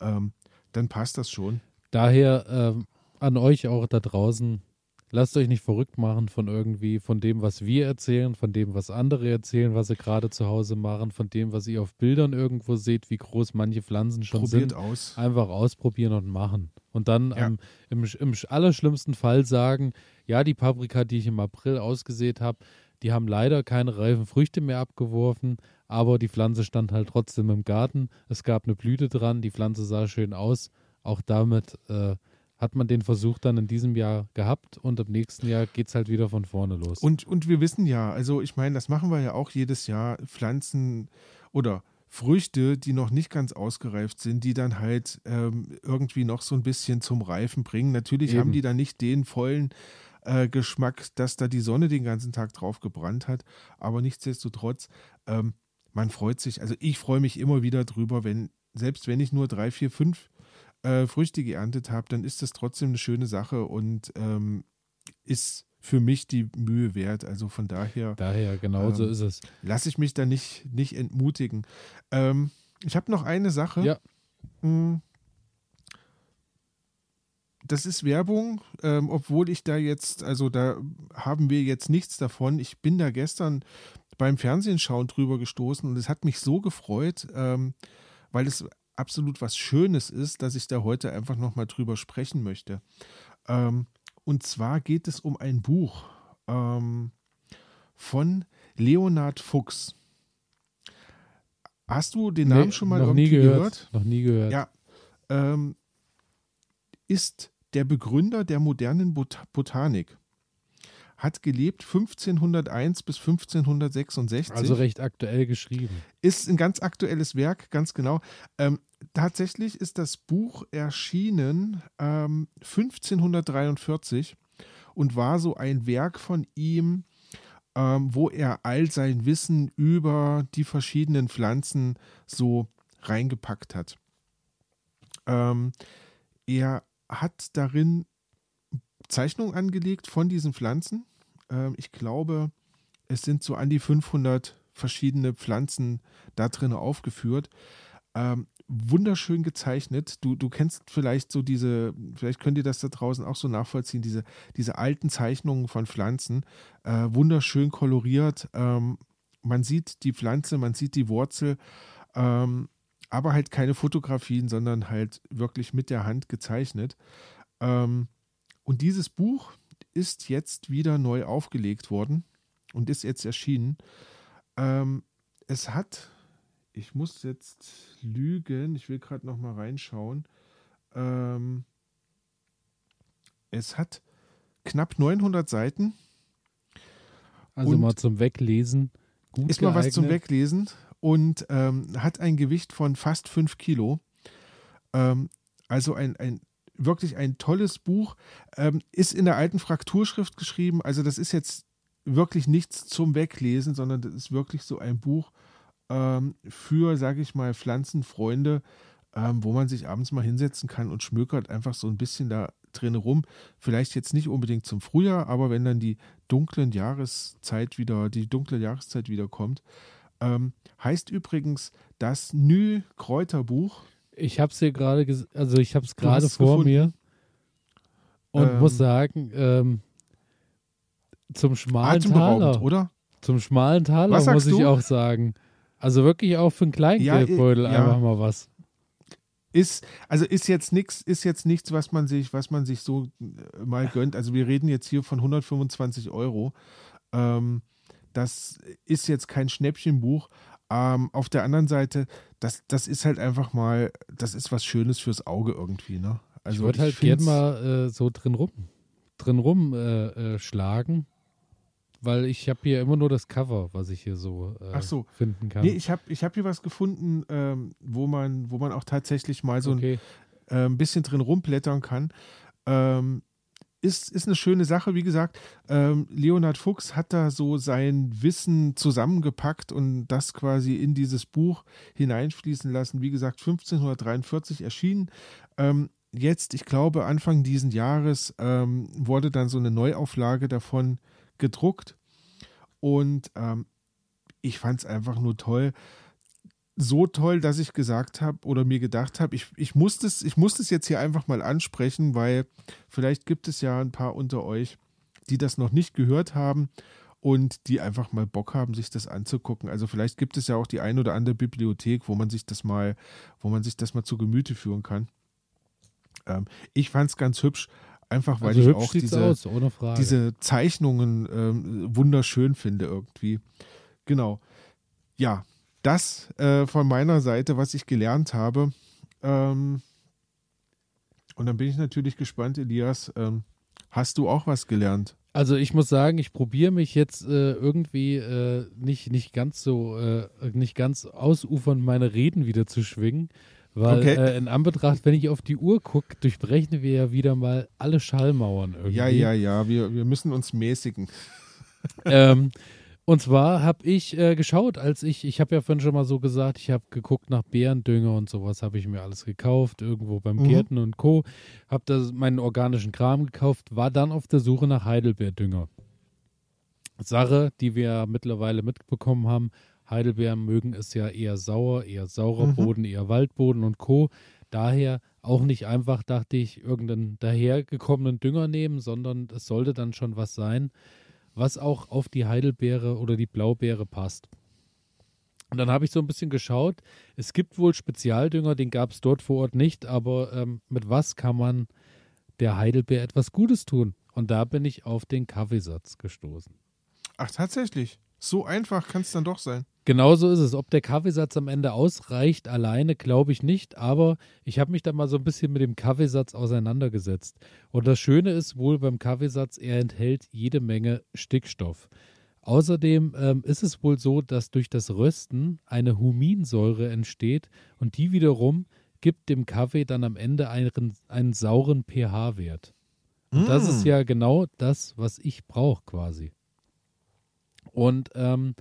B: ähm, dann passt das schon.
A: Daher ähm, an euch auch da draußen, lasst euch nicht verrückt machen von irgendwie, von dem, was wir erzählen, von dem, was andere erzählen, was sie gerade zu Hause machen, von dem, was ihr auf Bildern irgendwo seht, wie groß manche Pflanzen schon
B: Probiert
A: sind.
B: aus.
A: Einfach ausprobieren und machen. Und dann
B: Ja.
A: ähm, im, im allerschlimmsten Fall sagen, ja, die Paprika, die ich im April ausgesät habe, die haben leider keine reifen Früchte mehr abgeworfen, aber die Pflanze stand halt trotzdem im Garten. Es gab eine Blüte dran, die Pflanze sah schön aus. Auch damit äh, hat man den Versuch dann in diesem Jahr gehabt und im nächsten Jahr geht es halt wieder von vorne los.
B: Und, und wir wissen ja, also ich meine, das machen wir ja auch jedes Jahr, Pflanzen oder Früchte, die noch nicht ganz ausgereift sind, die dann halt ähm, irgendwie noch so ein bisschen zum Reifen bringen. Natürlich
A: Eben.
B: haben die dann nicht den vollen äh, Geschmack, dass da die Sonne den ganzen Tag drauf gebrannt hat, aber nichtsdestotrotz, ähm, man freut sich, also ich freue mich immer wieder drüber, wenn, selbst wenn ich nur drei, vier, fünf äh, Früchte geerntet habe, dann ist das trotzdem eine schöne Sache und ähm, ist für mich die Mühe wert. Also von daher
A: Daher, genau so
B: Ähm,
A: ist es.
B: lasse ich mich da nicht, nicht entmutigen. Ähm, ich habe noch eine Sache.
A: Ja.
B: Mm. Das ist Werbung, ähm, obwohl ich da jetzt, also da haben wir jetzt nichts davon. Ich bin da gestern beim Fernsehen schauen drüber gestoßen und es hat mich so gefreut, ähm, weil es absolut was Schönes ist, dass ich da heute einfach nochmal drüber sprechen möchte. Ähm, und zwar geht es um ein Buch ähm, von Leonard Fuchs. Hast du den Namen
A: Nee,
B: schon mal
A: noch nie
B: irgendwie
A: gehört, Noch nie gehört.
B: Ja. Ähm, ist der Begründer der modernen Bot Botanik. Hat gelebt 1501 bis 1566
A: Also recht aktuell geschrieben.
B: ist ein ganz aktuelles Werk, ganz genau. Ähm, tatsächlich ist das Buch erschienen ähm, 1543 und war so ein Werk von ihm, ähm, wo er all sein Wissen über die verschiedenen Pflanzen so reingepackt hat. Ähm, er hat darin Zeichnungen angelegt von diesen Pflanzen. Ähm, ich glaube, es sind so an die 500 verschiedene Pflanzen da drin aufgeführt. Ähm, wunderschön gezeichnet. Du, du kennst vielleicht so diese, vielleicht könnt ihr das da draußen auch so nachvollziehen, diese, diese alten Zeichnungen von Pflanzen. Äh, wunderschön koloriert. Ähm, man sieht die Pflanze, man sieht die Wurzel, ähm, aber halt keine Fotografien, sondern halt wirklich mit der Hand gezeichnet. Ähm, und dieses Buch ist jetzt wieder neu aufgelegt worden und ist jetzt erschienen. Ähm, es hat, ich muss jetzt lügen, ich will gerade noch mal reinschauen. Ähm, es hat knapp 900 Seiten.
A: Also mal zum Weglesen. Gut
B: Ist mal was zum. Weglesen und ähm, hat ein Gewicht von fast 5 Kilo. Ähm, also ein, ein wirklich ein tolles Buch. Ähm, ist in der alten Frakturschrift geschrieben. Also das ist jetzt wirklich nichts zum Weglesen, sondern das ist wirklich so ein Buch ähm, für, sage ich mal, Pflanzenfreunde, ähm, wo man sich abends mal hinsetzen kann und schmökert einfach so ein bisschen da drin rum. Vielleicht jetzt nicht unbedingt zum Frühjahr, aber wenn dann die dunklen Jahreszeit wieder, die dunkle Jahreszeit wieder kommt. Ähm, heißt übrigens das Nü Kräuterbuch.
A: Ich habe es hier gerade, also ich habe es gerade vor
B: gefunden?
A: mir und
B: Ähm,
A: muss sagen, ähm, zum schmalen Taler,
B: oder?
A: zum schmalen Taler muss ich
B: du?
A: auch sagen. Also wirklich auch für einen Kleingeldbeutel
B: Ja, ja.
A: einfach mal was.
B: Ist, also ist jetzt nichts, ist jetzt nichts, was man sich, was man sich so äh, mal gönnt. Also wir reden jetzt hier von 125 Euro. Ähm, das ist jetzt kein Schnäppchenbuch. Ähm, auf der anderen Seite, das, das ist halt einfach mal, das ist was Schönes fürs Auge irgendwie, ne? Also
A: ich würde halt gern
B: find's-
A: mal äh, so drin rum, drin rum äh, äh, schlagen, weil ich habe hier immer nur das Cover, was ich hier so, äh,
B: Ach so.
A: finden kann.
B: Nee, ich habe ich hab hier was gefunden, ähm, wo, man, wo man auch tatsächlich mal so ein
A: okay.
B: äh, ein bisschen drin rumblättern kann. Ähm, ist, ist eine schöne Sache, wie gesagt. Ähm, Leonhard Fuchs hat da so sein Wissen zusammengepackt und das quasi in dieses Buch hineinfließen lassen. Wie gesagt, 1543 erschienen. Ähm, jetzt, ich glaube, Anfang diesen Jahres ähm, wurde dann so eine Neuauflage davon gedruckt. Und ähm, ich fand es einfach nur toll. so toll, dass ich gesagt habe oder mir gedacht habe, ich, ich, muss das, ich muss das jetzt hier einfach mal ansprechen, weil vielleicht gibt es ja ein paar unter euch, die das noch nicht gehört haben und die einfach mal Bock haben, sich das anzugucken. Also vielleicht gibt es ja auch die ein oder andere Bibliothek, wo man sich das mal, wo man sich das mal zu Gemüte führen kann. Ähm, ich fand es ganz hübsch, einfach weil also ich auch diese, aus, diese Zeichnungen ähm, wunderschön finde irgendwie. Genau. Ja, das äh, von meiner Seite, was ich gelernt habe. Ähm, und dann bin ich natürlich gespannt, Elias. Ähm, hast du auch was gelernt?
A: Also ich muss sagen, ich probiere mich jetzt äh, irgendwie äh, nicht, nicht ganz so, äh, nicht ganz ausufern, meine Reden wieder zu schwingen. Weil okay. Äh, in Anbetracht, wenn ich auf die Uhr gucke, durchbrechen wir ja wieder mal alle Schallmauern irgendwie.
B: Ja, ja, ja, wir, wir müssen uns mäßigen.
A: ähm, und zwar habe ich äh, geschaut, als ich, ich habe ja vorhin schon mal so gesagt, ich habe geguckt nach Bärendünger und sowas, habe ich mir alles gekauft, irgendwo beim mhm. Gärten und Co. Habe da meinen organischen Kram gekauft, war dann auf der Suche nach Heidelbeerdünger. Sache, die wir mittlerweile mitbekommen haben, Heidelbeeren mögen es ja eher sauer, eher saurer mhm. Boden, eher Waldboden und Co. Daher auch nicht einfach, dachte ich, irgendeinen dahergekommenen Dünger nehmen, sondern es sollte dann schon was sein, was auch auf die Heidelbeere oder die Blaubeere passt. Und dann habe ich so ein bisschen geschaut. Es gibt wohl Spezialdünger, den gab es dort vor Ort nicht, aber ähm, mit was kann man der Heidelbeer etwas Gutes tun? Und da bin ich auf den Kaffeesatz gestoßen.
B: Ach, tatsächlich? So einfach kann es dann doch sein.
A: Genauso ist es. Ob der Kaffeesatz am Ende ausreicht, alleine glaube ich nicht. Aber ich habe mich da mal so ein bisschen mit dem Kaffeesatz auseinandergesetzt. Und das Schöne ist wohl beim Kaffeesatz, er enthält jede Menge Stickstoff. Außerdem ähm, ist es wohl so, dass durch das Rösten eine Huminsäure entsteht und die wiederum gibt dem Kaffee dann am Ende einen, einen sauren pH-Wert. Und mm. das ist ja genau das, was ich brauche quasi. Und ähm,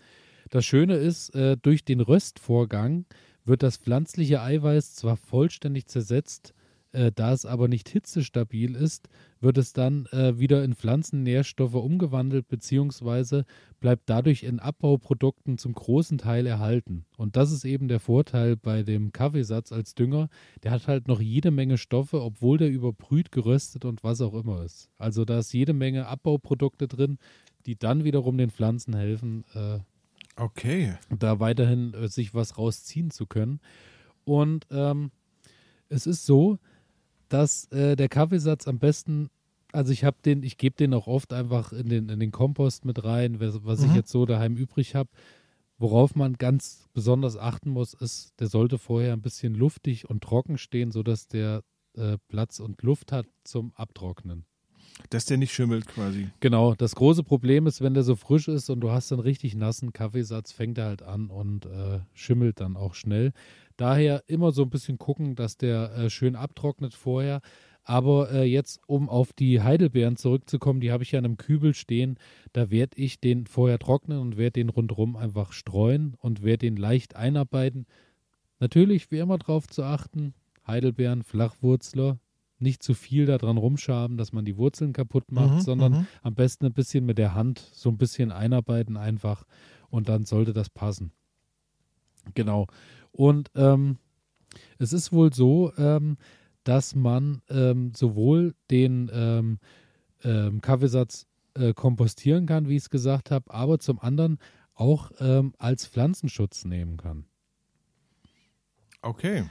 A: das Schöne ist, äh, durch den Röstvorgang wird das pflanzliche Eiweiß zwar vollständig zersetzt, äh, da es aber nicht hitzestabil ist, wird es dann äh, wieder in Pflanzennährstoffe umgewandelt beziehungsweise bleibt dadurch in Abbauprodukten zum großen Teil erhalten. Und das ist eben der Vorteil bei dem Kaffeesatz als Dünger. Der hat halt noch jede Menge Stoffe, obwohl der überbrüht, geröstet und was auch immer ist. Also da ist jede Menge Abbauprodukte drin, die dann wiederum den Pflanzen helfen, äh,
B: Okay.
A: Da weiterhin äh, sich was rausziehen zu können. Und ähm, es ist so, dass äh, der Kaffeesatz am besten, also ich habe den, ich gebe den auch oft einfach in den, in den Kompost mit rein, was, was mhm. ich jetzt so daheim übrig habe. Worauf man ganz besonders achten muss, ist, der sollte vorher ein bisschen luftig und trocken stehen, sodass der äh, Platz und Luft hat zum Abtrocknen.
B: Dass der nicht schimmelt quasi.
A: Genau, das große Problem ist, wenn der so frisch ist und du hast einen richtig nassen Kaffeesatz, fängt er halt an und äh, schimmelt dann auch schnell. Daher immer so ein bisschen gucken, dass der äh, schön abtrocknet vorher. Aber äh, jetzt, um auf die Heidelbeeren zurückzukommen, die habe ich ja in einem Kübel stehen. Da werde ich den vorher trocknen und werde den rundherum einfach streuen und werde den leicht einarbeiten. Natürlich, wie immer darauf zu achten, Heidelbeeren, Flachwurzler, nicht zu viel daran rumschaben, dass man die Wurzeln kaputt macht, mhm, sondern mhm. am besten ein bisschen mit der Hand so ein bisschen einarbeiten einfach und dann sollte das passen. Genau. Und ähm, es ist wohl so, ähm, dass man ähm, sowohl den ähm, ähm, Kaffeesatz äh, kompostieren kann, wie ich es gesagt habe, aber zum anderen auch ähm, als Pflanzenschutz nehmen kann.
B: Okay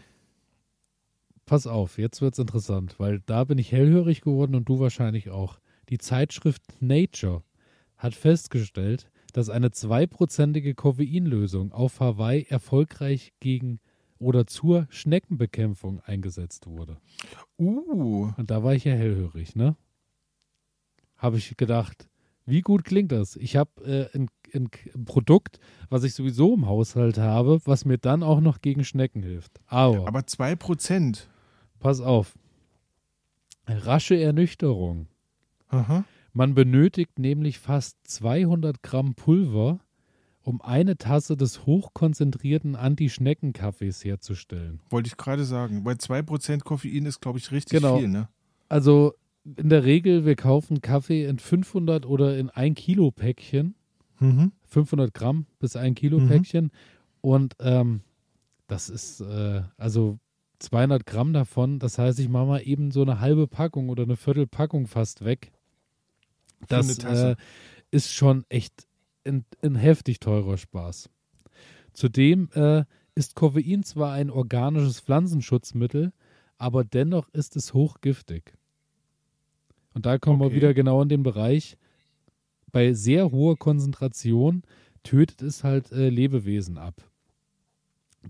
A: pass auf, jetzt wird es interessant, weil da bin ich hellhörig geworden und du wahrscheinlich auch. Die Zeitschrift Nature hat festgestellt, dass eine zweiprozentige Koffeinlösung auf Hawaii erfolgreich gegen oder zur Schneckenbekämpfung eingesetzt wurde.
B: Uh.
A: Und da war ich ja hellhörig, ne? Habe ich gedacht, wie gut klingt das? Ich habe äh, ein, ein, Produkt, was ich sowieso im Haushalt habe, was mir dann auch noch gegen Schnecken hilft. Aber,
B: Aber 2%.
A: Pass auf. Rasche Ernüchterung.
B: Aha.
A: Man benötigt nämlich fast 200 Gramm Pulver, um eine Tasse des hochkonzentrierten Anti-Schnecken-Kaffees herzustellen.
B: Wollte ich gerade sagen, weil 2% Koffein ist, glaube ich, richtig genau. viel. Ne?
A: Also in der Regel, wir kaufen Kaffee in 500 oder in 1 Kilo Päckchen. Mhm. 500 Gramm bis 1 Kilo mhm. Päckchen. Und ähm, das ist, äh, also 200 Gramm davon, das heißt, ich mache mal eben so eine halbe Packung oder eine Viertelpackung fast weg. Das äh, ist schon echt ein, ein, heftig teurer Spaß. Zudem äh, ist Koffein zwar ein organisches Pflanzenschutzmittel, aber dennoch ist es hochgiftig. Und da kommen okay. wir wieder genau in den Bereich, bei sehr hoher Konzentration tötet es halt äh, Lebewesen ab.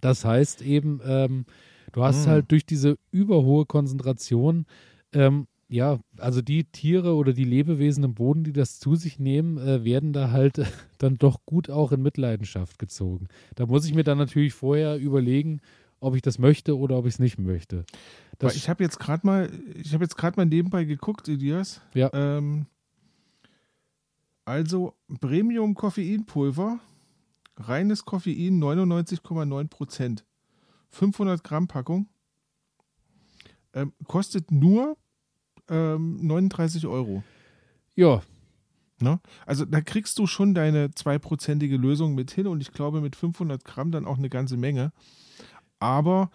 A: Das heißt eben, ähm, du hast hm. halt durch diese überhohe Konzentration, ähm, ja, also die Tiere oder die Lebewesen im Boden, die das zu sich nehmen, äh, werden da halt dann doch gut auch in Mitleidenschaft gezogen. Da muss ich mir dann natürlich vorher überlegen, ob ich das möchte oder ob ich es nicht möchte.
B: Das ich habe jetzt gerade mal, ich habe jetzt gerade mal nebenbei geguckt, Elias.
A: Ja.
B: Ähm, also Premium Koffeinpulver Reines Koffein 99,9 Prozent. 500 Gramm Packung. Ähm, kostet nur ähm, 39 Euro.
A: Ja.
B: Ne? Also da kriegst du schon deine zweiprozentige Lösung mit hin und ich glaube mit 500 Gramm dann auch eine ganze Menge. Aber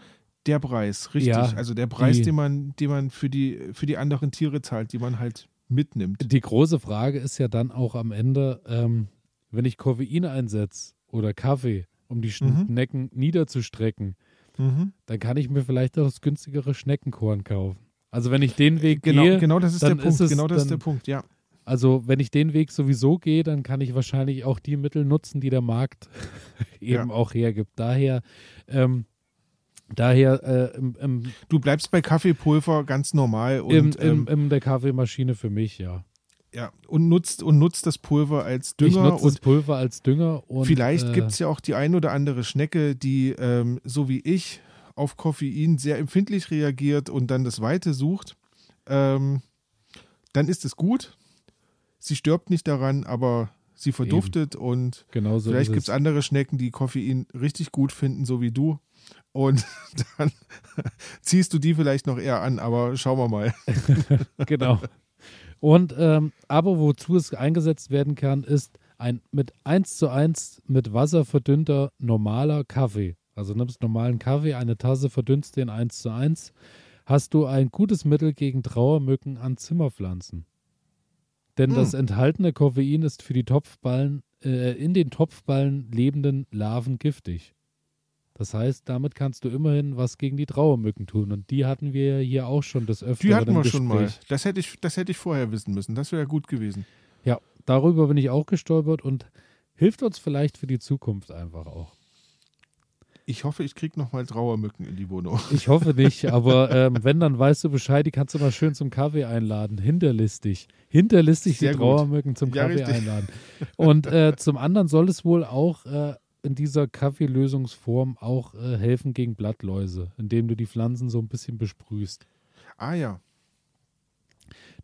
B: der Preis, richtig. Ja, also der Preis, den man, den man für die, für die anderen Tiere zahlt, die man halt mitnimmt.
A: Die große Frage ist ja dann auch am Ende, ähm, wenn ich Koffein einsetze, oder Kaffee, um die mhm. Schnecken niederzustrecken, mhm. dann kann ich mir vielleicht auch das günstigere Schneckenkorn kaufen. Also wenn ich den Weg
B: genau,
A: gehe,
B: genau das ist der Punkt.
A: Ist
B: genau das
A: dann,
B: ist der Punkt. Ja.
A: Also wenn ich den Weg sowieso gehe, dann kann ich wahrscheinlich auch die Mittel nutzen, die der Markt eben ja. auch hergibt. Daher ähm, Daher äh, im, im,
B: Du bleibst bei Kaffeepulver ganz normal und
A: in, in, in der Kaffeemaschine für mich, ja.
B: Ja, und nutzt, und nutzt das Pulver als Dünger. Ich
A: nutze das Pulver als Dünger. Und,
B: vielleicht äh, gibt es ja auch die ein oder andere Schnecke, die ähm, so wie ich auf Koffein sehr empfindlich reagiert und dann das Weite sucht. Ähm, dann ist es gut. Sie stirbt nicht daran, aber sie verduftet Eben. und
A: genau so
B: vielleicht gibt es andere Schnecken, die Koffein richtig gut finden, so wie du. Und dann ziehst du die vielleicht noch eher an, aber schauen wir mal.
A: genau. Und ähm, aber wozu es eingesetzt werden kann, ist ein mit 1 zu 1 mit Wasser verdünnter normaler Kaffee. Also nimmst normalen Kaffee, eine Tasse, verdünnst den 1 zu 1, hast du ein gutes Mittel gegen Trauermücken an Zimmerpflanzen. Denn hm. das enthaltene Koffein ist für die Topfballen, äh, in den Topfballen lebenden Larven giftig. Das heißt, damit kannst du immerhin was gegen die Trauermücken tun. Und die hatten wir hier auch schon das Öfteren
B: Die hatten wir schon mal. Das hätte, ich, das hätte ich vorher wissen müssen. Das wäre gut gewesen.
A: Ja, darüber bin ich auch gestolpert und hilft uns vielleicht für die Zukunft einfach auch.
B: Ich hoffe, ich kriege nochmal Trauermücken in die Wohnung.
A: Ich hoffe nicht, aber ähm, wenn, dann weißt du Bescheid, die kannst du mal schön zum Kaffee einladen. Hinterlistig. Hinterlistig Sehr die Trauermücken zum ja, Kaffee richtig. einladen. Und äh, zum anderen soll es wohl auch äh, in dieser Kaffeelösungsform auch äh, helfen gegen Blattläuse, indem du die Pflanzen so ein bisschen besprühst.
B: Ah ja.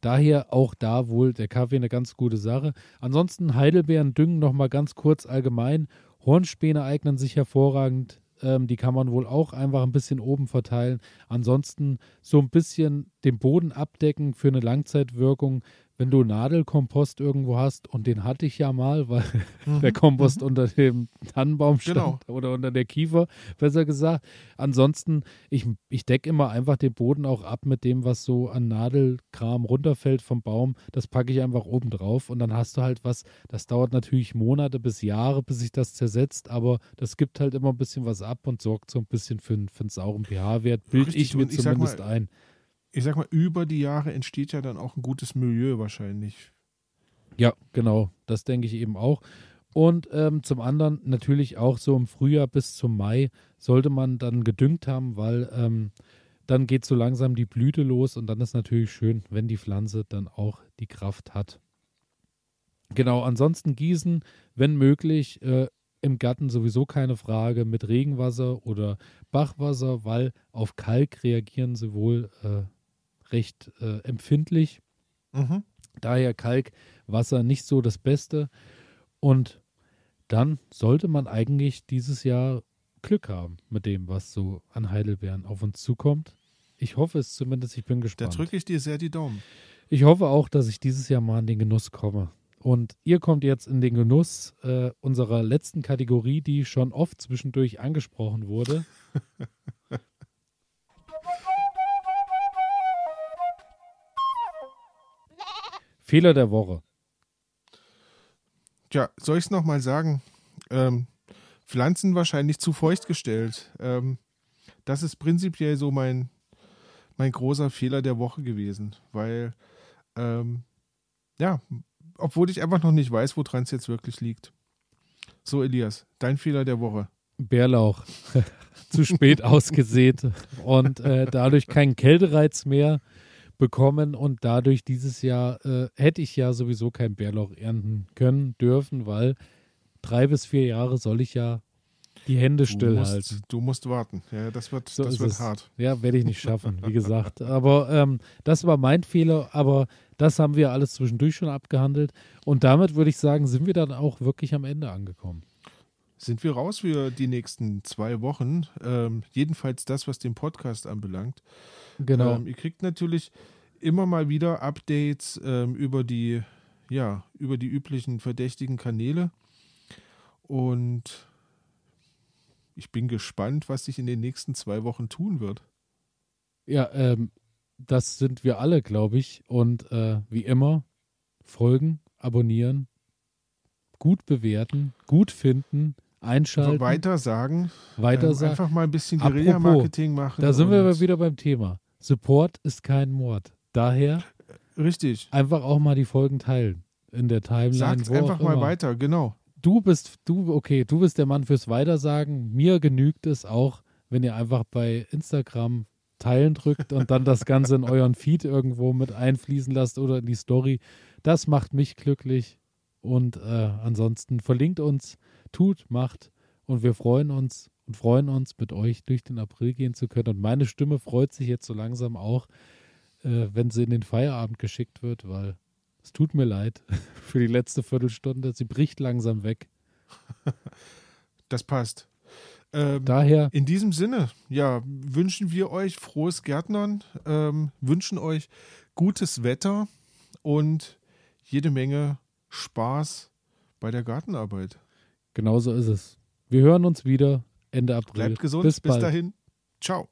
A: Daher auch da wohl der Kaffee eine ganz gute Sache. Ansonsten Heidelbeeren düngen nochmal ganz kurz allgemein. Hornspäne eignen sich hervorragend. Ähm, die kann man wohl auch einfach ein bisschen oben verteilen. Ansonsten so ein bisschen den Boden abdecken für eine Langzeitwirkung wenn du Nadelkompost irgendwo hast, und den hatte ich ja mal, weil mhm. der Kompost mhm. unter dem Tannenbaum stand genau. oder unter der Kiefer, besser gesagt. Ansonsten, ich, ich decke immer einfach den Boden auch ab mit dem, was so an Nadelkram runterfällt vom Baum. Das packe ich einfach oben drauf und dann hast du halt was, das dauert natürlich Monate bis Jahre, bis sich das zersetzt, aber das gibt halt immer ein bisschen was ab und sorgt so ein bisschen für, für einen sauren pH-Wert, bilde ich mir zumindest
B: mal,
A: ein
B: ich sag mal, über die Jahre entsteht ja dann auch ein gutes Milieu wahrscheinlich.
A: Ja, genau. Das denke ich eben auch. Und ähm, zum anderen natürlich auch so im Frühjahr bis zum Mai sollte man dann gedüngt haben, weil ähm, dann geht so langsam die Blüte los und dann ist natürlich schön, wenn die Pflanze dann auch die Kraft hat. Genau, ansonsten gießen, wenn möglich, äh, im Garten sowieso keine Frage mit Regenwasser oder Bachwasser, weil auf Kalk reagieren sie wohl äh, recht äh, empfindlich. Mhm. Daher Kalkwasser nicht so das Beste. Und dann sollte man eigentlich dieses Jahr Glück haben mit dem, was so an Heidelbeeren auf uns zukommt. Ich hoffe es zumindest, ich bin gespannt.
B: Da drücke ich dir sehr die Daumen.
A: Ich hoffe auch, dass ich dieses Jahr mal an den Genuss komme. Und ihr kommt jetzt in den Genuss äh, unserer letzten Kategorie, die schon oft zwischendurch angesprochen wurde. Fehler der Woche.
B: Tja, soll ich es nochmal sagen? Ähm, Pflanzen wahrscheinlich zu feucht gestellt. Ähm, das ist prinzipiell so mein, mein großer Fehler der Woche gewesen, weil, ähm, ja, obwohl ich einfach noch nicht weiß, woran es jetzt wirklich liegt. So, Elias, dein Fehler der Woche.
A: Bärlauch. zu spät ausgesät und äh, dadurch keinen Kältereiz mehr bekommen und dadurch dieses Jahr äh, hätte ich ja sowieso kein Bärlauch ernten können, dürfen, weil drei bis vier Jahre soll ich ja die Hände stillhalten.
B: Du musst warten. Ja, das wird, so das wird es. hart.
A: Ja, werde ich nicht schaffen, wie gesagt. Aber ähm, das war mein Fehler, aber das haben wir alles zwischendurch schon abgehandelt. Und damit würde ich sagen, sind wir dann auch wirklich am Ende angekommen.
B: Sind wir raus für die nächsten zwei Wochen? Ähm, jedenfalls das, was den Podcast anbelangt.
A: Genau.
B: Ähm, ihr kriegt natürlich immer mal wieder Updates ähm, über die, ja, über die üblichen verdächtigen Kanäle. Und ich bin gespannt, was sich in den nächsten zwei Wochen tun wird.
A: Ja, ähm, das sind wir alle, glaube ich. Und äh, wie immer, folgen, abonnieren, gut bewerten, gut finden, einschalten.
B: Weiter sagen.
A: Weiter sagen.
B: einfach mal ein bisschen Guerilla-Marketing machen.
A: Da sind wir aber wieder beim Thema. Support ist kein Mord. Daher
B: Richtig.
A: einfach auch mal die Folgen teilen. In der Timeline.
B: Sagt einfach mal weiter, genau.
A: Du bist, du, okay, du bist der Mann fürs Weitersagen. Mir genügt es auch, wenn ihr einfach bei Instagram teilen drückt und dann das Ganze in euren Feed irgendwo mit einfließen lasst oder in die Story. Das macht mich glücklich. Und äh, ansonsten verlinkt uns, tut, macht und wir freuen uns und freuen uns, mit euch durch den April gehen zu können. Und meine Stimme freut sich jetzt so langsam auch, äh, wenn sie in den Feierabend geschickt wird, weil es tut mir leid für die letzte Viertelstunde. Sie bricht langsam weg.
B: Das passt. Ähm,
A: Daher.
B: In diesem Sinne, ja, wünschen wir euch frohes Gärtnern, ähm, wünschen euch gutes Wetter und jede Menge Spaß bei der Gartenarbeit.
A: Genauso ist es. Wir hören uns wieder Ende April.
B: Bleibt gesund. Bis, bis dahin. Ciao.